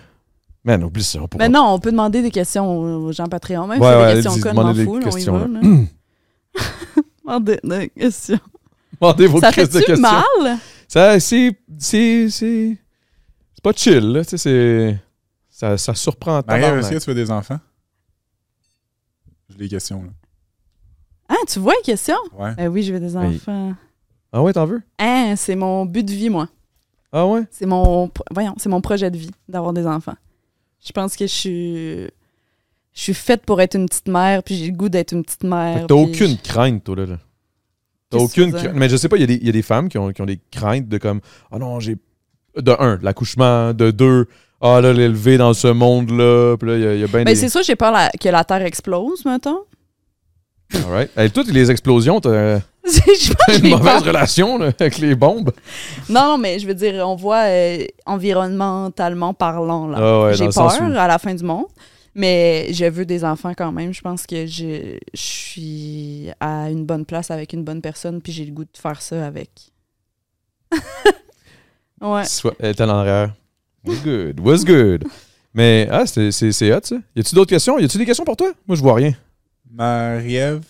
Man, oublie ça. on pourra- Mais non, on peut demander des questions aux gens Patreon. Même Ouais, si ouais, des questions connes, fous, là, on y va. Demandez des questions. Demandez vos Ça crises de fait-tu questions. mal? Ça, c'est. C'est. C'est c'est pas chill, là. Tu sais, c'est. Ça, ça surprend Marie, tabarnak. est-ce que tu veux des enfants? J'ai des questions, là. Ah, tu vois une question? Ouais. Ben oui, je veux des Mais- enfants. Ah ouais, t'en veux? Hein, c'est mon but de vie, moi. Ah ouais? C'est mon, voyons, c'est mon projet de vie d'avoir des enfants. Je pense que je suis, je suis faite pour être une petite mère, puis j'ai le goût d'être une petite mère. T'as aucune crainte, toi, là. là. T'as aucune crainte. Mais je sais pas, il y, a des- il y a des femmes qui ont, qui ont des craintes de comme Ah non, j'ai. De un, l'accouchement. De deux, ah là, l'élever dans ce monde-là. Puis là, il y a, il y a bien Ben, des. c'est ça, j'ai peur la- que la Terre explose, mettons. Alright. Hey, toutes les explosions, t'as une mauvaise peur. relation là, avec les bombes. Non, non, mais je veux dire, on voit euh, environnementalement parlant, là. Ah ouais, j'ai peur où- à la fin du monde. Mais je veux des enfants quand même. Je pense que je, je suis à une bonne place avec une bonne personne, puis j'ai le goût de faire ça avec. ouais. Soit, elle était en arrière. Was good, was good? Mais, ah, c'est c'est- c'est hot, ça. Y a-tu d'autres questions? Y a-tu des questions pour toi? Moi, je vois rien. Marie-Ève,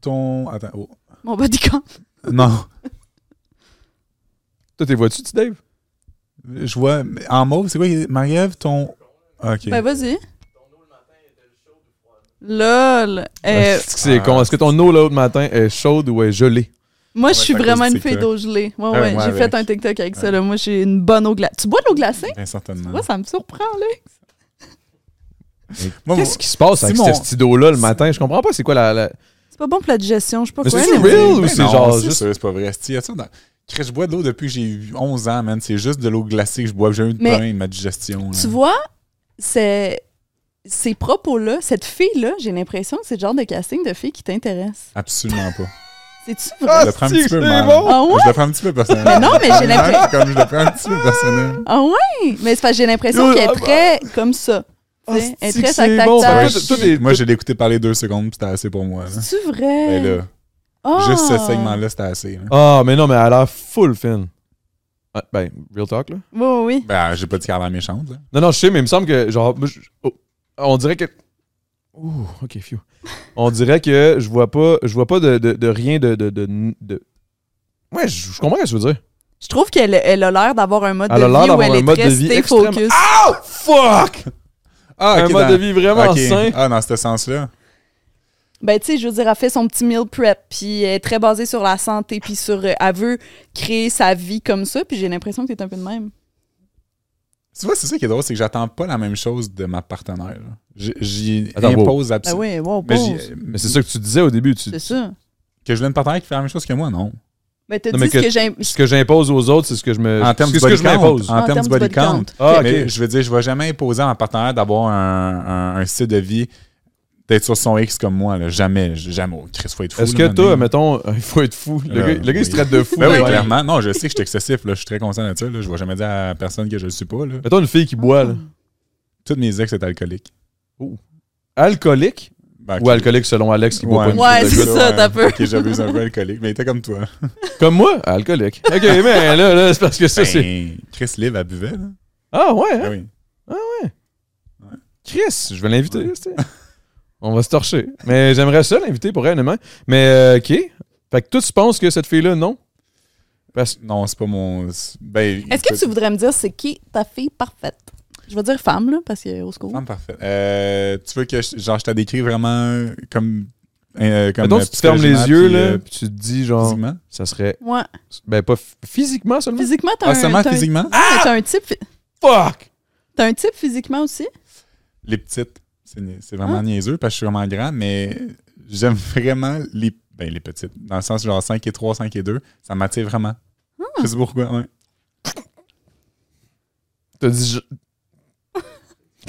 ton. Attends. oh. Mon bodycon. Non. Toi, t'es vois-tu, tu, Dave? Je vois. En mauve, c'est quoi? Marie-Ève, ton. Ah, Ok. Ben, vas-y. Lol. Euh, Est-ce que c'est ah, con? Est-ce que ton eau l'autre matin est chaude ou est gelée? moi, Ouais, je suis c'est vraiment une fille d'eau gelée. Ouais, Ah, ouais. moi J'ai avec. fait un TikTok avec ça. Là. Moi, j'ai une bonne eau glacée. Tu bois de l'eau glacée? Bien certainement. Moi, ça me surprend, là. Moi, Qu'est-ce qui se passe avec cette petite eau-là le matin? Je comprends pas c'est quoi la. la... C'est pas bon pour la digestion, je sais pas Mais quoi. mais- real ou Ben c'est non, genre c'est juste- c'est pas vrai. Si, y a ça dans- Chris, je bois de l'eau depuis que j'ai eu 11 ans, man. C'est juste de l'eau glacée que je bois. J'ai eu de problème avec ma digestion. Tu vois, c'est ces propos-là, cette fille-là, j'ai l'impression que c'est le genre de casting de fille qui t'intéresse. Absolument pas. C'est-tu Ah, vrai? je le prends un c'est petit peu mal. bon! Ah ouais? Je le prends un petit peu personnel. Mais non, mais j'ai l'impression. Comme je le prends un petit peu personnel. Ah ouais? Mais c'est parce que j'ai l'impression qu'elle est ah, très comme ça. Ah. Elle est très tac bon. Moi, j'ai l'écouté parler deux secondes, puis c'était assez pour moi. C'est vrai? Ben là, Ah! juste ce segment-là, c'était assez. Ah, mais non, mais elle a l'air full fin. Ah, ben, real talk, là? Oui, oui, oui. Ben, j'ai pas dit qu'elle a l'air méchante. Là. Non, non, je sais, mais il me semble que, genre, moi, je- oh, on dirait que. Ouh, ok, phew. On dirait que je vois pas, je vois pas de, de, de rien de, de, de, de- Ouais, je, je comprends ce que tu veux dire. Je trouve qu'elle elle a l'air d'avoir un mode Elle a de l'air vie où d'avoir elle un est mode très de vie stay extrêmement- focus. Oh, fuck! Ah, un mode dans- de vie vraiment ok. sain. Ah, dans ce sens-là. Ben, tu sais, je veux dire, elle fait son petit meal prep, puis elle est très basée sur la santé, puis sur. euh, elle veut créer sa vie comme ça, puis j'ai l'impression que t'es un peu de même. Tu vois, c'est ça qui est drôle, c'est que j'attends pas la même chose de ma partenaire. J'y impose Ben absolument. oui, wow, mais Mais c'est ça que tu disais au début. Tu... C'est ça. que je voulais une partenaire qui fait la même chose que moi, non. Ben, t'as dit mais ce que-. Ce que j'impose aux autres, c'est ce que je me. En termes ce que body je count. En termes du body count. Ah. Mais je veux dire, je vais jamais imposer à ma partenaire d'avoir un, un- un style de vie d'être sur son X comme moi. Là. Jamais. Jamais. Oh, Chris, faut être fou. Est-ce que toi, mettons, il faut être fou. Le, Euh, gars, le gars, il se traite de fou. Ben oui, Ouais. clairement. Non, je sais que je suis excessif. Là. Je suis très conscient de ça. Là. Je vais jamais dire à personne que je le suis pas. Là. Mettons une fille qui boit, là. Toutes mes ex étaient alcooliques. Alcoolique? Ben, ou alcoolique selon Alex qui boit pas une Ouais, de c'est ça, t'as peu. Ok, j'abuse un peu alcoolique. Mais il était comme toi. Comme moi, alcoolique. Ok, mais là, là c'est parce que ça, c'est. Ben, Chris Liv, elle buvait. Là. Ah, ouais, hein? Ben oui. Chris, je vais l'inviter. tu sais. On va se torcher. Mais j'aimerais ça l'inviter pour réellement. Mais, euh, OK. Fait que toi, tu penses que cette fille-là, non? Parce Non, c'est pas mon. Ben, Est-ce que tu voudrais me dire c'est qui ta fille parfaite? Je vais dire femme, là, parce que au secours. Femme parfaite. Euh, tu veux que je, genre, je te décris vraiment comme. euh, comme si tu fermes les yeux, puis, là, euh, puis tu te dis, genre, physiquement? ça serait. Ouais. Ben, pas f- physiquement seulement? Physiquement, t'as Ah, un. seulement t'as un- physiquement? Ouais, mais t'as un type. phy- Fuck! T'as un type physiquement aussi? Les petites. C'est vraiment Ah. niaiseux parce que je suis vraiment grand, mais j'aime vraiment les, ben, les petites. Dans le sens genre 5 et 3, 5 et 2. Ça m'attire vraiment. Ah. Je sais pourquoi. Ouais. T'as dit. je-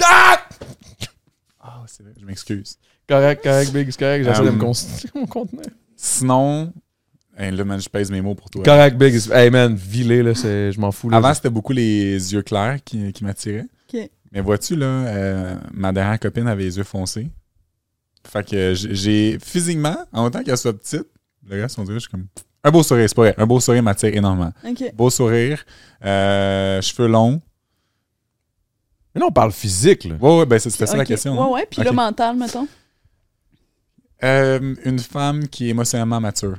Ah, c'est vrai, je m'excuse. Correct, correct, Big, c'est correct. J'essaie de me constituer mon conteneur. Sinon, hey, là, man, je pèse mes mots pour toi. Correct, Big. Hey, man, vilé, là, c'est- je m'en fous. Là. Avant, c'était beaucoup les yeux clairs qui, qui m'attiraient. Ok. Mais vois-tu, là, euh, ma dernière copine avait les yeux foncés. Fait que j'ai- physiquement, en autant qu'elle soit petite, le reste, on dirait, je suis comme. Un beau sourire, c'est pas vrai. Un beau sourire m'attire énormément. Beau sourire, euh, cheveux longs. Mais non, on parle physique, là. Ouais, ouais, ben c'est- c'était ça la question. Ouais, hein? ouais. Puis le mental, mettons. Euh, une femme qui est émotionnellement mature.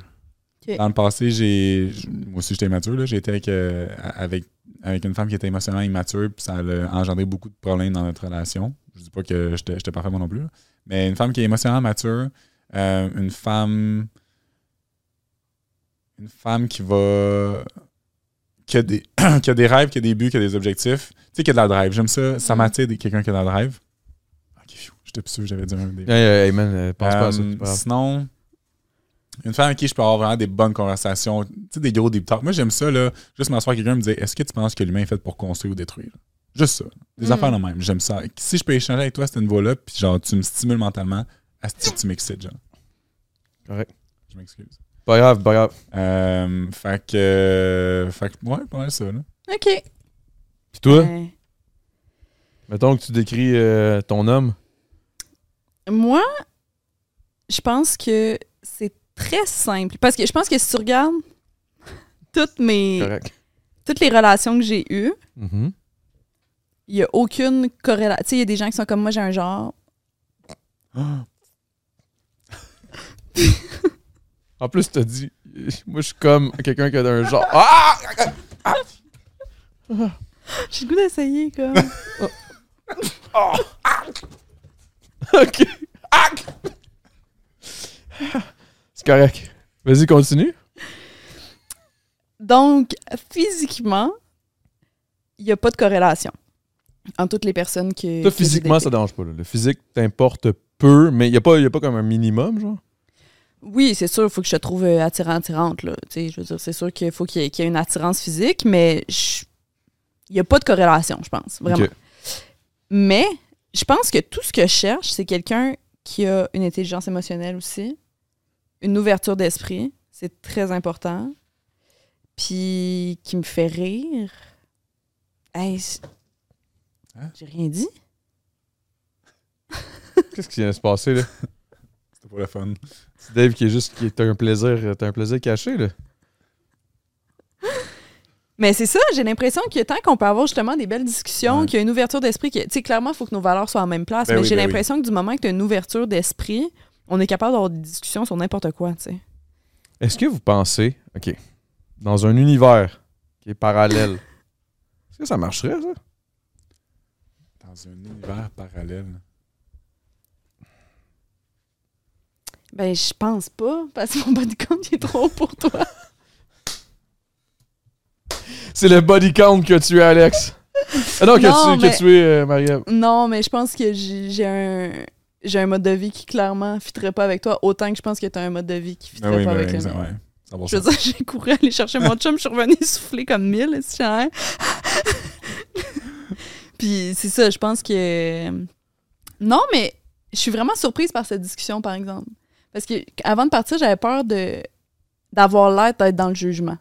Dans le passé, j'ai. Moi aussi, j'étais immature. là. J'ai été avec, euh, avec, avec une femme qui était émotionnellement immature, puis ça a engendré beaucoup de problèmes dans notre relation. Je dis pas que j'étais j'étais parfait moi non plus. là. Mais une femme qui est émotionnellement mature, euh, une femme. Une femme qui va. qui a des, qui a des rêves, qui a des buts, qui a des objectifs. Tu sais, qui a de la drive. J'aime ça. Ça m'attire quelqu'un qui a de la drive. Ok, j'étais plus sûr que j'avais dit un des. Hey, hey, man, euh, pas à ça. Euh, pas sinon, une femme avec qui je peux avoir vraiment des bonnes conversations, tu sais, des gros deep talk. Moi, j'aime ça, là, juste m'asseoir avec quelqu'un et me dire Est-ce que tu penses que l'humain est fait pour construire ou détruire? Juste ça. Des Mm. affaires de même. J'aime ça. Si je peux échanger avec toi à ce niveau-là, puis genre, tu me stimules mentalement, à ce que tu m'excites, genre? Correct. Je m'excuse. Pas grave, pas grave. Euh, fait que. euh, fait que, ouais, pas mal ça, là. OK. Puis toi, Ouais. mettons que tu décris euh, ton homme. Moi, je pense que c'est très simple. Parce que je pense que si tu regardes toutes mes Correct. toutes les relations que j'ai eues, Mhm. il n'y a aucune corrélation. Tu sais, il y a des gens qui sont comme moi, j'ai un genre. En plus, t'as dit, moi, je suis comme quelqu'un qui a un genre. Ah! J'ai le goût d'essayer, comme. ok. C'est correct. Vas-y, continue. Donc, physiquement, il n'y a pas de corrélation entre toutes les personnes que. Toi, physiquement, ça dérange pas. là. Le physique t'importe peu, mais il n'y a, pas- y a pas comme un minimum, genre? Oui, c'est sûr, il faut que je te trouve euh, attirant, attirante. Là. Je veux dire, c'est sûr qu'il faut qu'il y, ait- qu'il y ait une attirance physique, mais il n'y a pas de corrélation, je pense, vraiment. Mais je pense que tout ce que je cherche, c'est quelqu'un qui a une intelligence émotionnelle aussi, une ouverture d'esprit, c'est très important, puis qui me fait rire. Hey, Hein? j'ai rien dit. Qu'est-ce qui vient de se passer, là? C'était pour le fun. C'est Dave qui est juste qui est un plaisir, t'as un plaisir caché, là. Mais c'est ça, j'ai l'impression que tant qu'on peut avoir justement des belles discussions, Ouais. qu'il y a une ouverture d'esprit, que, tu sais, clairement, il faut que nos valeurs soient en même place, Ben mais oui, j'ai ben l'impression que du moment que tu as une ouverture d'esprit, on est capable d'avoir des discussions sur n'importe quoi, tu sais. Est-ce que vous pensez, OK, dans un univers qui est parallèle, est-ce que ça marcherait, ça? Dans un univers parallèle. Ben, je pense pas, parce que mon body count il est trop haut pour toi. C'est le body count que tu es, Alex. Ah non, que Non, tu, mais- que tu es, euh, Marie-Ève. Non, mais je pense que j'ai j'ai un. J'ai un mode de vie qui clairement fitterait pas avec toi, autant que je pense que t'as un mode de vie qui Ah fitterait oui, pas mais avec mien. ouais. 100%. Je veux dire, j'ai couru aller chercher mon chum, je suis revenue souffler comme mille, si Puis c'est ça, je pense que. Non, mais je suis vraiment surprise par cette discussion, par exemple. Parce que avant de partir, j'avais peur de d'avoir l'air d'être dans le jugement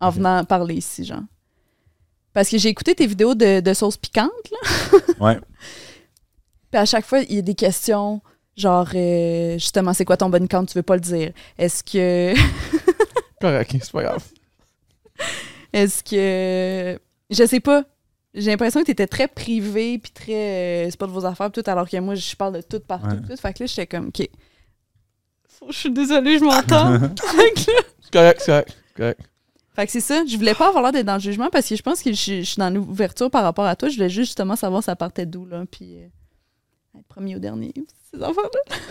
en venant parler ici, genre. Parce que j'ai écouté tes vidéos de, de sauce piquante, là. Ouais. Puis à chaque fois, il y a des questions, genre, euh, justement, c'est quoi ton bon count, tu veux pas le dire? Est-ce que. Correct, c'est pas grave. Est-ce que. Je sais pas. J'ai l'impression que tu étais très privé, puis très. euh, c'est pas de vos affaires, pis tout, alors que moi, je parle de tout partout. Ouais. pis Tout. Fait que là, j'étais comme, OK. Je suis désolée, je m'entends. C'est correct, c'est correct. c'est correct. fait que c'est ça. Je voulais pas avoir l'air d'être dans le jugement parce que je pense que je, suis- je suis dans l'ouverture par rapport à toi. Je voulais juste justement savoir ça partait d'où, là. Puis. euh, être premier ou dernier. Ces enfants-là.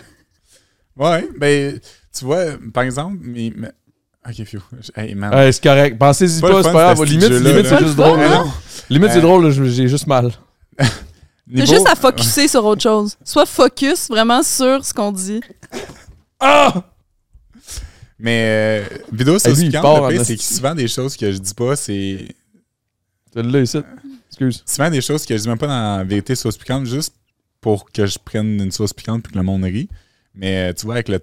Ouais, ben, tu vois, par exemple, mais. mais- Ok, phew. Hey, man. Ouais, c'est correct. Pensez-y Pas c'est pas grave. ce Limite, c'est juste drôle. Non. Limite, c'est Euh, drôle, j'ai juste mal. T'as Niveau- juste à focuser sur autre chose. Soit focus vraiment sur ce qu'on dit. Ah! Mais euh, vidéo sur Piquante, part le c'est que souvent des choses que je dis pas, c'est. L'as ici. Excuse. Souvent des choses que je dis même pas dans la vérité sauce piquante, juste pour que je prenne une sauce piquante puis que le monde rit. Mais euh, tu vois, avec le.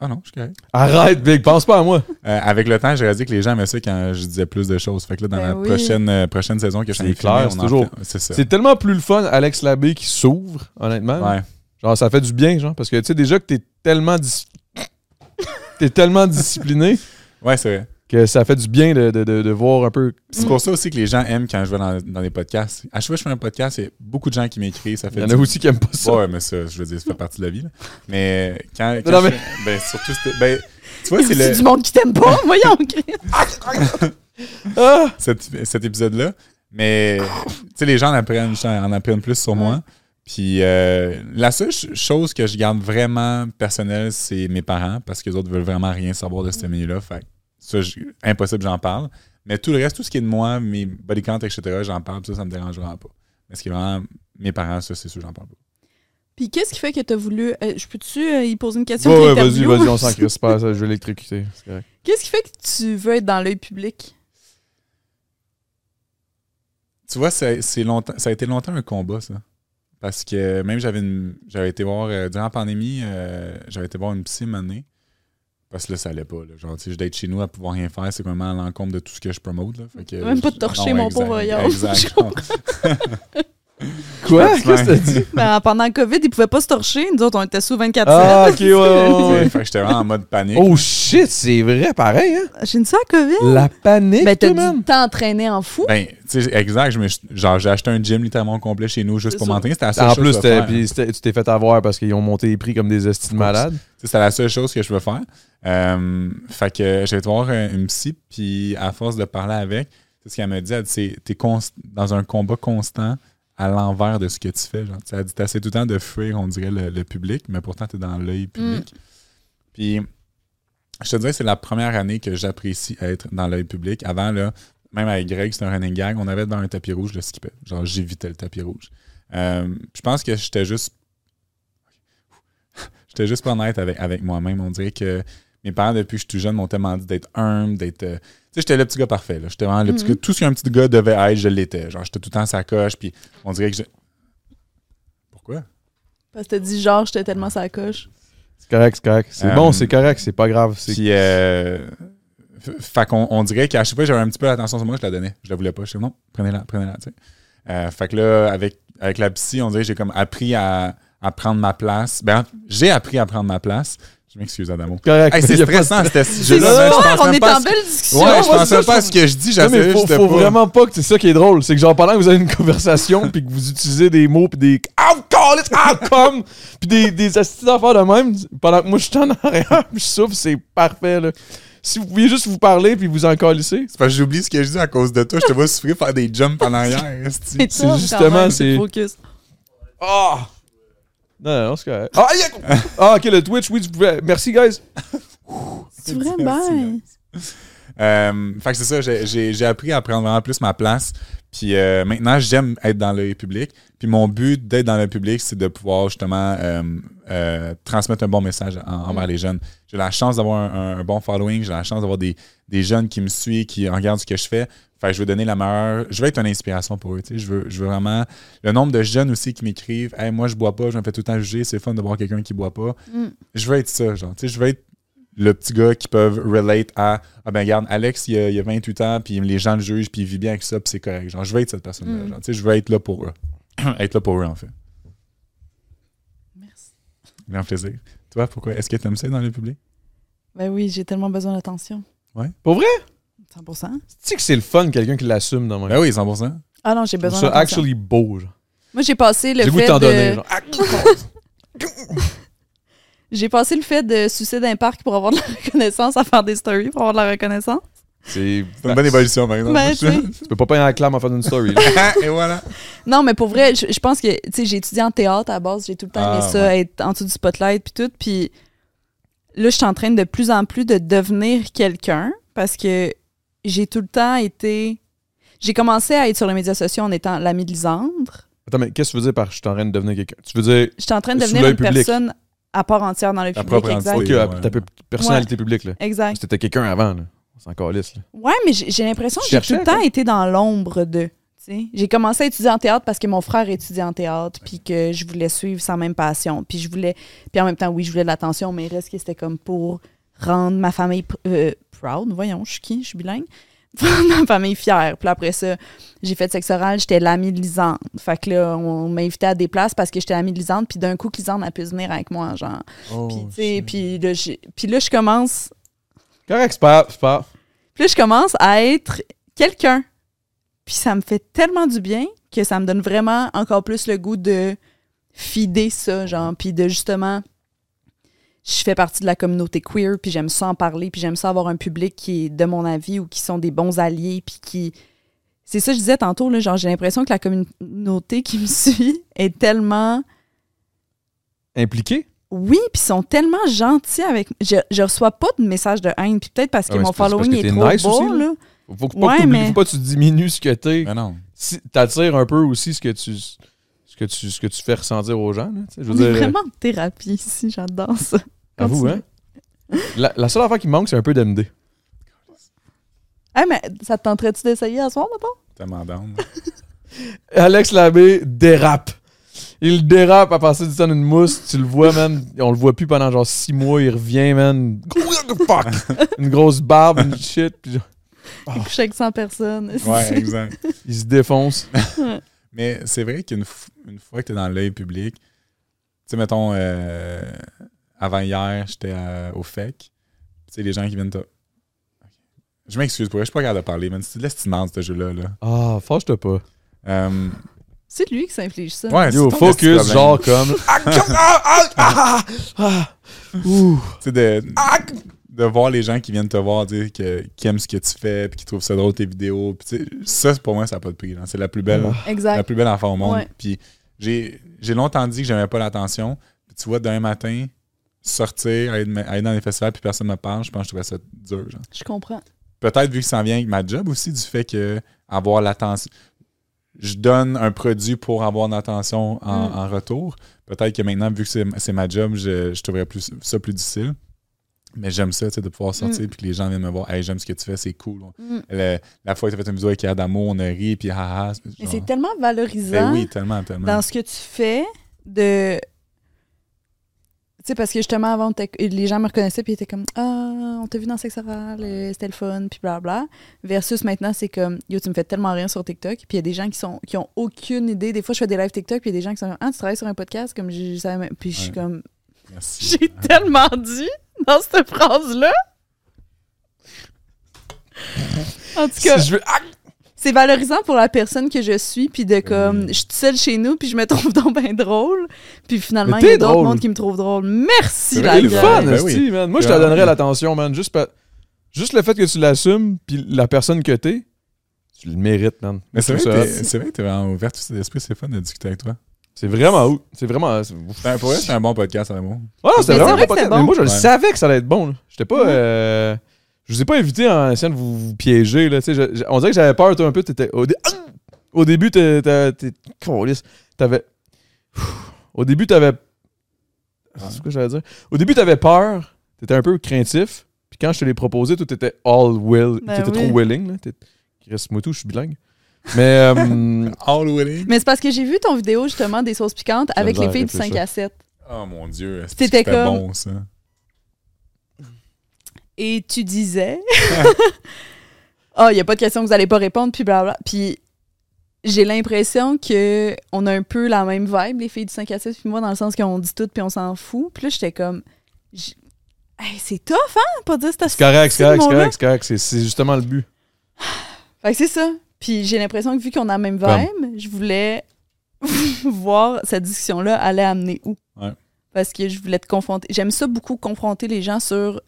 Ah non, je suis correct. Arrête, Big, pense pas à moi. Euh, avec le temps, j'ai réalisé que les gens aimaient ça quand je disais plus de choses. Fait que là, dans Ben la oui. prochaine, euh, prochaine saison que je suis clair, c'est toujours- C'est tellement plus le fun, Alex Labbé qui s'ouvre, honnêtement. Ouais. Genre, ça fait du bien, genre, parce que tu sais déjà que t'es tellement dis- t'es tellement discipliné Ouais, c'est vrai. Que ça fait du bien de, de, de, de voir un peu. C'est pour ça aussi que les gens aiment quand je vais dans, dans des podcasts. À chaque fois que je fais un podcast, il y a beaucoup de gens qui m'écrivent. Ça Il fait y en du- a aussi qui aiment pas ça. Ouais, mais ça, je veux dire, ça fait partie de la vie. là. Mais quand. quand Non, je mais- fais- Ben, surtout, c'était- ben, tu vois, Il y a c'est le. du monde qui t'aime pas. Voyons. Ah! cet, cet épisode-là. Mais, tu sais, les gens en apprennent, en apprennent plus sur moi. Puis, euh, la seule ch- chose que je garde vraiment personnelle, c'est mes parents, parce que les autres veulent vraiment rien savoir de ce milieu-là. Fait que ça, je- impossible, j'en parle. Mais tout le reste, tout ce qui est de moi, mes body count, etc., j'en parle, ça, ça me dérange vraiment pas. Mais ce qui est vraiment mes parents, ça, c'est sûr, j'en parle pas. Puis qu'est-ce qui fait que t'as voulu. euh, je peux-tu euh, y poser une question Ouais, ouais, vas-y, vas-y, on s'en crisse pas, ça, je vais l'électrocuter. c'est correct. Qu'est-ce qui fait que tu veux être dans l'œil public? Tu vois, ça, c'est longtemps, ça a été longtemps un combat, ça. Parce que même j'avais une- j'avais été voir, euh, durant la pandémie, euh, j'avais été voir une psy une année. Parce que là, ça allait pas. Là. Genre, sais, d'être chez nous à pouvoir rien faire, c'est vraiment à l'encontre de tout ce que je promote. Là. Fait que, Même pas je- de torcher, non, mon pauvre Yao. Quoi? Qu'est-ce que t'as dit? Ben, pendant le COVID, ils pouvaient pas se torcher. Nous autres, on était sous 24 Ah, ok, ouais, fait que j'étais vraiment en mode panique. Oh shit, c'est vrai, pareil, hein? J'ai une ça à COVID. La panique, Ben, t'as toi, man. dû t'entraîner en fou. Ben, tu sais, exact. Je me, suis- genre, j'ai acheté un gym littéralement complet chez nous juste pour m'entraîner. C'était la seule En chose plus, que je t'es- peux faire. puis c'était- tu t'es fait avoir parce qu'ils ont monté les prix comme des estimes malades. Tu sais, C'était la seule chose que je veux faire. Euh, fait que j'ai été voir un- une psy, puis à force de parler avec, c'est ce qu'elle m'a dit. Elle dit c'est t'es const- dans un combat constant à l'envers de ce que tu fais. Genre. Tu Elle dit t'essaies tout le temps de fuir, on dirait, le, le public, mais pourtant t'es dans l'œil public. Puis je te dirais que c'est la première année que j'apprécie être dans l'œil public. Avant, là, même avec Greg, c'était un running gag, on avait devant un tapis rouge, je le skippais. Genre, j'évitais le tapis rouge. Euh, je pense que j'étais juste J'étais juste pas honnête avec, avec moi-même. On dirait que mes parents, depuis que je suis tout jeune, m'ont tellement dit d'être humble, d'être. euh, tu sais, j'étais le petit gars parfait. là. J'étais vraiment le petit Mhm. gars. Tout ce qu'un petit gars devait être, je l'étais. Genre, j'étais tout le temps à sa coche, puis on dirait que je. Pourquoi? Parce que t'as dit genre, j'étais tellement sa coche. C'est correct, c'est correct. C'est Euh, bon, c'est correct, c'est pas grave. c'est- Puis, euh, fait qu'on on dirait qu'à chaque fois, j'avais un petit peu l'attention sur moi, je la donnais. Je la voulais pas. Je disais non, prenez-la, prenez-la, tu sais. Euh, fait que là, avec, avec la psy, on dirait que j'ai comme appris à, à prendre ma place. Ben, j'ai appris à prendre ma place. Je m'excuse, Adamo. correct. Hey, c'est stressant, c'était ce jeu-là, pense on est en ce- belle discussion. Ouais, je pensais pas à ce que je dis, j'avais juste faut pas. vraiment pas que c'est ça qui est drôle. C'est que genre pendant que vous avez une conversation puis que vous utilisez des mots puis des call it puis des des astuces d'affaires de même pendant que moi je suis en arrière puis je souffle c'est parfait là. si vous pouviez juste vous parler puis vous en calisser. C'est parce que j'oublie ce que je dis à cause de toi. Je te vois souffrir faire des jumps en arrière. C'est justement, c'est- focus. Ah! Non, non, c'est correct. Ah, yeah! ah, ok, le Twitch, oui, tu pouvais. Merci, guys. C'est vrai, Merci, ben. Euh, fait que c'est ça, j'ai- j'ai j'ai appris à prendre vraiment plus ma place. Puis euh, maintenant, j'aime être dans l'œil public. Puis mon but d'être dans le public, c'est de pouvoir justement euh, euh, transmettre un bon message en- envers les jeunes. J'ai la chance d'avoir un, un bon following, j'ai la chance d'avoir des, des jeunes qui me suivent, qui regardent ce que je fais. Fait que je veux donner la meilleure. Je veux être une inspiration pour eux. tu sais. Je veux, je veux vraiment. Le nombre de jeunes aussi qui m'écrivent Hey, moi, je bois pas, je me fais tout le temps juger, c'est fun de voir quelqu'un qui boit pas. Mm. Je veux être ça, genre. Tu sais, je veux être le petit gars qui peuvent relate à Ah ben regarde, Alex, il a, il a 28 ans, puis les gens le jugent, puis il vit bien avec ça, puis c'est correct. Genre, je veux être cette personne-là. Mm. genre. Tu sais, je veux être là pour eux. être là pour eux, en fait. Merci. Grand plaisir. Toi, pourquoi? Est-ce que tu aimes ça dans le public? Ben oui, j'ai tellement besoin d'attention. Pour vrai? 100 Tu sais que c'est le fun, quelqu'un qui l'assume dans mon Ben oui, 100%. Ah non, j'ai besoin ça d'attention. actually beau, genre. Moi, j'ai passé le goût de fait t'en de... donner, genre. Ah, J'ai passé le fait de sucer d'un parc pour avoir de la reconnaissance, à faire des stories pour avoir de la reconnaissance. C'est. C'est une bonne évolution, par exemple. Ben, tu peux pas payer un clame en faisant une story. Et voilà. Non, mais pour vrai, je, je pense que, tu sais, j'ai étudié en théâtre à la base, j'ai tout le temps aimé Ah, ça, être en dessous du spotlight puis tout, puis là, je suis en train de plus en plus de devenir quelqu'un parce que j'ai tout le temps été... J'ai commencé à être sur les médias sociaux en étant l'ami de Lisandre. Attends, mais qu'est-ce que tu veux dire par je suis en train de devenir quelqu'un? Tu veux dire. J'étais en train de devenir une public? personne à part entière dans le Ta public. propre Exact. Ok, entité. à- ouais. ta pe- personnalité publique, là. exact. C'était quelqu'un avant, là. On s'en calisse, là. Ouais, mais j'ai l'impression que j'ai tout le temps quoi? été dans l'ombre de. tu sais. J'ai commencé à étudier en théâtre parce que mon frère étudiait en théâtre, puis que je voulais suivre sa même passion. Puis je voulais. Puis en même temps, oui, je voulais de l'attention, mais il reste que c'était comme pour rendre ma famille euh, proud. Voyons, je suis qui Je suis bilingue. Rendre ma famille fière. Puis après ça, j'ai fait sexe oral, j'étais l'amie de Lisande. Fait que là, on m'a invité à des places parce que j'étais l'amie de Lisande, puis d'un coup, Lisande a pu venir avec moi, genre. Oh, Puis, tu sais, puis là, j'ai- puis là, je commence Correct, c'est pas puis là, je commence à être quelqu'un. Puis ça me fait tellement du bien que ça me donne vraiment encore plus le goût de fider ça, genre, puis de justement, je fais partie de la communauté queer, puis j'aime ça en parler, puis j'aime ça avoir un public qui est de mon avis ou qui sont des bons alliés, puis qui... C'est ça que je disais tantôt, là, genre, j'ai l'impression que la communauté qui me suit est tellement... Impliqué? Oui, puis ils sont tellement gentils avec... Je, je reçois pas de messages de haine, puis peut-être parce que Ah ouais, mon following que est trop nice bas, aussi, là. là. Faut, pas Ouais, que t'oublies- mais- faut pas que tu diminues ce que t'es. Ben non. Si, T'attires un peu aussi ce que tu. Ce que, tu, ce que tu fais ressentir aux gens. Là, je On veux est dire, vraiment en thérapie ici, j'adore ça. Avoue, hein? La, la seule affaire qui me manque, c'est un peu d'MD. Hey, mais ça te tenterait-tu d'essayer à soir, mettons? Tellement down. Alex Labbé dérape. Il dérape à passer du temps d'une mousse. Tu le vois, man. On le voit plus pendant genre six mois. Il revient, man. Fuck! Une grosse barbe, une shit. Puis Il couche avec 100 personnes. Ouais, exact. il se défonce. Mais c'est vrai qu'une f- une fois que tu es dans l'œil public, tu sais, mettons, euh, avant hier, j'étais au FEC. Tu sais, les gens qui viennent te. Je m'excuse pour je suis pas capable de parler, mais c'est de l'estimance, ce jeu-là. Là. Ah, fâche-toi pas. Euh, C'est lui qui s'inflige ça. ouais, Yo, focus, genre comme. Ah, ah, ah, ah, ah. Ouh. Tu sais, de, de voir les gens qui viennent te voir dire que, qu'ils aiment ce que tu fais, puis qui trouvent ça drôle tes vidéos. Puis, ça, pour moi, ça n'a pas de prix. C'est la plus belle. Ah. la Exact. plus belle affaire au monde. Ouais. Puis j'ai j'ai longtemps dit que j'aimais pas l'attention. Puis tu vois, d'un matin, sortir, aller, aller dans les festivals, puis personne ne me parle, je pense que je trouvais ça dur. genre. Je comprends. Peut-être vu que ça en vient avec ma job aussi, du fait que avoir l'attention. Je donne un produit pour avoir de l'attention en, Mm. en retour. Peut-être que maintenant, vu que c'est ma job, je, je trouverais plus, ça plus difficile. Mais j'aime ça, tu sais, de pouvoir sortir Mm. puis que les gens viennent me voir. Hey, j'aime ce que tu fais, c'est cool. Mm. Le- la fois que tu as fait une vidéo avec Adamo, on a ri, puis haha. C'est tellement Ben valorisant oui, tellement, tellement. dans ce que tu fais de. Tu sais, parce que justement, avant, les gens me reconnaissaient puis ils étaient comme Ah, on t'a vu dans Sex Oral, euh, c'était le fun, puis blablabla. Versus maintenant, c'est comme Yo, tu me fais tellement rien sur TikTok. Puis il y a des gens qui sont qui ont aucune idée. Des fois, je fais des lives TikTok, puis il y a des gens qui sont comme Ah, tu travailles sur un podcast, comme je, savais même- Puis je suis comme. J'ai tellement dit dans cette phrase-là. En tout cas, Si je veux. Ah! c'est valorisant pour la personne que je suis, puis de comme, Oui. je suis seule chez nous, puis je me trouve donc bien drôle. Puis finalement, il y a d'autres mondes qui me trouvent drôle. Merci, C'est la gueule. fun, Ben oui. man. Moi, je Ouais. te donnerais l'attention, man. Juste pas. Juste le fait que tu l'assumes, puis la personne que t'es, tu le mérites, man. Mais c'est vrai, c'est vrai que t'es vraiment ouvert tout d'esprit, c'est fun de discuter avec toi. C'est vraiment out. C'est vraiment. c'est- Ben, pour vrai, c'est un bon podcast. Ouais, non, c'était Mais c'est vraiment Mais bon. moi, je le Ouais. savais que ça allait être bon. J'étais pas. Je vous ai pas invité en essayant de vous, vous piéger. Là, je- je- on dirait que j'avais peur, toi, un peu. T'étais, au, dé- Ah! au début, t'es-. T'avais. Au début, t'avais. C'est quoi j'allais dire? Au début, t'avais peur. T'étais un peu craintif. Puis quand je te l'ai proposé, toi, t'étais all will. Ben t'étais oui. trop willing. Là. T'es- Reste moi tout, je suis bilingue. Mais. euh, All willing. Mais c'est parce que j'ai vu ton vidéo justement des sauces piquantes avec les filles du 5 réfléchir. à 7. Oh mon dieu, c'était comme- bon ça? Et tu disais Ah, il n'y a pas de question que vous allez pas répondre, puis blablabla. Puis j'ai l'impression que on a un peu la même vibe, les filles du 5 à 7, puis moi, dans le sens qu'on dit tout, puis on s'en fout. Puis là, j'étais comme j- Hey, c'est tough, hein, pas dire c'est correct, c'est ce correct, c'est correct, c'est correct. C'est- C'est justement le but. Fait que c'est ça. Puis j'ai l'impression que vu qu'on a la même vibe, je voulais voir cette discussion-là allait amener où. Ouais. Parce que je voulais te confronter. J'aime ça beaucoup confronter les gens sur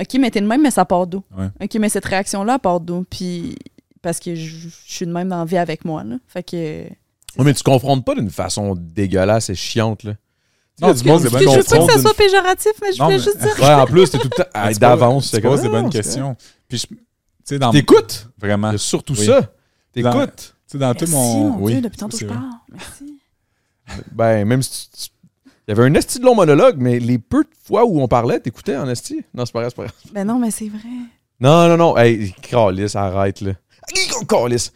OK, mais t'es le même, mais ça part d'où? Ouais. OK, mais cette réaction-là part d'où? Puis parce que je, je suis de même dans la vie avec moi. Là. Fait que. Ouais, mais tu confrontes pas d'une façon dégueulasse et chiante, là. Tu Non, tu du monde qui bonnes je veux pas que ça soit péjoratif, mais je voulais juste dire. Ouais, en plus, t'es tout le temps ah, tu d'avance. c'est Tu comme, poses des bonnes c'est questions. Puis, je- tu sais, dans. T'écoutes? vraiment, tu surtout Oui. ça. T'écoutes. sais, dans tout Merci, mon. oui, Dieu, depuis tantôt c'est je parle. Merci. Ben, même si tu- tu- Il y avait un esti de long monologue, mais les peu de fois où on parlait, t'écoutais en esti? Non, c'est pas grave, c'est pas grave. Ben non, mais c'est vrai. Non, non, non. Hey, calice, arrête, là. Calice.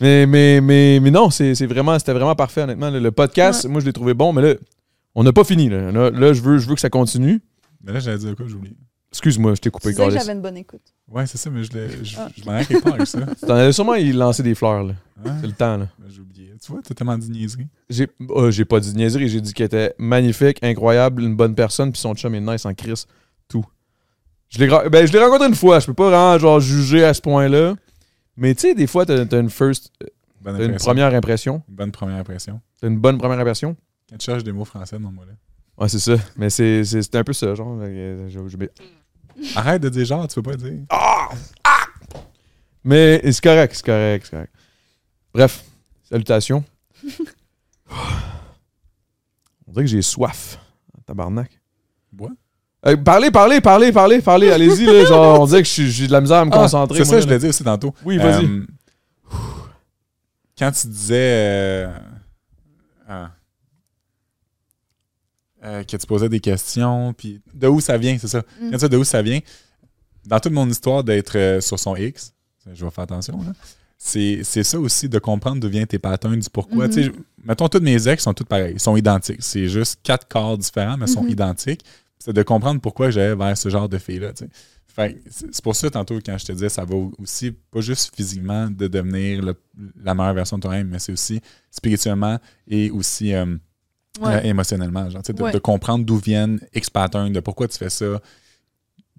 Mais, mais, mais, mais non, c'est c'est vraiment, c'était vraiment parfait, honnêtement. Le, le podcast, moi, je l'ai trouvé bon, mais là, on n'a pas fini. Là, là, là, je, veux, je veux que ça continue. Mais là, j'allais dire quoi, j'ai oublié. Excuse-moi, je t'ai Tu coupé, que calice. j'avais une bonne écoute. Ouais, c'est ça, mais je, l'ai- je, Ah. je m'en part avec ça. T'en avais sûrement il lancer des fleurs, là. Hein? C'est le temps, là. Ben, J'ai oublié. Tu vois, t'as tellement dit niaiserie. J'ai oh, j'ai pas dit niaiserie, j'ai dit qu'elle était magnifique, incroyable, une bonne personne, puis son chum est nice en crise. Tout. Je l'ai ben, je l'ai rencontré une fois, je peux pas vraiment genre juger à ce point-là. Mais tu sais, des fois, t'as as une first, Bonne t'as une première impression. Une bonne première impression. T'as une bonne première impression. Quand tu cherches des mots français, non, moi là. Ouais, c'est ça. Mais c'est un peu ça, genre. euh, je- je- Arrête de dire genre, tu peux pas dire. Mais c'est correct, c'est correct, c'est correct. Bref, salutations. On dirait que j'ai soif. Tabarnak. Bois? Euh, parlez, parlez, parlez, parlez, parlez, allez-y, là. Genre, on dirait que j'ai de la misère à me Ah, concentrer. C'est ça, je l'ai dit aussi tantôt. Oui, vas-y. Euh, quand tu disais euh, ah, euh, que tu posais des questions, puis de où ça vient, c'est ça. Mm. Quand tu dis de où ça vient, dans toute mon histoire d'être euh, sur son X, je vais faire attention, là, c'est c'est ça aussi de comprendre d'où viennent tes patterns, du pourquoi. Mhm. Sais, mettons, tous mes ex sont tous pareils, ils sont identiques. C'est juste quatre corps différents, mais ils sont identiques. C'est de comprendre pourquoi j'allais vers ce genre de filles-là. Fait c'est c'est pour ça, tantôt, quand je te disais, ça va aussi, pas juste physiquement de devenir le- la meilleure version de toi-même, mais c'est aussi spirituellement et aussi euh, Ouais. euh, émotionnellement. Genre, tu de, Ouais. de comprendre d'où viennent X patterns, de pourquoi tu fais ça,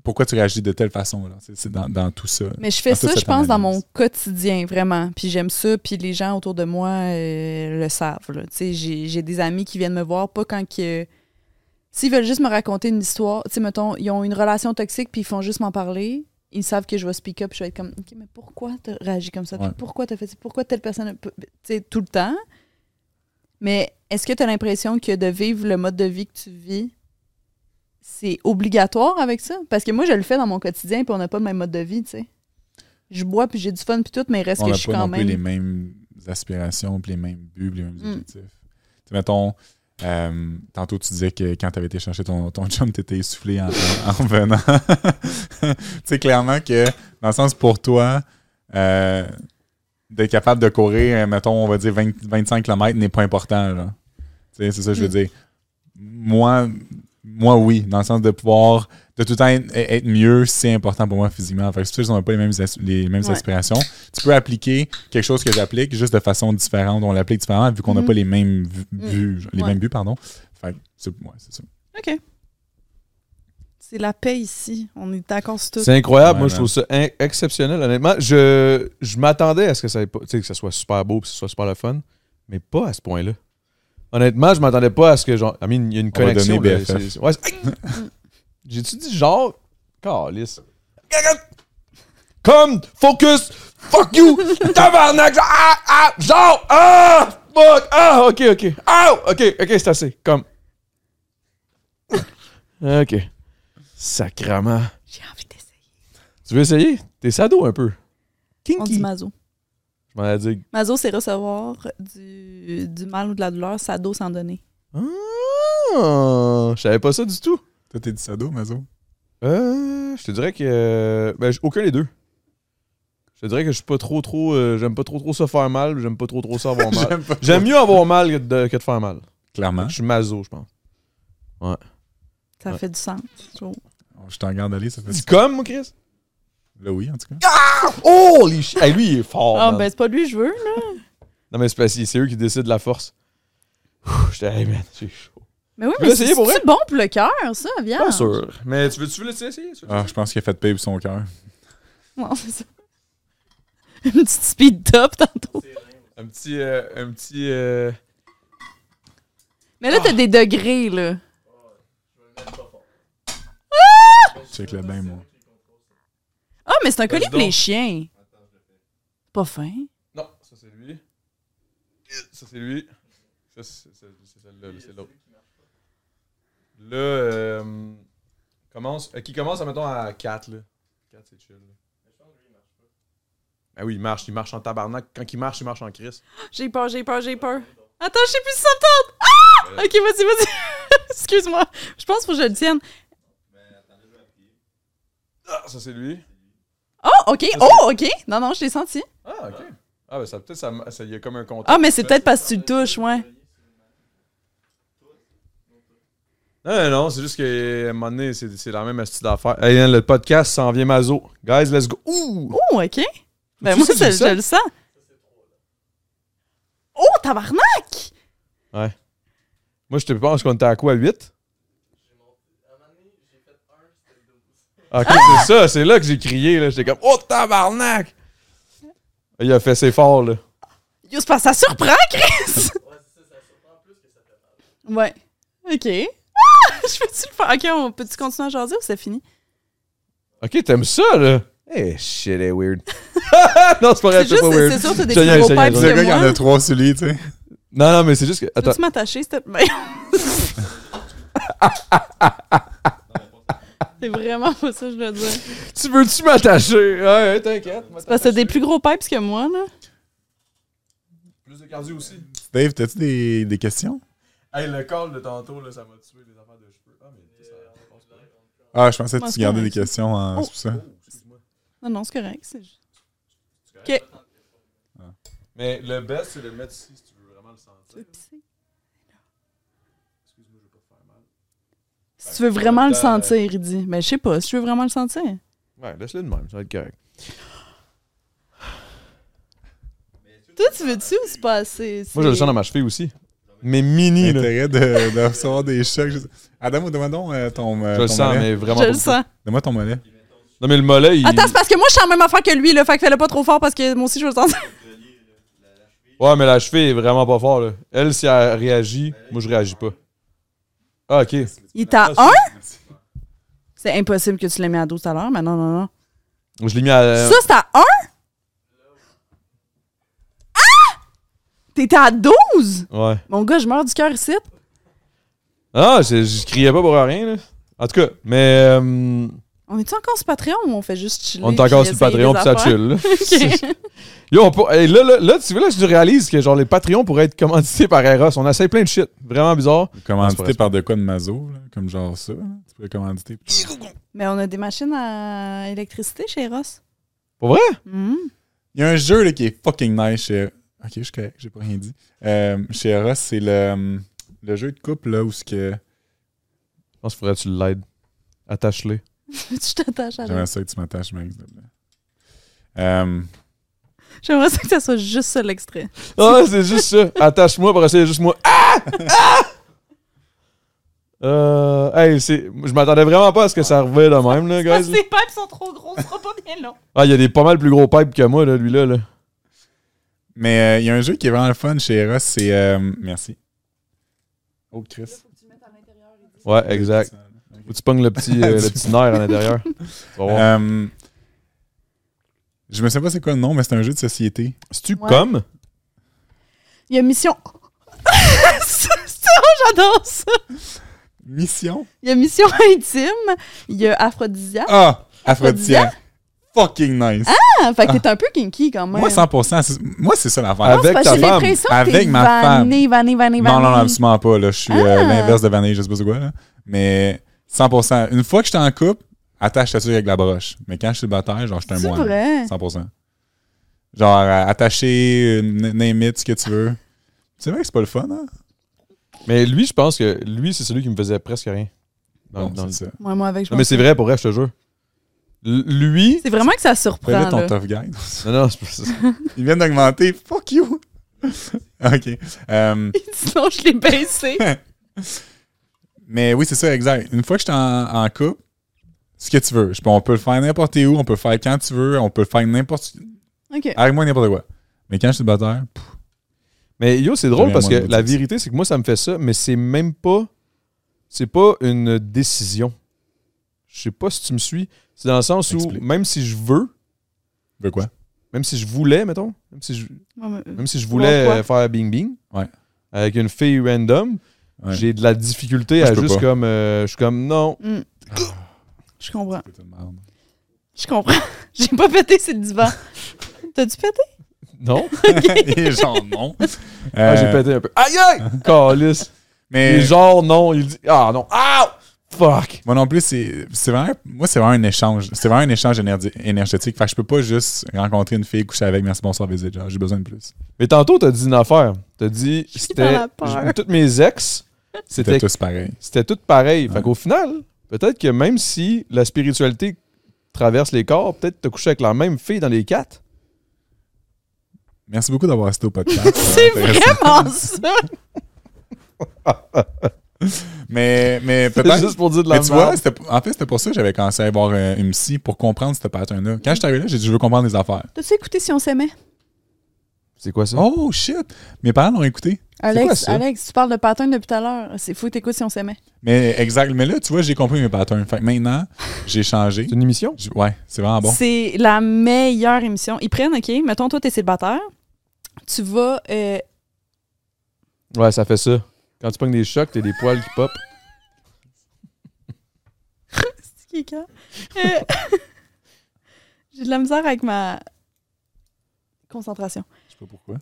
pourquoi tu réagis de telle façon. C'est dans, dans tout ça. Mais je fais ça, je pense, dans mon quotidien, vraiment. Puis j'aime ça, puis les gens autour de moi euh, le savent. Tu J'ai des amis qui viennent me voir, pas quand que... S'ils veulent juste me raconter une histoire, tu sais, mettons, ils ont une relation toxique, puis ils font juste m'en parler, ils savent que je vais speak up, je vais être comme, OK, mais pourquoi t'as réagi comme ça? Ouais. Pourquoi t'as fait ça? Pourquoi telle personne... Tu sais, tout le temps? Mais est-ce que tu as l'impression que de vivre le mode de vie que tu vis, c'est obligatoire avec ça? Parce que moi, je le fais dans mon quotidien, puis on n'a pas le même mode de vie, tu sais. Je bois, puis j'ai du fun, puis tout, mais il reste On que n'a je suis pas quand non plus même... les mêmes aspirations, puis les mêmes buts, puis les mêmes Mm. objectifs. Tu sais, mettons, euh, tantôt tu disais que quand tu avais été chercher ton, ton chum, tu étais essoufflé en, en- en venant. tu sais, clairement que, dans le sens pour toi, euh, d'être capable de courir, euh, mettons, on va dire 20 25 km n'est pas important. c'est ça que je veux Mm. dire. Moi, moi, oui, dans le sens de pouvoir de tout le temps être, être mieux, c'est important pour moi physiquement. Fait que c'est ça qu'on n'a pas les mêmes, les mêmes Ouais. aspirations. Tu peux appliquer quelque chose que j'applique juste de façon différente. On l'applique différemment vu qu'on n'a Mhm. pas les mêmes Mm. buts. genre, Les Ouais. mêmes buts, pardon. Fait que c'est ouais, c'est ça. OK. C'est la paix ici. On est d'accord sur tout. C'est incroyable. Ouais, Moi, je trouve ça in- exceptionnel, honnêtement. Je, je m'attendais à ce que ça, ait pas- tu sais, que ça soit super beau et que ce soit super le fun, mais pas à ce point-là. Honnêtement, je m'attendais pas à ce que genre. I mean, il y a une On va connexion. donner là, BFF. c'est- c'est- ouais, c'est- J'ai-tu dit genre. Calice. Comme, focus, fuck you, tabarnak, ah, ah, genre, ah, fuck, ah, ok, ok, ah, ok, ok, c'est assez, comme. Ok. Sacrement. J'ai envie d'essayer. Tu veux essayer? T'es sado un peu. On dit Kinky. mazo. Je m'en ai dit. Mazo, c'est recevoir du, du mal ou de la douleur. Sado, sans donner. Ah, je savais pas ça du tout. Toi, t'es du sado, Mazo? Euh, je te dirais que. Ben, aucun des deux. Je te dirais que je suis pas trop, trop. euh, j'aime pas trop, trop ça faire mal, j'aime pas trop, trop ça avoir mal. J'aime mieux avoir mal que de, que de faire mal. Clairement. Je suis maso, je pense. Ça Ouais. fait du sens. je trouve. Je t'en regarde aller, ça fait Tu du comme, moi, Chris? Là, oui, en tout cas. Oh, les chi- hey, lui, il est fort. Ah, man. ben, c'est pas lui que je veux, là. Non, mais c'est parce que c'est eux qui décident la force. Ouh, J'étais, hey, man, c'est chaud. Mais oui, Tu veux mais l'essayer c'est pour vrai? c'est bon pour le cœur, ça, viens. Pas sûr. Mais tu veux, tu veux l'essayer? Tu veux Ah, je pense qu'il a fait payer son cœur. Non, c'est ça. Une petite speed top tantôt. Un petit. euh, un petit. euh, Mais là, t'as des degrés, là. Check le bain, moi. Ah, mais c'est un collier Vas-y pour les chiens. Pas fin. Non, ça c'est lui. Ça c'est lui. Ça c'est celle-là, là, c'est l'autre. Là, euh, commence, euh, qui commence, mettons, à 4, là. 4, c'est chill, là. Ben oui, il marche, il marche en tabarnak. Quand il marche, il marche en crise. J'ai peur, j'ai peur, j'ai peur. Attends, je sais plus si ça me tente. Ah! Ok, vas-y, vas-y. Excuse-moi. Je pense qu'il faut que je le tienne. Ah, ça c'est lui. Oh, ok. Oh, ok. Non, non, je l'ai senti. Ah, ok. Ah, ben ça, peut-être, ça, ça, il y a comme un contact. Ah, mais c'est peut-être parce que tu le touches, ouais. Non, non, non, c'est juste que, à un moment donné, c'est c'est la même astuce d'affaires. Hey, hein, le podcast s'en vient mazo. Guys, let's go. Ouh! Oh, ok. Ben, moi, ça? je le sens. Oh, tabarnak! Moi, je te pense qu'on était à quoi, 8? Ok, c'est ça, c'est là que j'ai crié, là. J'étais comme, oh tabarnak! Il a fait ses forts, là. Yo, c'est parce que ça surprend, Chris! Ouais. Ok. Ah! Je peux-tu le faire? Ok, on peut-tu continuer à jaser ou c'est fini? Ok, t'aimes ça, là? Eh, shit, est weird. non, c'est pas vrai, C'est c'est juste, pas weird. c'est sûr, t'as des Je plus niaise, gros je pipes. C'est que le gars qui en a trois sur lui, tu sais. Non, non, mais c'est juste que. Attends. Peux-tu m'attacher, s'il te plaît? C'est vraiment pas ça que je veux dire. Tu veux-tu m'attacher? Ouais, ouais, t'inquiète. C'est parce que t'as des plus gros pipes que moi, là. Plus de cardio aussi. Dave, t'as-tu des, des questions? Hey, le call de tantôt, là, ça m'a tué les affaires de cheveux. Ah, mais ça, ça passe pas. Ah, je pensais que tu gardais des questions en Oh. ça. Excuse-moi. Non, non, c'est correct. c'est juste- Ok. Mais le best, c'est de le mettre ici si tu veux vraiment le sentir. Tu veux pisser? Excuse-moi, je veux pas te faire mal. Si tu veux vraiment le temps, sentir, il dit. Ben, je sais pas. Si tu veux vraiment le sentir. Ouais, laisse-le de même, ça va être correct. Toi, tu veux-tu ou c'est pas assez? Moi, je le sens dans ma cheville aussi. Mais mini, là. L'intérêt de, de recevoir des chocs. Adam, demande donc euh, ton, euh, Je le ton sens, mollet. mais vraiment Je pas le beaucoup. sens. Donne-moi ton mollet. Non, mais le mollet, il... Attends, c'est parce que moi, je sens la même affaire que lui, là. Fait que fais-le pas trop fort parce que moi aussi, je veux le sentir. Ouais, mais la cheville est vraiment pas fort, là. Elle, si elle réagit, moi, je réagis pas. Ah, OK. Il est à 1? C'est impossible que tu l'aies mis à 12 tout à l'heure, mais non, non, non. Je l'ai mis à... Ça, c'est à 1? Ah! T'étais à 12? Ouais. Mon gars, je meurs du cœur ici. Ah, je, je criais pas pour rien, là. En tout cas, mais... euh, On est-tu encore sur Patreon ou on fait juste chiller? on est encore puis sur Patreon, pis ça chill. Yo, on peut- hey, là, là, là, tu vois, là, je réalise que genre les Patreons pourraient être commandités par Eros. On essaye plein de shit. Vraiment bizarre. Commandité par de quoi de mazo, là, comme genre ça. là. Tu pourrais commanditer. Mais on a des machines à électricité chez Ross. Pour vrai? Mhm. Il y a un jeu là, qui est fucking nice chez. Ok, je suis correct, j'ai pas rien dit. Euh, chez Eros, c'est le, le jeu de couple là où ce que. Je pense qu'il faudrait que tu l'aides. Attache-les. Tu t'attaches à. J'aimerais ça que tu m'attaches, Max. Euh, J'aimerais ça que ça soit juste ça l'extrait. Ah, c'est juste ça. Attache-moi pour essayer juste moi. Ah! Ah! Euh, hey, c'est, je m'attendais vraiment pas à ce que ça revienne de même, là, Parce guys. que ses pipes sont trop gros, ce sera pas bien long. Ah, il y a des pas mal plus gros pipes que moi, là, lui-là. Là. mais euh, il y a un jeu qui est vraiment le fun chez Eros, c'est. euh, merci. Oh, Chris. Ouais, exact. Que tu pognes le petit, euh, le petit nerf à l'intérieur. Euh, Je me sais pas c'est quoi le nom, mais c'est un jeu de société. C'est-tu Ouais. comme? Il y a Mission. Ça, J'adore ça. Mission? Il y a Mission Intime. Il y a Aphrodisia. Ah! Aphrodisia. Fucking nice. Ah, fait que t'es un peu kinky quand même. Moi, 100%. c'est- Moi, c'est ça l'affaire. Avec ta femme. l'impression que Avec ma femme. vanné, vanné, vanné, Non, non, absolument pas. Là. Je suis euh, Ah. l'inverse de vanille, je sais pas c'est quoi. Là. Mais 100%. Une fois que j'étais en couple, attache ta avec la broche. Mais quand je suis bataille, genre, je suis un C'est moine. vrai. 100%. Genre, euh, attacher, name it, ce que tu veux. C'est vrai que c'est pas le fun, hein? Mais lui, je pense que lui, c'est celui qui me faisait presque rien. Dans- Bon, dans le- ça. Moi, moi, avec je Non, mais c'est vrai, pour vrai, je te jure. L- lui. C'est vraiment que ça surprend. là ton Là. tough guy. Non, non, c'est pas ça. Il vient d'augmenter. Fuck you! OK. Euh, Sinon, je l'ai baissé. Mais oui, c'est ça, exact. Une fois que j'étais en, en couple, ce que tu veux. Je on peut le faire n'importe où, on peut le faire quand tu veux, on peut le faire n'importe... OK. Avec moi, n'importe quoi. Mais quand je suis célibataire, pff, Mais yo, c'est drôle parce que la vérité, c'est que moi, ça me fait ça, mais c'est même pas. C'est pas une décision. Je sais pas si tu me suis. C'est dans le sens où, Explique. même si je veux, veux quoi? même si je voulais, mettons, même si je, Ouais, mais- même si je voulais euh, faire bing bing Ouais. avec une fille random, Ouais. j'ai de la difficulté Moi, à juste pas. comme. euh, je suis comme, non, Hmm. Je comprends. Merde. Je comprends. J'ai pas pété, c'est le divan. T'as-tu pété? non. Et genre, non. Ah, j'ai Euh, pété un peu. Aïe aïe! Calice. Mais Et genre, non, il dit, ah non, ah! Fuck! moi non plus, c'est c'est vraiment, moi, c'est vraiment un échange. C'est vraiment un échange énergi- énergétique. Fait que je peux pas juste rencontrer une fille, coucher avec, merci, bonsoir, visite. Genre, j'ai besoin de plus. Mais tantôt, t'as dit une affaire. T'as dit, c'était. dans la peur. Toutes mes ex, C'était tous pareil. c'était tout pareil. Fait Ouais. qu'au final, peut-être que même si la spiritualité traverse les corps, peut-être t'as couché avec la même fille dans les quatre. Merci beaucoup d'avoir assisté au podcast. C'est vraiment ça! Mais, mais peut-être. juste pour dire de la Mais tu vois, en fait, c'était pour ça que j'avais commencé à voir une psy pour comprendre ce pattern-là. Quand je suis arrivé là, j'ai dit, je veux comprendre les affaires. T'as-tu écouté si on s'aimait? C'est quoi ça? Oh shit! Mes parents l'ont écouté. Alex, quoi ça? Alex, tu parles de pattern depuis tout à l'heure. C'est fou t'écoutes si on s'aimait. Mais exact. Mais là, tu vois, j'ai compris mes patterns. Fait que maintenant, j'ai changé. C'est une émission? Ouais, c'est vraiment bon. C'est la meilleure émission. Ils prennent, OK, mettons, toi, t'es célibataire. Tu vas. euh, Ouais, ça fait ça. Quand tu pognes des chocs, t'as des poils qui pop. c'est qui, quand? Euh, J'ai de la misère avec ma concentration. Je sais pas pourquoi.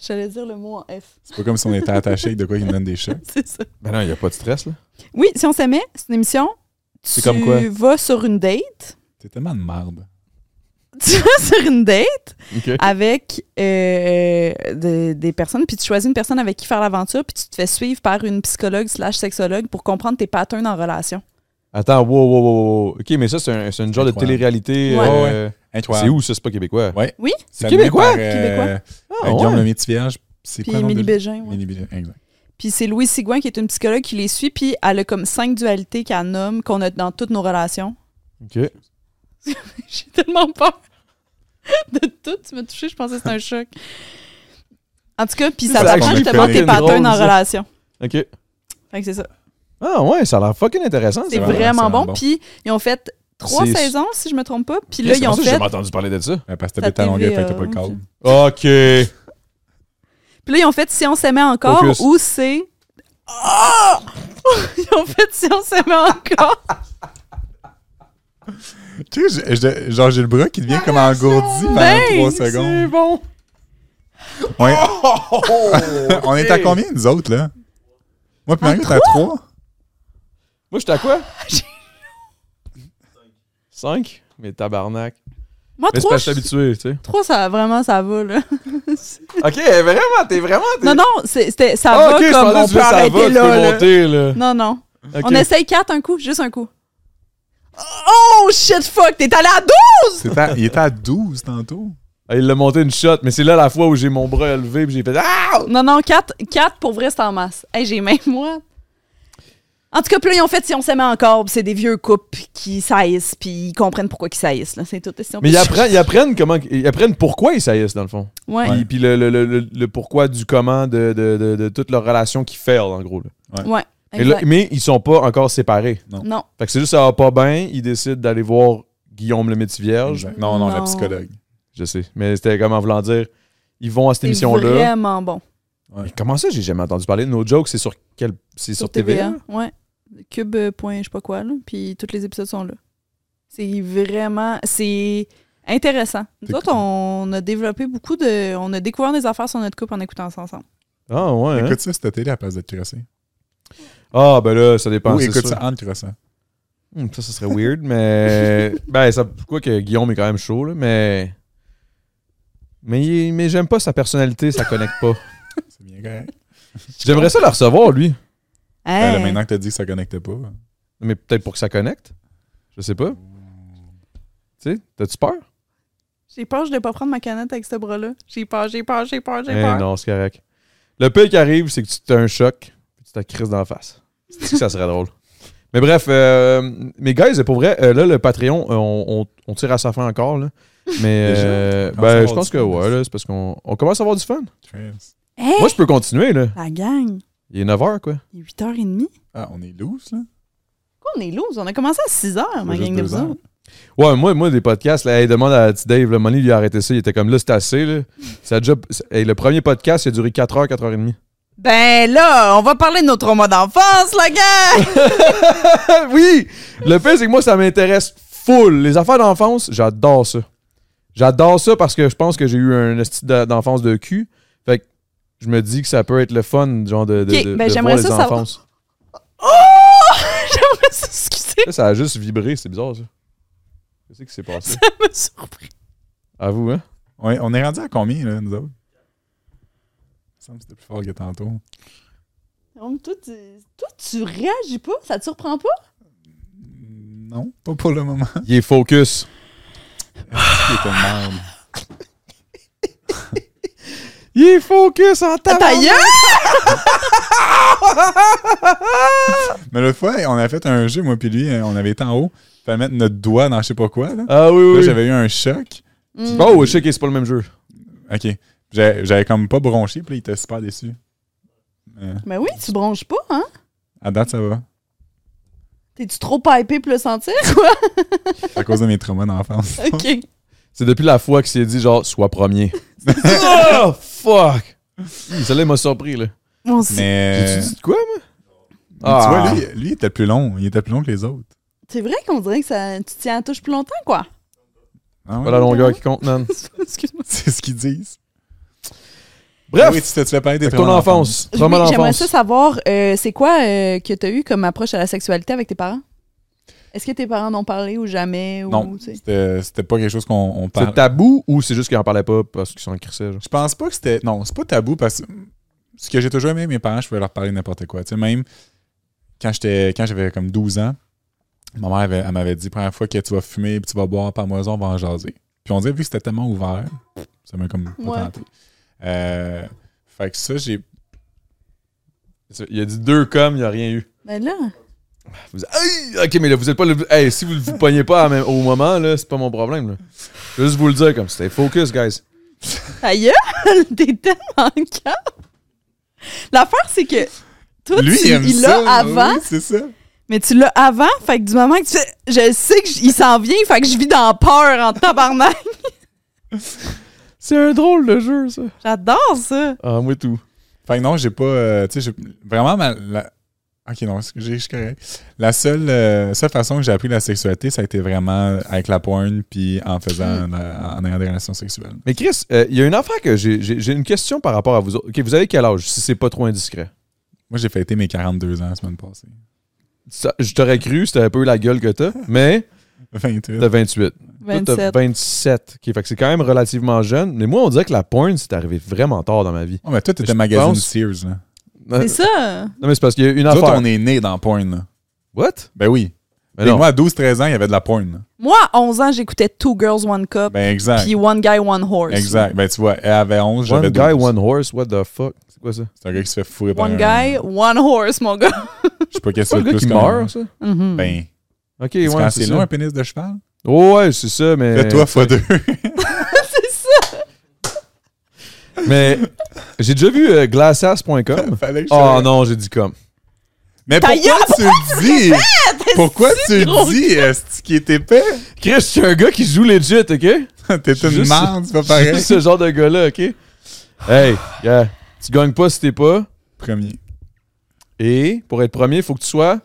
J'allais dire le mot en F. C'est pas comme si on était attaché avec de quoi qui nous donne des chocs. C'est ça. Ben non, y a pas de stress, là. Oui, si on s'aimait, c'est une émission. C'est tu comme quoi? vas sur une date. T'es tellement de merde. Tu vas sur une date avec euh, de- des personnes, puis tu choisis une personne avec qui faire l'aventure, puis tu te fais suivre par une psychologue slash sexologue pour comprendre tes patterns en relation. Attends, wow, wow, wow, wow. OK, mais ça, c'est un, c'est une genre de télé-réalité. Ouais. euh, Incroyable. C'est où, ça? C'est pas québécois? Ouais. Oui? C'est québécois? par, euh, Québécois. Ah, euh, Guillaume ouais. le Métis-Vierge. C'est Puis quoi le nom Émilie Bégin. ouais. Émilie Bégin, exact. Puis c'est Louise Sigouin qui est une psychologue qui les suit, puis elle a comme cinq dualités qu'elle nomme, qu'on a dans toutes nos relations. OK. J'ai tellement peur de tout. Tu m'as touché, je pensais que c'était un choc. En tout cas, puis ça t'apprend justement tes patterns en ça. relation. OK. Fait que c'est ça. Ah ouais, ça a l'air fucking intéressant. C'est vraiment- c'est bon. bon. Puis ils ont fait trois C'est- saisons, si je me trompe pas. Puis là, ils ont J'ai fait. jamais entendu parler de ça. Ouais, parce que TV, fait que t'as pas le euh, câble. OK. Puis là, ils ont fait Si on s'aimait encore Focus. ou c'est. Ah! Ils ont fait Si on s'aimait encore. Tu sais, je- je- genre, j'ai le bras qui devient comme engourdi pendant Ben, trois C'est secondes. bon. On est, Oh, on est à combien, nous autres, là? Moi, puis Marie, t'es à trois? Moi, j'étais à quoi? 5? Mais tabarnak. Moi, Mais c'est trois, parce que je suis habitué, tu sais. trois, ça, vraiment, ça va, là. OK, vraiment, t'es vraiment... t'es- Non, non, c'est- c'était- ça Ah, va OK, je comme pensais on que peut ça va, tu là, peux là. monter, là. Non, non. OK. On essaye quatre un coup, juste un coup. Oh shit fuck, t'es allé à 12! C'est à- il était à 12 tantôt. Ah, il l'a monté une shot, mais c'est là la fois où j'ai mon bras élevé puis j'ai fait Ah! Non, non, 4, quatre pour vrai, c'est en masse. Hey, j'ai même moi. En tout cas, puis là, ils ont fait si on s'aimait encore, c'est des vieux couples qui saillissent, puis ils comprennent pourquoi ils saillissent, là. C'est tout. Si Mais ils apprennent, ils apprennent comment ils apprennent pourquoi ils saillissent dans le fond. Ouais, Puis, puis le, le, le, le- le pourquoi du comment de, de, de, de toute leur relation qui fail en gros. là. ouais. Mais, là- exact. mais ils sont pas encore séparés. Non. Fait que c'est juste ça va pas bien, ils décident d'aller voir Guillaume le métier vierge. Exact. Non, non, la Non. psychologue. Je sais. Mais c'était comme en voulant dire, ils vont à cette C'est émission-là. vraiment bon. Comment ça, j'ai jamais entendu parler de No Joke? C'est sur quel. C'est sur, TVA? Ouais. Cube, point, je sais pas quoi, là. Puis tous les épisodes sont là. C'est vraiment. C'est intéressant. Nous autres, on a développé beaucoup de. On a découvert des affaires sur notre couple en écoutant ça ensemble. Ah, ouais. hein? Écoute ça, cette télé à la place d'être crossé. Ah, ben là, ça dépend. Ou c'est écoute ça en crossant. Hmm, ça, ça serait weird, mais. ben, ça. Quoi que Guillaume est quand même chaud, là, mais. Mais, mais j'aime pas sa personnalité, ça connecte pas. C'est bien correct. J'aimerais ça la recevoir, lui. Ben, là, Hey! maintenant que t'as dit que ça connectait pas. Mais peut-être pour que ça connecte. Je sais pas. Tu sais, t'as-tu peur? J'ai peur, je ne vais pas prendre ma canette avec ce bras-là. J'ai peur, j'ai peur, j'ai peur, j'ai Eh peur. non, c'est correct. Le pire qui arrive, c'est que tu as un choc, puis tu t'as crise dans la face. C'est que ça serait drôle. Mais bref, euh, mes guys, pour vrai, euh, là, le Patreon, euh, on, on- on tire à sa fin encore. Là. Mais euh, ben, je pense que ouais, c'est parce qu'on on commence à avoir du fun. Hey! Moi, je peux continuer, là. La gang! Il est 9h, quoi. Il est 8h30. Ah, on est loose, là. Quoi, on est loose? On a commencé à 6h, ma gang de vous. Ouais, moi, moi des podcasts, là, hey, demande à petit Dave, le Money lui a arrêté ça, il était comme là, c'est assez, là. Ça a déjà, hey, le premier podcast, il a duré 4h, 4h30. Ben là, on va parler de nos traumas d'enfance, la gang! oui! Le pire, c'est que moi, ça m'intéresse full. Les affaires d'enfance, j'adore ça. J'adore ça parce que je pense que j'ai eu un esti de- d'enfance de cul. Je me dis que ça peut être le fun, genre, de, de, de- ben de j'aimerais voir les ça. Oh! J'aimerais s'excuser, Là, ça a juste vibré, c'est bizarre, ça. Qu'est-ce qui s'est passé? ça m'a surpris. À vous, hein? Ouais, on est rendu à combien, là, nous autres? Il me semble que c'était plus fort que tantôt. Donc, Toi, tu, toi, tu réagis pas? Ça te surprend pas? Non, pas pour le moment. Il est focus. Il une merde. Il est focus en Ta! Mais l'autre fois, on a fait un jeu, moi puis lui, on avait été en haut. Il fallait mettre notre doigt dans je sais pas quoi. Là, Ah oui, Là, oui. j'avais eu un choc. Mm. Oh, je sais que c'est pas le même jeu. OK. J'avais j'avais comme pas bronché, puis là, il était super déçu. Euh, Ben oui, tu bronches pas, hein? à date, ça va. T'es-tu trop pipé pour le sentir, quoi? C'est à cause de mes traumas d'enfance. OK. C'est depuis la fois qu'il s'est dit, genre, sois premier. oh, fuck! Celle-là, il m'a surpris, là. C'est Mais, J'ai-tu dit de quoi, moi? tu vois, Ah. lui, lui, il était plus long. Il était plus long que les autres. c'est vrai qu'on dirait que ça, tu tiens à la touche plus longtemps, quoi. Ah ouais? Pas la longueur qui compte, man. Excuse-moi. C'est ce qu'ils disent. Bref, Ah oui, tu te tu fais parler des fait que ton enfance. J'aimerais ça savoir, euh, c'est quoi euh, que tu as eu comme approche à la sexualité avec tes parents? Est-ce que tes parents n'ont parlé ou jamais? Ou, Non, c'était pas quelque chose qu'on on C'est parle. tabou ou c'est juste qu'ils en parlaient pas parce qu'ils sont crissés, genre? Je pense pas que c'était. Non, c'est pas tabou parce que ce que j'ai toujours aimé, mes parents, je pouvais leur parler n'importe quoi. Tu sais, même quand j'étais quand j'avais comme 12 ans, ma mère avait- elle m'avait dit première fois que tu vas fumer puis tu vas boire par moison, on va en jaser. Puis on dirait vu que c'était tellement ouvert, ça m'a comme pas Ouais. tenté. Euh, fait que ça, j'ai. Il a dit deux comme, il n'y a rien eu. Ben là, Vous- Aïe! Ok, mais là, vous êtes pas le. Hey, si vous ne vous pognez pas même- au moment, là, c'est pas mon problème, là. Juste vous le dire comme c'était focus, guys. ta gueule, t'es tellement calme. L'affaire, c'est que toi, Lui, tu, il aime il ça. l'a avant, oui, c'est ça. mais tu l'as avant, fait que du moment que tu fais, je sais qu'il s'en vient, fait que je vis dans peur en tabarnak. C'est un drôle de jeu, ça. J'adore ça. Ah, moi tout. Fait que non, j'ai pas. euh, tu sais, vraiment, ma- la- Ok, non, je suis correct. La seule, euh, seule façon que j'ai appris la sexualité, ça a été vraiment avec la porn puis en faisant, la- en ayant des relations sexuelles. Mais Chris, euh, il y a une affaire que j'ai une question par rapport à vous autres. Ok, vous avez quel âge, si c'est pas trop indiscret? Moi, j'ai fêté mes 42 ans la semaine passée. Ça- je t'aurais cru, c'était un peu la gueule que t'as, mais 28. t'as 28. Toi, t'as 27. 27. Ok, fait que c'est quand même relativement jeune. Mais moi, on dirait que la porn, c'est arrivé vraiment tard dans ma vie. Oh, mais toi, t'étais magazine pense- Sears, là. C'est ça. Non, mais c'est parce qu'il y a une Nous autres, affaire. on est nés dans porn, là. What? Ben oui. Mais Et non. moi, à 12-13 ans, il y avait de la porn. là. Moi, à 11 ans, j'écoutais Two Girls, One Cup, Ben exact. puis One Guy, One Horse. Exact. Ben tu vois, elle avait 11, j'avais One 12. guy, one horse, what the fuck? C'est quoi ça? C'est un gars qui se fait fourrer par One un- Guy, One Horse, mon gars. Je sais pas qu'est-ce C'est que le gars qui meurt, ça? Mhm. Ben, Ok, c'est ouais, quand c'est c'est long, ça. un pénis de cheval? Oh, ouais, c'est ça, mais. Fais-toi fois deux. Mais j'ai déjà vu euh. Fallait que je- Oh non, j'ai dit comme. Mais Ta pourquoi gueule, tu le dis? Pourquoi tu gros le dis? Est-ce qu'il est épais? Chris, je suis un gars qui joue legit, ok? T'es une Juste- merde, c'est pas pareil. ce genre de gars-là, OK? Hey, gars, tu gagnes pas si t'es pas. Premier. Et pour être premier, il faut que tu sois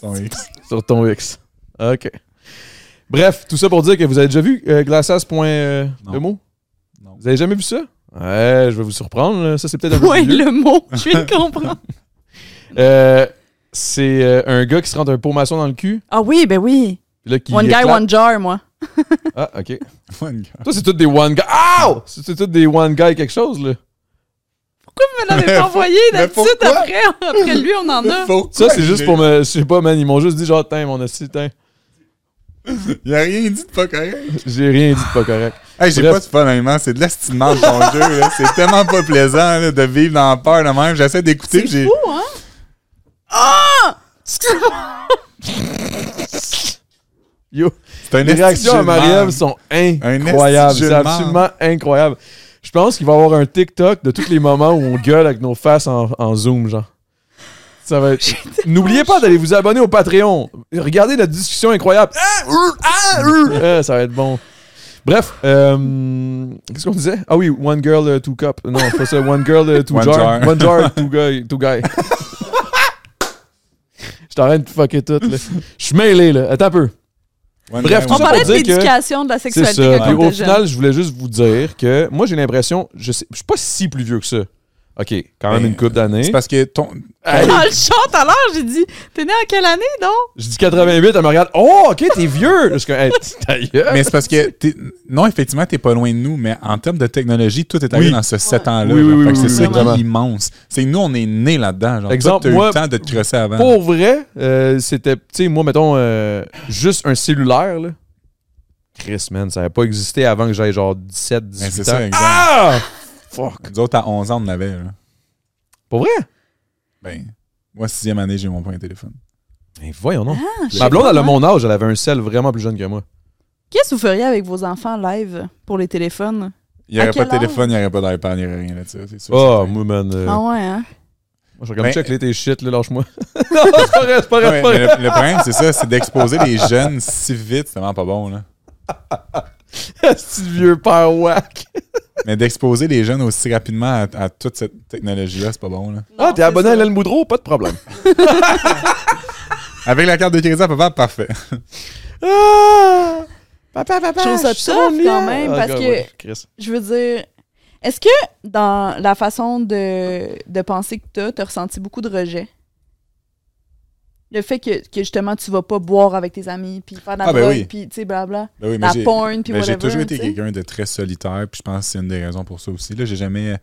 Son X. sur ton X. OK. Bref, tout ça pour dire que vous avez déjà vu euh, glaças.le Non. mot? Vous avez jamais vu ça? Ouais, je vais vous surprendre. là. Ça, c'est peut-être un peu Ouais, le mot. Je viens de comprendre. Euh, c'est euh, un gars qui se rentre un pot maçon dans le cul. Ah oui, ben oui. puis là, qui One guy, éclate. one jar, moi. Ah, OK. One guy. Toi, c'est tous des one guy. Ow! C'est c'est tous des one guy quelque chose, là. Pourquoi vous me l'avez pas envoyé mais d'habitude pourquoi? après? Après lui, on en a. Ça, c'est juste pour me. Je sais pas, man. Ils m'ont juste dit, genre, tiens, mon assis, tiens. Il a rien dit de pas correct. J'ai rien dit de pas correct. Hey, j'ai pas de fun, honnêtement. C'est de l'estimement de ton jeu. C'est tellement pas plaisant là, de vivre dans la peur de même. J'essaie d'écouter. C'est fou, hein? Ah! Yo, C'est un les réactions à merde. sont incroyables. C'est absolument incroyable. Je pense qu'il va y avoir un TikTok de tous les moments où on gueule avec nos faces en, en zoom, genre. Ça va être... N'oubliez pas d'aller vous abonner au Patreon. Regardez notre discussion incroyable. Ah, euh, ah, euh. Ah, ça va être bon. Bref, euh, qu'est-ce qu'on disait? Ah oui, One Girl, uh, Two Cup. Non, c'est pas ça. One Girl, uh, Two One Jar. jar. One Jar, Two Guy. Two guy. Je t'arrête de fucker tout, là. Je suis mêlé, là. Attends un peu. One Bref, On parlait de l'éducation de la C'est sexualité ça. Puis au final, je voulais juste vous dire que moi, j'ai l'impression, je sais, je suis pas si plus vieux que ça. OK, quand même Ben, une couple d'années. C'est parce que ton. Hey, Dans le chant tout à l'heure, j'ai dit T'es né en quelle année, donc? Je dis 88, elle me regarde. Oh, OK, t'es vieux. Je suis comme, hey, ta gueule. Mais c'est parce que. t'es- Non, effectivement, t'es pas loin de nous, mais en termes de technologie, tout est arrivé Oui. dans ce 7 ans-là. Oui, oui, c'est ça qui est immense. C'est que nous, on est nés là-dedans. Genre, Exemple, Toi, t'as eu moi, le temps de te crosser avant. Pour vrai, euh, c'était, tu sais, moi, mettons, euh, juste un cellulaire, là. Chris, man, ça n'avait pas existé avant que j'aille genre 17, Mais 18 Ben, c'est ans. ça. Ah! Fuck. Nous autres, à 11 ans, on en avait. là. Pour vrai? Ben, moi, sixième année, j'ai mon premier téléphone. Ben, voyons, non. Ah, Ma blonde, elle a mon âge, elle avait un sel vraiment plus jeune que moi. Qu'est-ce que vous feriez avec vos enfants live pour les téléphones? Il n'y aurait pas de téléphone, il n'y aurait pas d'iPad, il n'y aurait rien là-dessus. C'est sûr. Oh, certain. moi, man. euh, Ah ouais, hein? Moi, je regarde Ben, check les tes shit, là, lâche-moi. non, c'est pas vrai, c'est pas vrai, Ouais, mais le, le problème, c'est ça, c'est d'exposer les jeunes si vite, c'est vraiment pas bon. Là. C'est vieux père whack. Mais d'exposer les jeunes aussi rapidement à, à toute cette technologie-là, c'est pas bon. Là. Ah, t'es abonné à Hélène Boudreau? Pas de problème. Avec la carte de crédit à papa, parfait. Ah! Papa, papa, Je trouve ça tough quand même, Ah, parce que- ouais, Chris. Je veux dire, est-ce que dans la façon de, de penser que tu as, tu as ressenti beaucoup de rejet? Le fait que, que justement tu vas pas boire avec tes amis, puis faire de la Ah, ben oui. puis tu sais, blabla. Ben oui, mais La porn, puis j'ai toujours été quelqu'un de très solitaire, puis je pense que c'est une des raisons pour ça aussi. Là, j'ai jamais.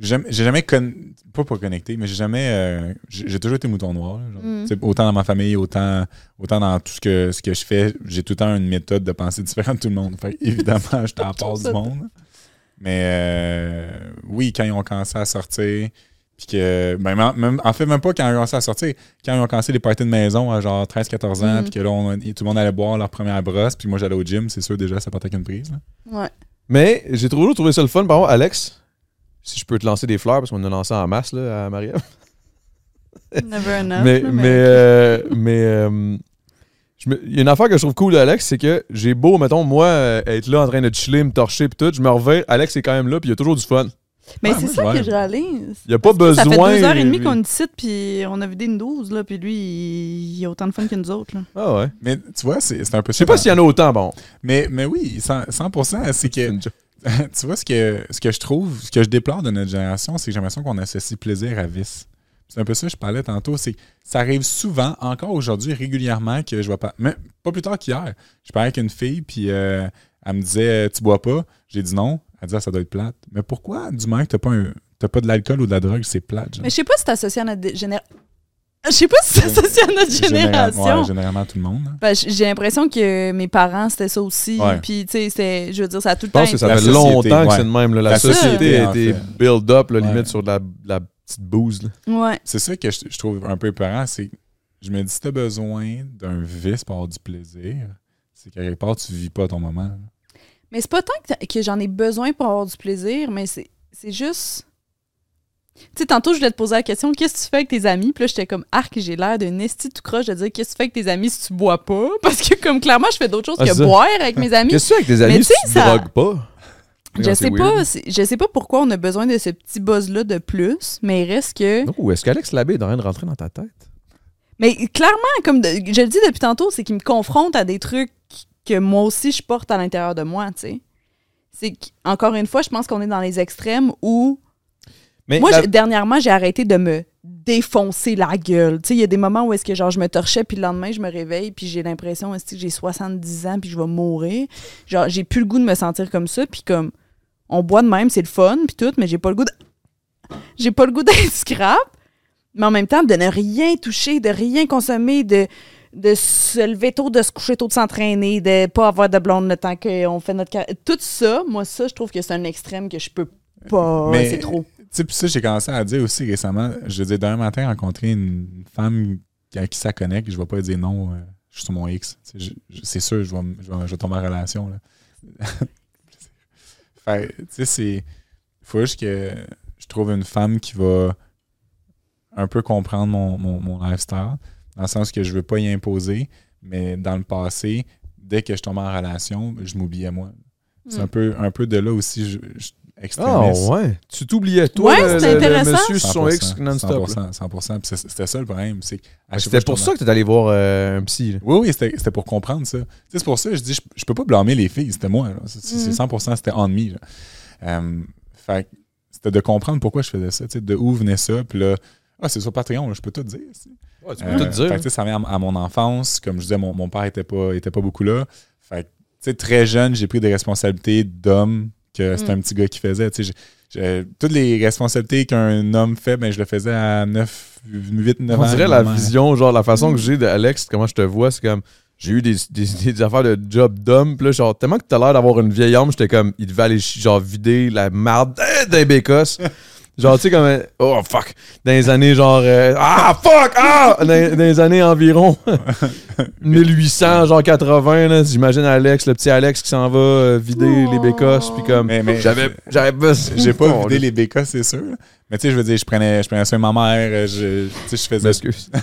J'ai jamais, jamais con- pas pas connecté, mais j'ai jamais. euh, j'ai toujours été mouton noir. genre. Mm. Autant dans ma famille, autant, autant dans tout ce que, ce que je fais. J'ai tout le temps une méthode de pensée différente de tout le monde. Fait évidemment, je t'en passe du monde. Mais euh, oui, quand ils ont commencé à sortir, puis que. Ben, même- même- en fait, même pas quand ils ont commencé à sortir, quand ils ont commencé les parties de maison à genre 13-14 ans, Mm. puis que là, on- tout le monde allait boire leur première brosse, puis moi j'allais au gym, c'est sûr déjà, ça partait qu'une prise. là. Ouais. Mais j'ai toujours trouvé ça le fun. Par contre, Alex, si je peux te lancer des fleurs, parce qu'on a lancé en masse là, à Maria. Never enough. mais là, mais, euh, mais euh, il y a une affaire que je trouve cool d'Alex, c'est que j'ai beau, mettons, moi, euh, être là en train de chiller, me torcher pis tout, je me reviens, Alex est quand même là, puis il y a toujours du fun. Mais c'est ça que je réalise. Il y a pas Parce besoin. Ça fait deux heures et demie qu'on est ici, puis on a vidé une 12, là, puis lui, il, il a autant de fun que nous autres. Là. Ah ouais. Mais tu vois, c'est c'est un peu Je sais pas s'il y en a autant, bon. Mais, mais oui, 100%, 100% c'est que. tu vois, ce que, ce que je trouve, ce que je déplore de notre génération, c'est que j'ai l'impression qu'on associe plaisir à vice. C'est un peu ça que je parlais tantôt. C'est que ça arrive souvent, encore aujourd'hui, régulièrement, que je vois pas. Mais pas plus tard qu'hier. Je parlais avec une fille, puis euh, elle me disait Tu bois pas? J'ai dit non. Elle disait Ça doit être plate. Mais pourquoi, du moment que t'as pas, un- t'as pas de l'alcool ou de la drogue, c'est plate genre? Mais je sais pas si c'est associé à notre génération. Je sais pas si c'est associé à notre Général- génération. ouais, généralement, tout le monde. hein. Ben, j'ai l'impression que mes parents, c'était ça aussi. Ouais. Puis, tu sais, c'était- je veux dire, ça a tout le Je pense temps que ça La fait longtemps que c'est de même. là. La, La société a été build-up, limite, sur de la, petite bouse. Ouais. C'est ça que je, je trouve un peu épeurant, c'est que je me dis si t'as besoin d'un vice pour avoir du plaisir, c'est qu'à quelque part, tu vis pas ton moment. Mais c'est pas tant que, que j'en ai besoin pour avoir du plaisir, mais c'est c'est juste. Tu sais, tantôt, je voulais te poser la question qu'est-ce que tu fais avec tes amis? Puis là, j'étais comme arc, j'ai l'air d'un esti tout croche de dire qu'est-ce que tu fais avec tes amis si tu bois pas? Parce que, comme clairement, je fais d'autres choses Ah, que ça. boire avec mes amis. Qu'est-ce que tu fais avec tes Mais amis tu si tu ça- drogues pas? Je sais pas, je sais pas pourquoi on a besoin de ce petit buzz-là de plus, mais il reste que. Oh, est-ce qu'Alex Labbé est en train de rentrer dans ta tête? Mais clairement, comme de- je le dis depuis tantôt, c'est qu'il me confronte à des trucs que moi aussi je porte à l'intérieur de moi, tu sais. C'est encore une fois, je pense qu'on est dans les extrêmes où Mais moi, la- dernièrement, j'ai arrêté de me défoncer la gueule. Tu sais, il y a des moments où est-ce que genre je me torchais puis le lendemain je me réveille puis j'ai l'impression est-ce que j'ai 70 ans puis je vais mourir? Genre j'ai plus le goût de me sentir comme ça puis comme on boit de même, c'est le fun puis tout, mais j'ai pas le goût de j'ai pas le goût d'être scrap, mais en même temps de ne rien toucher, de rien consommer, de de se lever tôt, de se coucher tôt, de s'entraîner, de pas avoir de blonde le temps qu'on fait notre carrière. Tout ça, moi ça, je trouve que c'est un extrême que je peux pas, Mais- c'est trop. Tu sais, puis ça, j'ai commencé à dire aussi récemment. Je veux dire, d'un matin, rencontrer une femme à qui ça connecte, je vais pas dire non, euh, je suis sur mon X. C'est sûr, je vais, je, vais, je vais tomber en relation. Là. fait, tu sais, c'est. Il faut juste que je trouve une femme qui va un peu comprendre mon, mon, mon lifestyle, dans le sens que je veux pas y imposer, mais dans le passé, dès que je tombais en relation, je m'oubliais moi. C'est Mm. un, peu, un peu de là aussi, je, je Ah, extrémiste. ouais. Tu t'oubliais, toi, Ouais, le, le- monsieur sur son X non-stop. là. 100%, 100%. Puis c'est- C'était ça le problème. C'était pour ça que tu es allé voir euh, un psy. là. Oui, oui, c'était c'était pour comprendre ça. C'est pour ça que je dis, je, je peux pas blâmer les filles, c'était moi. là. C'est c'est Mhm. 100%, c'était on me. Euh, fait que c'était de comprendre pourquoi je faisais ça, de où venait ça. Puis là, ah, c'est sur Patreon, là, je peux tout dire. tu sais. Ouais, tu Euh, peux tout dire. fait ça vient à, à mon enfance. Comme je disais, mon, mon père était pas, était pas beaucoup là. Fait que, tu sais, très jeune, j'ai pris des responsabilités d'homme que c'était Mm. un petit gars qui faisait. Toutes les responsabilités qu'un homme fait, ben, je le faisais à 9, 8, 9 ans. On dirait la vision, genre la façon Mm. que j'ai d'Alex, comment je te vois, c'est comme j'ai eu des, des, des affaires de job d'homme, puis là, genre, tellement que t'as l'air d'avoir une vieille âme, j'étais comme, il devait aller genre vider la marde euh, d'un bécosse. Genre, tu sais, comme, oh fuck, dans les années genre, euh, ah fuck, ah, dans, dans les années environ 1800, genre 80, là, j'imagine Alex, le petit Alex qui s'en va euh, vider les bécosses, puis comme, Mais, mais j'avais, j'avais pas, j'ai pas Oh, vidé les bécas, c'est sûr. Mais tu sais, je veux dire, je prenais, je prenais soin de ma mère, euh, je, tu sais, je faisais m'excuse.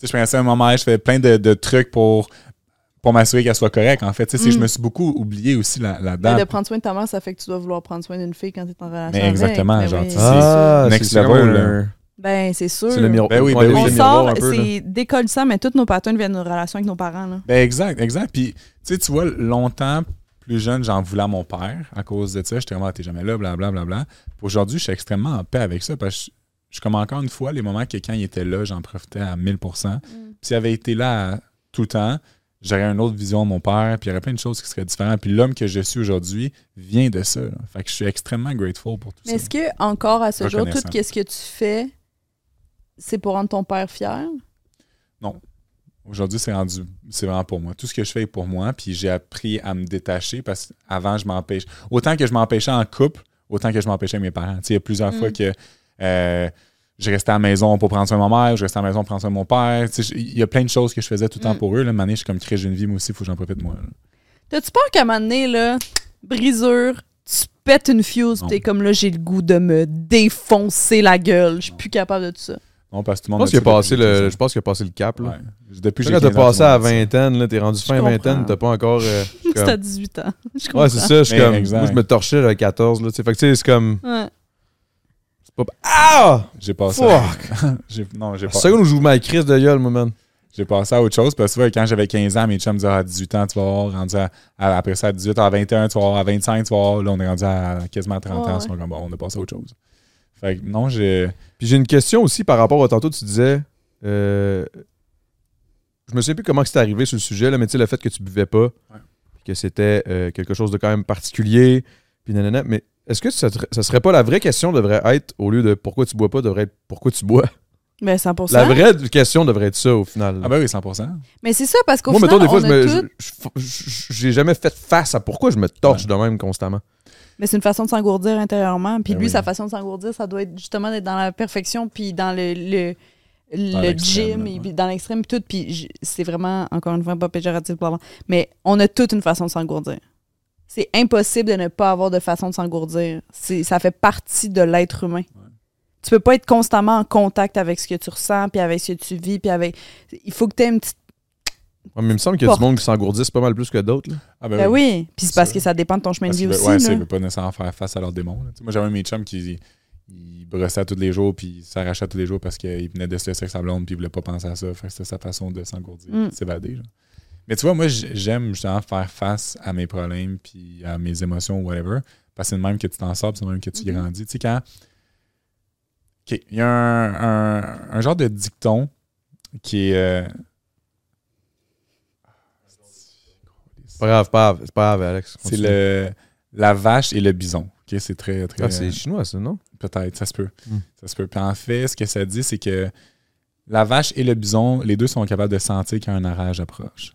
Tu sais, je prenais ça à un moment, je fais plein de, de trucs pour, pour m'assurer qu'elle soit correcte. En fait, je Mm. me suis beaucoup oublié aussi là- Mais là-dedans. de prendre soin de ta mère, ça fait que tu dois vouloir prendre soin d'une fille quand tu es en relation. Mais avec. exactement, Ben genre, oui. Ah, next level, un- Ben, c'est sûr. C'est le miroir. Ben oui, ben oui. On le sort, là. c'est décollissant, mais tous nos patterns viennent de nos relations avec nos parents. Là. Ben exact, exact. Puis, tu sais, tu vois, longtemps, plus jeune, j'en voulais à mon père à cause de ça. J'étais vraiment, t'es jamais là, blablabla. Bla, bla. Puis Aujourd'hui, je suis extrêmement en paix avec ça parce que je, je comme encore une fois, les moments que quand il était là, j'en profitais à 1000% Puis S'il avait été là tout le temps, j'aurais une autre vision de mon père, puis il y aurait plein de choses qui seraient différentes. Puis l'homme que je suis aujourd'hui vient de ça. là. Fait que je suis extrêmement grateful pour tout Mais ça. est-ce que, encore à ce jour, tout ce que tu fais, c'est pour rendre ton père fier? Aujourd'hui, c'est rendu, c'est vraiment pour moi. Tout ce que je fais est pour moi, puis j'ai appris à me détacher parce qu'avant, je m'empêche. Autant que je m'empêchais en couple, autant que je m'empêchais avec mes parents. Tu sais, il y a plusieurs Mm. fois que euh, je restais à la maison pour prendre soin de ma mère, je restais à la maison pour prendre soin de mon père. Tu sais, je- il y a plein de choses que je faisais tout le temps Mm. pour eux. Là, Mané, je suis comme créer une vie, moi aussi, il faut que j'en profite de moi. T'as-tu peur qu'à un moment donné, là, brisure, tu pètes une fuse, t'es comme là, j'ai le goût de me défoncer la gueule. Je suis plus capable de tout ça? Non, parce que tout Je le monde pense me qu'il a passé le, 15 je pense qu'il a passé le cap, là. Ouais. Depuis que t'as 15 ans, passé à vingtaine, là, t'es rendu fin Je vingtaine, t'as pas encore. euh, C'est comme- à 18 ans. Je. Ouais, c'est ça. Je comme. Moi, je me torchais à 14, là. tu sais. Fait que, tu sais, c'est comme. Ouais. C'est pas- Ah! J'ai passé. Fuck! j'ai- non, j'ai pas. seconde où ma crise de gueule, moi, man. J'ai passé à autre chose parce que tu vois, quand j'avais 15 ans, mes chums me disaient à 18 ans, tu vas voir, rendu à, à- après ça à 18, à 21, tu vas voir, à 25, tu vas voir, là on est rendu à quasiment 30 Ouais, ans, ouais. on, comme, bon, on a passé à autre chose. Fait que non, j'ai. Puis j'ai une question aussi par rapport à tantôt, tu disais. euh, je me sais plus comment c'est arrivé sur le sujet, là, mais tu sais, le fait que tu buvais pas, que c'était euh, quelque chose de quand même particulier, puis nanana. Mais est-ce que ça, ça serait pas la vraie question devrait être, au lieu de pourquoi tu bois pas, devrait être pourquoi tu bois? Ben, 100%. La vraie question devrait être ça au final. Ah ben oui, 100%. Mais c'est ça, parce qu'au Moi, final, mettons, des fois, on je tout- j'ai jamais fait face à pourquoi je me torche de même constamment. Mais c'est une façon de s'engourdir intérieurement. Puis Ben lui, oui. sa façon de s'engourdir, ça doit être justement d'être dans la perfection, puis dans le, le, Dans le gym, là, et ouais. puis dans l'extrême, puis tout. Puis c'est vraiment, encore une fois, pas péjoratif. blablabla. Mais on a toute une façon de s'engourdir. C'est impossible de ne pas avoir de façon de s'engourdir. C'est- Ça fait partie de l'être humain. Tu peux pas être constamment en contact avec ce que tu ressens, puis avec ce que tu vis, puis avec. Il faut que tu aies une petite. Ouais, mais il me semble qu'il y a du monde qui s'engourdissent pas mal plus que d'autres. Ah, Ben oui. Puis c'est parce que ça dépend de ton chemin de vie qu'ils aussi. ouais, veulent pas nécessairement faire face à leurs démons. Moi, j'avais un de mes chums qui il brossait à tous les jours, puis il s'arrachait tous les jours parce qu'il venait de se laisser avec sa blonde, puis il voulait pas penser à ça. C'était sa façon de s'engourdir, Mm. de s'évader. Mais tu vois, moi, j'aime justement faire face à mes problèmes, puis à mes émotions, whatever, parce que c'est le même que tu t'en sors, puis c'est le même que tu Mhm. grandis. Tu sais, quand. OK, il y a un, un- un genre de dicton qui est. euh, C'est pas grave, pas grave, c'est pas grave, Alex. C'est le la vache et le bison. OK, c'est très, très. Ah, c'est chinois, ça, non? Peut-être, ça se peut. Mm. Ça se peut. Puis en fait, ce que ça dit, c'est que la vache et le bison, les deux sont capables de sentir qu'un orage approche.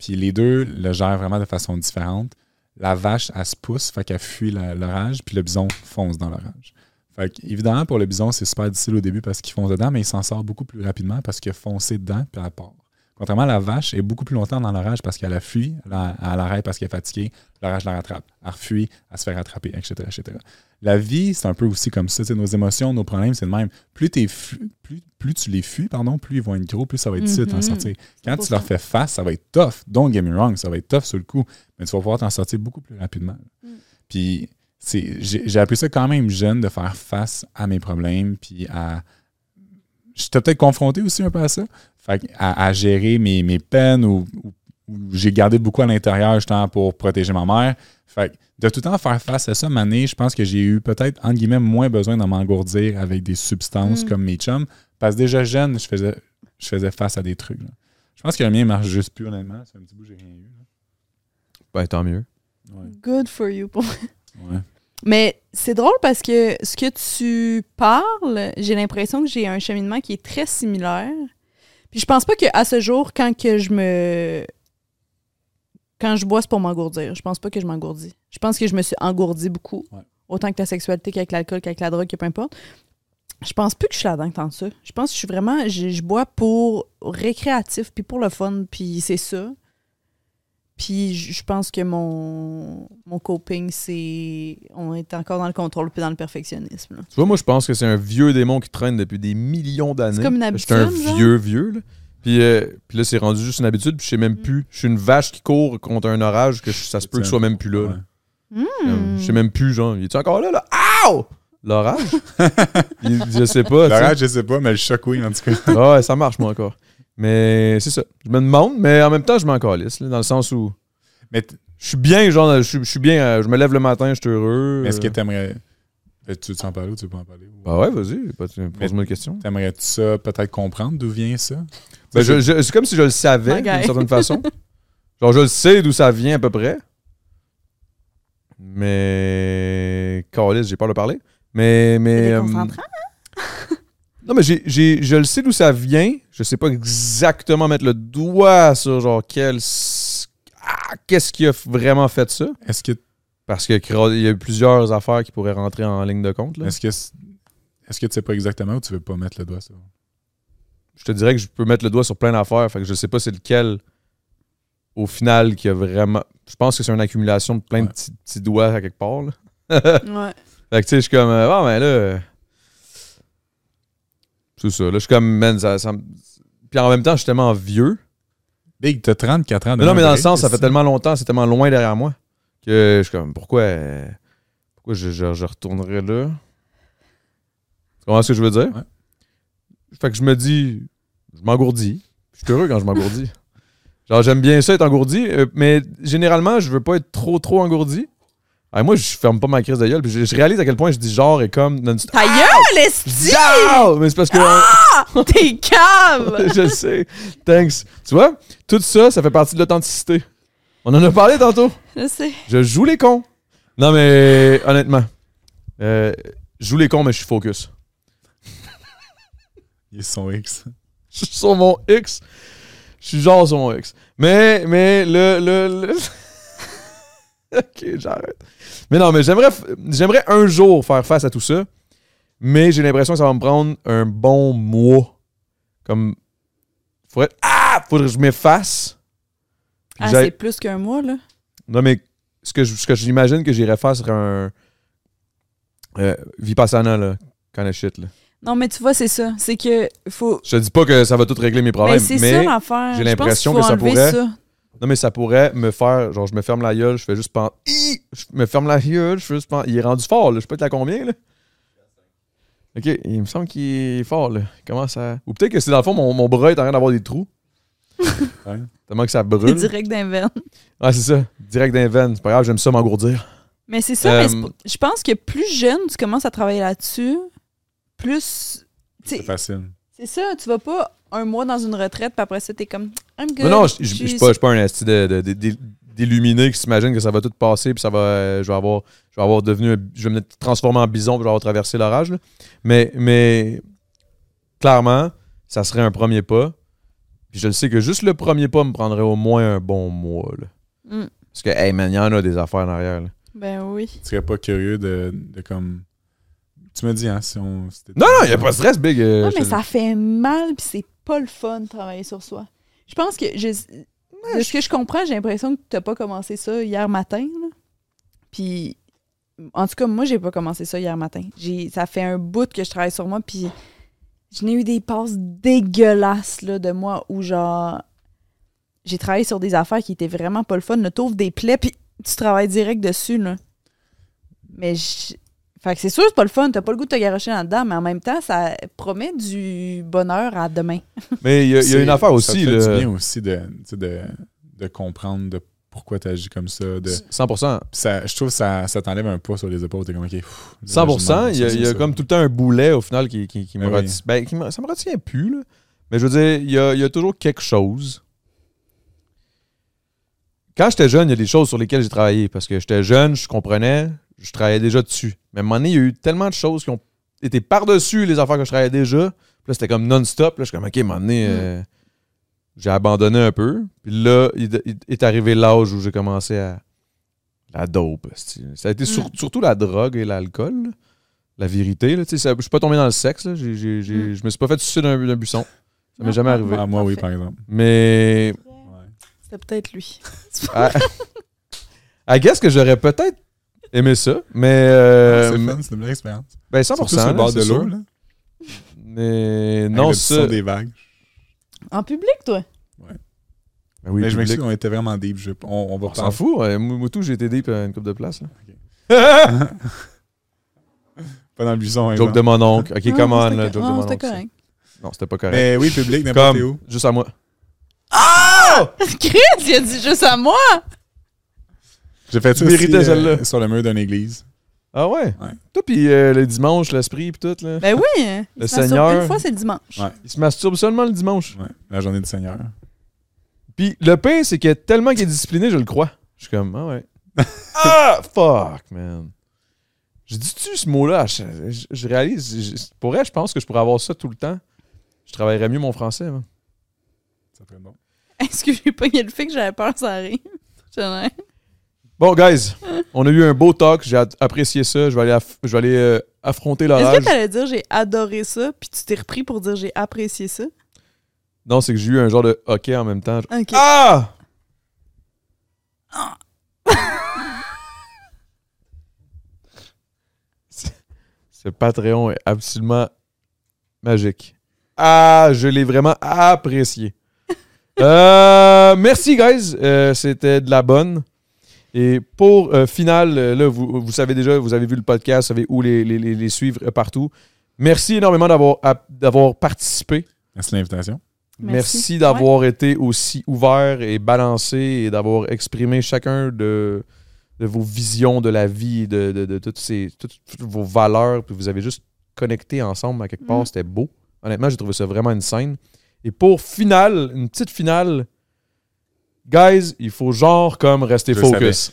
Puis les deux le gèrent vraiment de façon différente. La vache, elle se pousse, fait qu'elle fuit l'orage, puis le bison fonce dans l'orage. Fait évidemment, pour le bison, c'est super difficile au début parce qu'il fonce dedans, mais il s'en sort beaucoup plus rapidement parce qu'il a foncé dedans, puis elle part. Contrairement à la vache, elle est beaucoup plus longtemps dans l'orage parce qu'elle a fui, elle, a- elle arrête parce qu'elle est fatiguée, l'orage la rattrape. Elle refuit, elle se fait rattraper, etc. etc. La vie, c'est un peu aussi comme ça. Nos émotions, nos problèmes, c'est le même. Plus, fu- plus, plus tu les fuis, pardon, plus ils vont être gros, plus ça va être difficile de t'en Mhm. sortir. Quand tu leur fais face, ça va être tough. Don't get me wrong, ça va être tough sur le coup, mais tu vas pouvoir t'en sortir beaucoup plus rapidement. Mm. Puis j'ai appris ça quand même jeune de faire face à mes problèmes, puis à. J'étais peut-être confronté aussi un peu à ça. À, à gérer mes, mes peines ou, ou- ou j'ai gardé beaucoup à l'intérieur justement pour protéger ma mère. Fait que de tout le temps faire face à ça, Mané, je pense que j'ai eu peut-être, entre guillemets, moins besoin de m'engourdir avec des substances Mm. comme mes chums. Parce que déjà jeune, je faisais, je faisais face à des trucs. là. Je pense que le mien marche juste plus, honnêtement. C'est un petit bout, j'ai rien eu. là. Ben, tant mieux. Ouais. Good for you. pour- Ouais. Mais c'est drôle parce que ce que tu parles, j'ai l'impression que j'ai un cheminement qui est très similaire. Puis je pense pas qu'à ce jour, quand que je me. Quand je bois, c'est pour m'engourdir. Je pense pas que je m'engourdis. Je pense que je me suis engourdi beaucoup. Ouais. Autant que la sexualité, qu'avec l'alcool, qu'avec la drogue, que peu importe. Je pense plus que je suis là-dedans tant que ça. Je pense que je suis vraiment. Je, je bois pour récréatif, puis pour le fun, puis c'est ça. Puis je pense que mon, mon coping, c'est. On est encore dans le contrôle puis dans le perfectionnisme. là. Tu vois, moi, je pense que c'est un vieux démon qui traîne depuis des millions d'années. C'est comme une Je suis un habitude, genre? vieux, vieux, là. Puis, euh, puis là, c'est rendu juste une habitude, puis je sais même Mm. plus. Je suis une vache qui court contre un orage que je- ça se peut que je sois même plus là. là. Ouais. Comme, Hmm. Je sais même plus, genre, il est encore là, là? Ow! L'orage? Je sais pas. L'orage, je sais pas, mais le choc, oui, en tout cas. Ah ouais, ça marche, moi, encore. Mais c'est ça. Je me demande, mais en même temps, je m'en calisse, là, dans le sens où Mais je suis bien, genre, je, suis- je suis bien, euh, je me lève le matin, je suis heureux. mais est-ce que euh. t'aimerais. Ben, Tu veux en parler ou tu veux pas en parler? Ah ouais, vas-y, pas- pose-moi une question. T'aimerais-tu ça peut-être comprendre d'où vient ça? Ben, je- je- c'est comme si je le savais, My guy. d'une certaine façon. Genre, je le sais d'où ça vient à peu près. Mais. Calisse, j'ai peur de parler. Mais. mais euh, déconcentrant. Non, mais j'ai, j'ai- je le sais d'où ça vient. Je sais pas exactement mettre le doigt sur, genre, quel. Ah, qu'est-ce qui a vraiment fait ça? Est-ce que Parce que cra- il y a plusieurs affaires qui pourraient rentrer en ligne de compte. Là. est-ce que est-ce que tu sais pas exactement ou tu veux pas mettre le doigt sur? Je te dirais que je peux mettre le doigt sur plein d'affaires. Fait que je sais pas c'est lequel, au final, qui a vraiment. Je pense que c'est une accumulation de plein de Ouais. petits, petits doigts à quelque part. Là. Ouais. Fait que tu sais, je suis comme. euh, Ah, mais là. C'est ça. Là, je suis comme. Man, ça, ça me- Puis en même temps, je suis tellement vieux. Big, t'as 34 ans. Mais non, mais dans le sens, ça fait tellement longtemps, c'est tellement loin derrière moi que je suis comme. Pourquoi. euh, Pourquoi je, je, je retournerais là? Tu comprends ce que je veux dire? Ouais. Fait que je me dis. Je m'engourdis. Je suis heureux quand je m'engourdis. Genre, j'aime bien ça être engourdi, euh, mais généralement, je veux pas être trop, trop engourdi. Ah, moi, je ferme pas ma crise de gueule. puis je, je réalise à quel point je dis genre et comme. non-stop. Ta gueule, esti! Ah! Mais c'est parce que. T'es calme! je le sais. Thanks. Tu vois, tout ça, ça fait partie de l'authenticité. On en a parlé tantôt. Je sais. Je joue les cons. Non, mais honnêtement, euh, je joue les cons, mais je suis focus. Il est son X. Je suis sur mon X. Je suis genre sur mon X. Mais, mais, le. le, le... ok, j'arrête. Mais non, mais j'aimerais, j'aimerais un jour faire face à tout ça. Mais j'ai l'impression que ça va me prendre un bon mois. Comme. Faudrait. Ah! Faudrait que je m'efface. Ah, c'est plus qu'un mois, là? Non, mais ce que, je- ce que j'imagine que j'irais faire serait un. Euh, Vipassana, là. Kind of shit, là. Non, mais tu vois, c'est ça. C'est que faut. Je te dis pas que ça va tout régler mes Mais problèmes, c'est mais j'ai l'impression que ça pourrait- ça. Non mais ça pourrait me faire genre je me ferme la gueule, je fais juste penser je me ferme la gueule, je fais juste penser il est rendu fort là, je peux être à combien là OK, il me semble qu'il est fort là. Comment ça? Ou peut-être que c'est dans le fond mon, mon bras est en train d'avoir des trous. Ouais. Tellement que ça C'est brûle. direct d'un veine. Ouais, c'est ça. Direct d'un veine. C'est pas grave, j'aime ça m'engourdir. Mais c'est ça, Euh, mais pas- je pense que plus jeune tu commences à travailler là-dessus, plus. C'est facile. C'est ça, tu vas pas un mois dans une retraite, puis après ça, t'es comme. I'm good. Non, non, je suis- pas, pas un esti de- de- de- de- d'illuminé qui s'imagine que ça va tout passer puis ça va euh, je vais avoir je vais avoir devenu je vais me transformer en bison puis je vais avoir traversé l'orage là. mais mais clairement ça serait un premier pas puis je le sais que juste le premier pas me prendrait au moins un bon mois là. Mm. parce que hey man il y en a des affaires en arrière là. Ben oui. Tu serais pas curieux de, de comme. Tu me dis, hein, si on. non non il y a pas de stress big euh, mais ça fait mal, puis c'est pas le fun de travailler sur soi. Je pense que. Je, de ce que je comprends, j'ai l'impression que t'as pas commencé ça hier matin. là. Puis. En tout cas, moi, j'ai pas commencé ça hier matin. J'ai, ça fait un bout que je travaille sur moi, puis je n'ai eu des passes dégueulasses là, de moi où, genre, j'ai travaillé sur des affaires qui étaient vraiment pas le fun. Tu T'ouvres des plaies, puis tu travailles direct dessus. Là. Mais je- fait que c'est sûr, c'est pas le fun. T'as pas le goût de te garocher là-dedans, mais en même temps, ça promet du bonheur à demain. mais il y a, y une affaire Ça aussi te fait là, du bien aussi de, de, de comprendre de pourquoi tu agis comme ça. De, 100% Puis ça, je trouve que ça, ça t'enlève un poids sur les épaules. T'es comme, OK. pff, là, 100%, je il y a, y ça. comme tout le temps un boulet au final qui, qui, qui me oui. retient. Ben, qui me- ça me retient plus, là. Mais je veux dire, il y a, il y a toujours quelque chose. Quand j'étais jeune, il y a des choses sur lesquelles j'ai travaillé. Parce que j'étais jeune, je comprenais, je travaillais déjà dessus. Mais à un moment donné, il y a eu tellement de choses qui ont été par-dessus les affaires que je travaillais déjà. Puis là, c'était comme non-stop. Là, je suis comme, OK, à un moment donné, euh, j'ai abandonné un peu. Puis là, il, il est arrivé l'âge où j'ai commencé à. La dope. Ça a été sur- Mm. surtout la drogue et l'alcool. là. La vérité. Là. Tu sais, ça- Je suis pas tombé dans le sexe. Là. J'ai- j'ai- j'ai- Mm. Je me suis pas fait sucer d'un d'un buisson. Ça m'est Non, jamais non, arrivé. Ah, moi, oui, par exemple. Mais. Ouais. C'était peut-être lui. I, I guess que j'aurais peut-être aimé ça. Mais. euh, c'est fun, c'est une belle expérience. ben 100%. Surtout sur le bord c'est de l'eau. là, Mais avec non, ça. des vagues. En public, toi? Ben oui, mais je m'excuse, on était vraiment deep. Je- on, on va On s'en fout. ouais. Tout, j'ai été deep à une coupe de place. là. Pas dans le buisson. par Joke exemple. de mon oncle. Ok, Non, come on. là, Joke de non, mon c'était oncle. ça. correct. Non, c'était pas correct. Mais oui, public, n'importe Comme, où. juste à moi. Chris, il a dit juste à moi! J'ai fait ça aussi, euh, celle-là. sur le mur d'une église. Ah ouais? Ouais. Toi, puis euh, le dimanche, l'esprit, puis tout, là. Ben oui! hein. Il Le se Seigneur. Une fois, c'est le dimanche. Ouais. Il se masturbe seulement le dimanche. Ouais, la journée du Seigneur. Puis le pire, c'est que tellement qu'il est discipliné, je le crois. Je suis comme, ah ouais. ah, fuck, man. Je dis-tu ce mot-là? Je, je- je réalise. je- pour vrai, je pense que je pourrais avoir ça tout le temps. Je travaillerais mieux mon français, man. Ça ferait bon. Est-ce que j'ai pogné le fait que j'avais peur que ça arrive? Bon, guys, on a eu un beau talk. J'ai apprécié ça. Je vais aller, aff- je vais aller euh, affronter Est-ce l'orage. que t'allais dire j'ai adoré ça, puis tu t'es repris pour dire j'ai apprécié ça? Non, c'est que j'ai eu un genre de hockey en même temps. Ok. Ah! Ce- Ce Patreon est absolument magique. Ah, je l'ai vraiment apprécié. Euh, merci, guys. Euh, C'était de la bonne. Et pour euh, final, euh, là, vous, vous savez déjà, vous avez vu le podcast, vous savez où les, les- les- les suivre euh, partout. Merci énormément d'avoir participé. Merci de l'invitation. Merci, Merci. d'avoir été aussi ouvert et balancé et d'avoir exprimé chacun de, de vos visions de la vie, de, de, de toutes, ces, toutes, toutes vos valeurs. Puis vous avez juste connecté ensemble à quelque part. Mm. C'était beau. Honnêtement, j'ai trouvé ça vraiment une scène. Et pour finale, une petite finale, guys, il faut genre comme rester Je focus.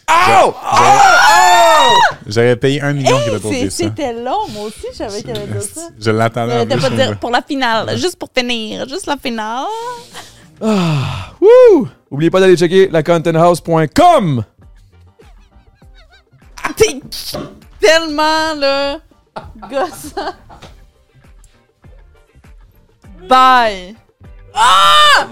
J'aurais payé un million qui était pour dire ça. C'était long, moi aussi, je savais qu'elle allait dire ça. Je l'attendais plus, pas dire pour la finale, juste pour finir, juste la finale. Ah, wouh! Oubliez pas d'aller checker lacontenthouse.com. T'es tellement, là, gossant. Bye. Ah!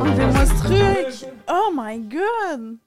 Enlevez-moi ce truc. Oh my god.